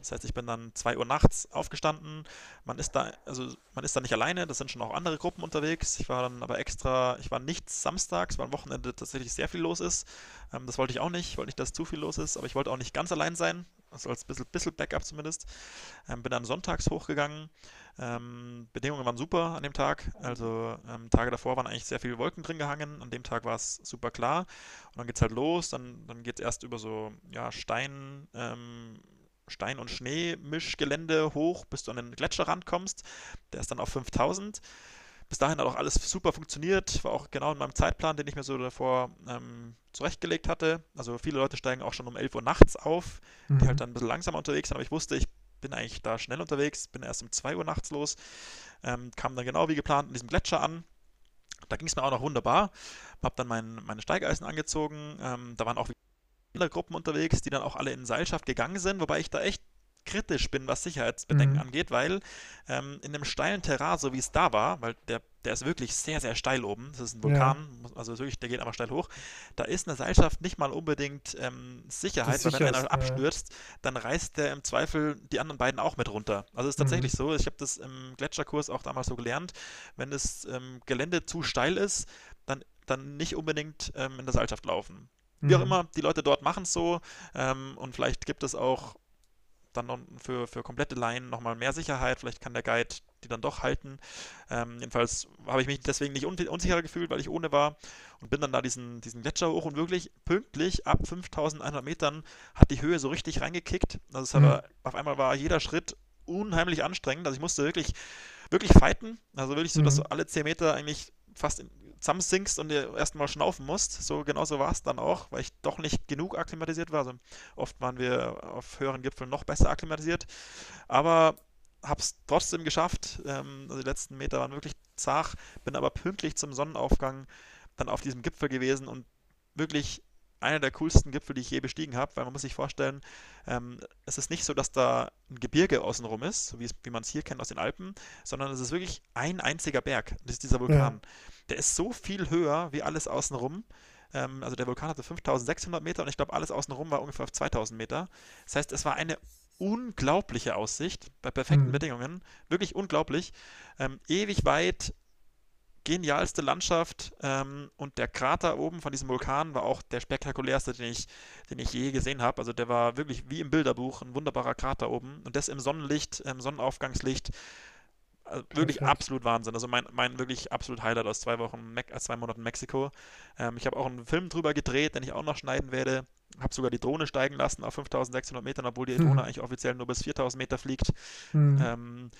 Speaker 2: Das heißt, ich bin dann 2 Uhr nachts aufgestanden. Man ist da, also man ist da nicht alleine, das sind schon auch andere Gruppen unterwegs. Ich war dann aber extra, ich war nicht samstags, weil am Wochenende tatsächlich sehr viel los ist. Ähm, das wollte ich auch nicht, ich wollte nicht, dass zu viel los ist, aber ich wollte auch nicht ganz allein sein. Also als bisschen, bisschen Backup zumindest. Ähm, bin dann sonntags hochgegangen. Ähm, Bedingungen waren super an dem Tag. Also ähm, Tage davor waren eigentlich sehr viele Wolken drin gehangen. An dem Tag war es super klar. Und dann geht es halt los. Dann, dann geht es erst über so ja, Stein. Ähm, Stein- und Schneemischgelände hoch, bis du an den Gletscherrand kommst. Der ist dann auf 5000. bis dahin hat auch alles super funktioniert, war auch genau in meinem Zeitplan, den ich mir so davor ähm, zurechtgelegt hatte. Also viele Leute steigen auch schon um 11 Uhr nachts auf, mhm. die halt dann ein bisschen langsamer unterwegs sind, aber ich wusste, ich bin eigentlich da schnell unterwegs, bin erst um 2 Uhr nachts los, ähm, kam dann genau wie geplant in diesem Gletscher an. Da ging es mir auch noch wunderbar. Hab dann mein, meine Steigeisen angezogen. Ähm, da waren auch Gruppen unterwegs, die dann auch alle in Seilschaft gegangen sind, wobei ich da echt kritisch bin, was Sicherheitsbedenken mhm. angeht, weil ähm, in einem steilen Terrain, so wie es da war, weil der, der ist wirklich sehr, sehr steil oben, das ist ein Vulkan, ja. also wirklich, der geht einfach steil hoch, da ist eine Seilschaft nicht mal unbedingt ähm, Sicherheit, weil wenn einer abstürzt, dann reißt der im Zweifel die anderen beiden auch mit runter. Also es ist tatsächlich mhm. so, ich habe das im Gletscherkurs auch damals so gelernt, wenn das ähm, Gelände zu steil ist, dann, dann nicht unbedingt ähm, in der Seilschaft laufen. Wie auch mhm. immer, die Leute dort machen es so ähm, und vielleicht gibt es auch dann für, für komplette Laien nochmal mehr Sicherheit. Vielleicht kann der Guide die dann doch halten. Ähm, jedenfalls habe ich mich deswegen nicht un unsicher gefühlt, weil ich ohne war und bin dann da diesen, diesen Gletscher hoch und wirklich pünktlich ab 5100 Metern hat die Höhe so richtig reingekickt. Also mhm. aber, auf einmal war jeder Schritt unheimlich anstrengend. Also ich musste wirklich, wirklich fighten. Also wirklich so, mhm. dass du alle 10 Meter eigentlich fast in, zusammensinkst und dir erstmal schnaufen musst. So genauso war es dann auch, weil ich doch nicht genug akklimatisiert war. Also oft waren wir auf höheren Gipfeln noch besser akklimatisiert. Aber habe es trotzdem geschafft. Ähm, also die letzten Meter waren wirklich zart, bin aber pünktlich zum Sonnenaufgang dann auf diesem Gipfel gewesen und wirklich einer der coolsten Gipfel, die ich je bestiegen habe, weil man muss sich vorstellen, ähm, es ist nicht so, dass da ein Gebirge außenrum ist, so wie, es, wie man es hier kennt aus den Alpen, sondern es ist wirklich ein einziger Berg. Das ist dieser Vulkan. Ja. Der ist so viel höher wie alles außenrum. Ähm, also der Vulkan hatte 5600 Meter und ich glaube, alles außenrum war ungefähr auf 2000 Meter. Das heißt, es war eine unglaubliche Aussicht bei perfekten mhm. Bedingungen. Wirklich unglaublich. Ähm, ewig weit genialste Landschaft ähm, und der Krater oben von diesem Vulkan war auch der spektakulärste, den ich, den ich je gesehen habe. Also der war wirklich wie im Bilderbuch ein wunderbarer Krater oben und das im Sonnenlicht, im Sonnenaufgangslicht. Also wirklich Perfekt. absolut Wahnsinn. Also mein, mein wirklich absolut Highlight aus zwei Wochen, Me zwei Monaten Mexiko. Ähm, ich habe auch einen Film drüber gedreht, den ich auch noch schneiden werde. Habe sogar die Drohne steigen lassen auf 5600 Metern, obwohl die Drohne hm. eigentlich offiziell nur bis 4000 Meter fliegt. Hm. Ähm,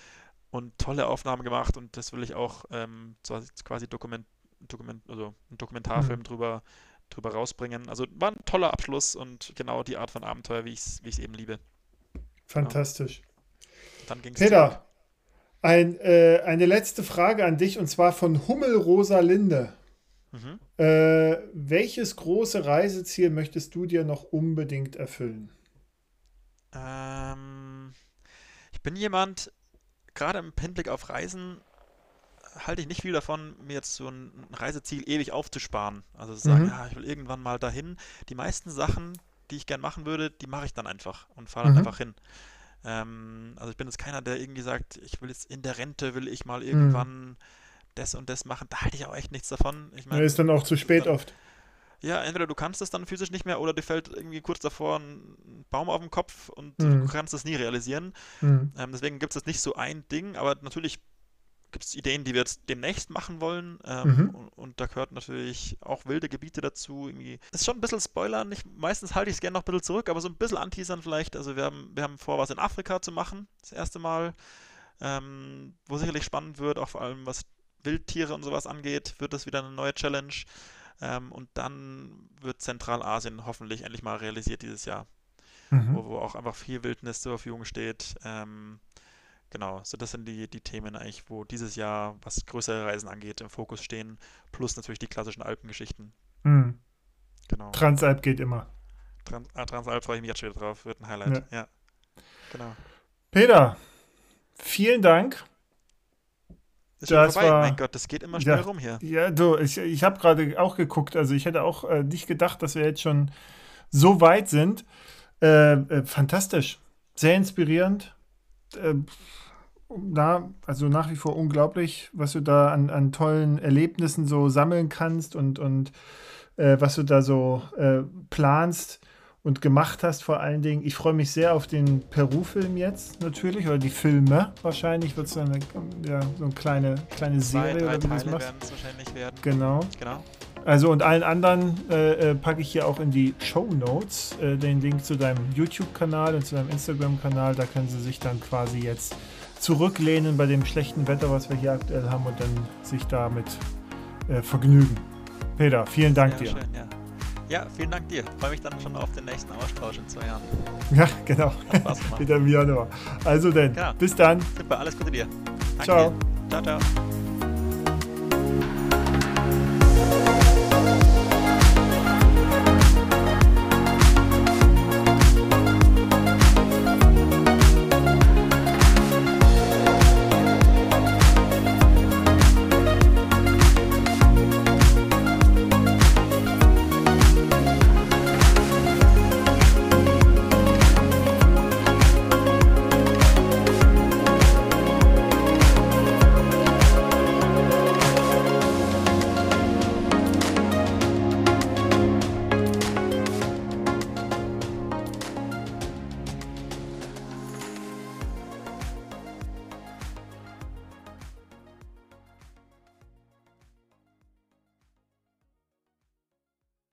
Speaker 2: und tolle Aufnahmen gemacht und das will ich auch ähm, quasi Dokument, Dokument, also einen Dokumentarfilm mhm. drüber, drüber rausbringen. Also war ein toller Abschluss und genau die Art von Abenteuer, wie ich es wie eben liebe.
Speaker 1: Fantastisch. Dann ging's Peter, ein, äh, eine letzte Frage an dich und zwar von Hummel Rosalinde. Mhm. Äh, welches große Reiseziel möchtest du dir noch unbedingt erfüllen?
Speaker 2: Ähm, ich bin jemand, gerade im Hinblick auf Reisen halte ich nicht viel davon, mir jetzt so ein Reiseziel ewig aufzusparen. Also zu sagen, mhm. ja, ich will irgendwann mal dahin. Die meisten Sachen, die ich gern machen würde, die mache ich dann einfach und fahre dann mhm. einfach hin. Ähm, also ich bin jetzt keiner, der irgendwie sagt, ich will jetzt in der Rente, will ich mal mhm. irgendwann mhm. das und das machen. Da halte ich auch echt nichts davon. Ich
Speaker 1: meine, ist dann auch zu spät dann, oft.
Speaker 2: Ja, entweder du kannst es dann physisch nicht mehr oder dir fällt irgendwie kurz davor ein Baum auf den Kopf und mhm. du kannst es nie realisieren. Mhm. Ähm, deswegen gibt es jetzt nicht so ein Ding, aber natürlich gibt es Ideen, die wir jetzt demnächst machen wollen. Ähm, mhm. und, und, da gehört natürlich auch wilde Gebiete dazu. Irgendwie. Ist schon ein bisschen Spoilern. Ich, meistens halte ich es gerne noch ein bisschen zurück, aber so ein bisschen anteasern vielleicht. Also wir haben, wir haben vor, was in Afrika zu machen, das erste Mal. Ähm, wo sicherlich spannend wird, auch vor allem was Wildtiere und sowas angeht, wird das wieder eine neue Challenge. Ähm, und dann wird Zentralasien hoffentlich endlich mal realisiert dieses Jahr, mhm. wo, wo, auch einfach viel Wildnis zur Verfügung steht. Ähm, genau, so das sind die, die Themen eigentlich, wo dieses Jahr, was größere Reisen angeht, im Fokus stehen, plus natürlich die klassischen Alpengeschichten.
Speaker 1: Mhm. Genau. Transalp geht immer.
Speaker 2: Trans, ah, Transalp freue ich mich jetzt schon wieder drauf, wird ein Highlight, ja. ja. Genau.
Speaker 1: Peter, vielen Dank
Speaker 2: ist das vorbei. War, mein Gott, das geht immer schnell ja, rum hier.
Speaker 1: Ja, du, ich, ich habe gerade auch geguckt. Also ich hätte auch äh, nicht gedacht, dass wir jetzt schon so weit sind. Äh, äh, fantastisch. Sehr inspirierend. Äh, na, also nach wie vor unglaublich, was du da an, an tollen Erlebnissen so sammeln kannst und, und äh, was du da so äh, planst und gemacht hast vor allen Dingen. Ich freue mich sehr auf den Peru-Film jetzt natürlich, oder die Filme wahrscheinlich wird es eine, ja, so eine kleine, kleine Serie,
Speaker 2: Zwei, drei
Speaker 1: oder wie
Speaker 2: Teile werden es wahrscheinlich werden.
Speaker 1: Genau. genau. Also und allen anderen äh, äh, packe ich hier auch in die Show Notes äh, den Link zu deinem YouTube-Kanal und zu deinem Instagram-Kanal. Da können Sie sich dann quasi jetzt zurücklehnen bei dem schlechten Wetter, was wir hier aktuell haben und dann sich damit äh, vergnügen. Peter, vielen Dank
Speaker 2: Ja,
Speaker 1: dir.
Speaker 2: schön, ja. Ja, vielen Dank dir. Freue mich dann schon auf den nächsten Austausch in zwei Jahren.
Speaker 1: Ja, genau. [LAUGHS] Wieder im Januar. Also denn,
Speaker 2: Genau.
Speaker 1: bis dann.
Speaker 2: Super, alles Gute dir. Danke
Speaker 1: Ciao.
Speaker 2: Dir. Ciao, ciao.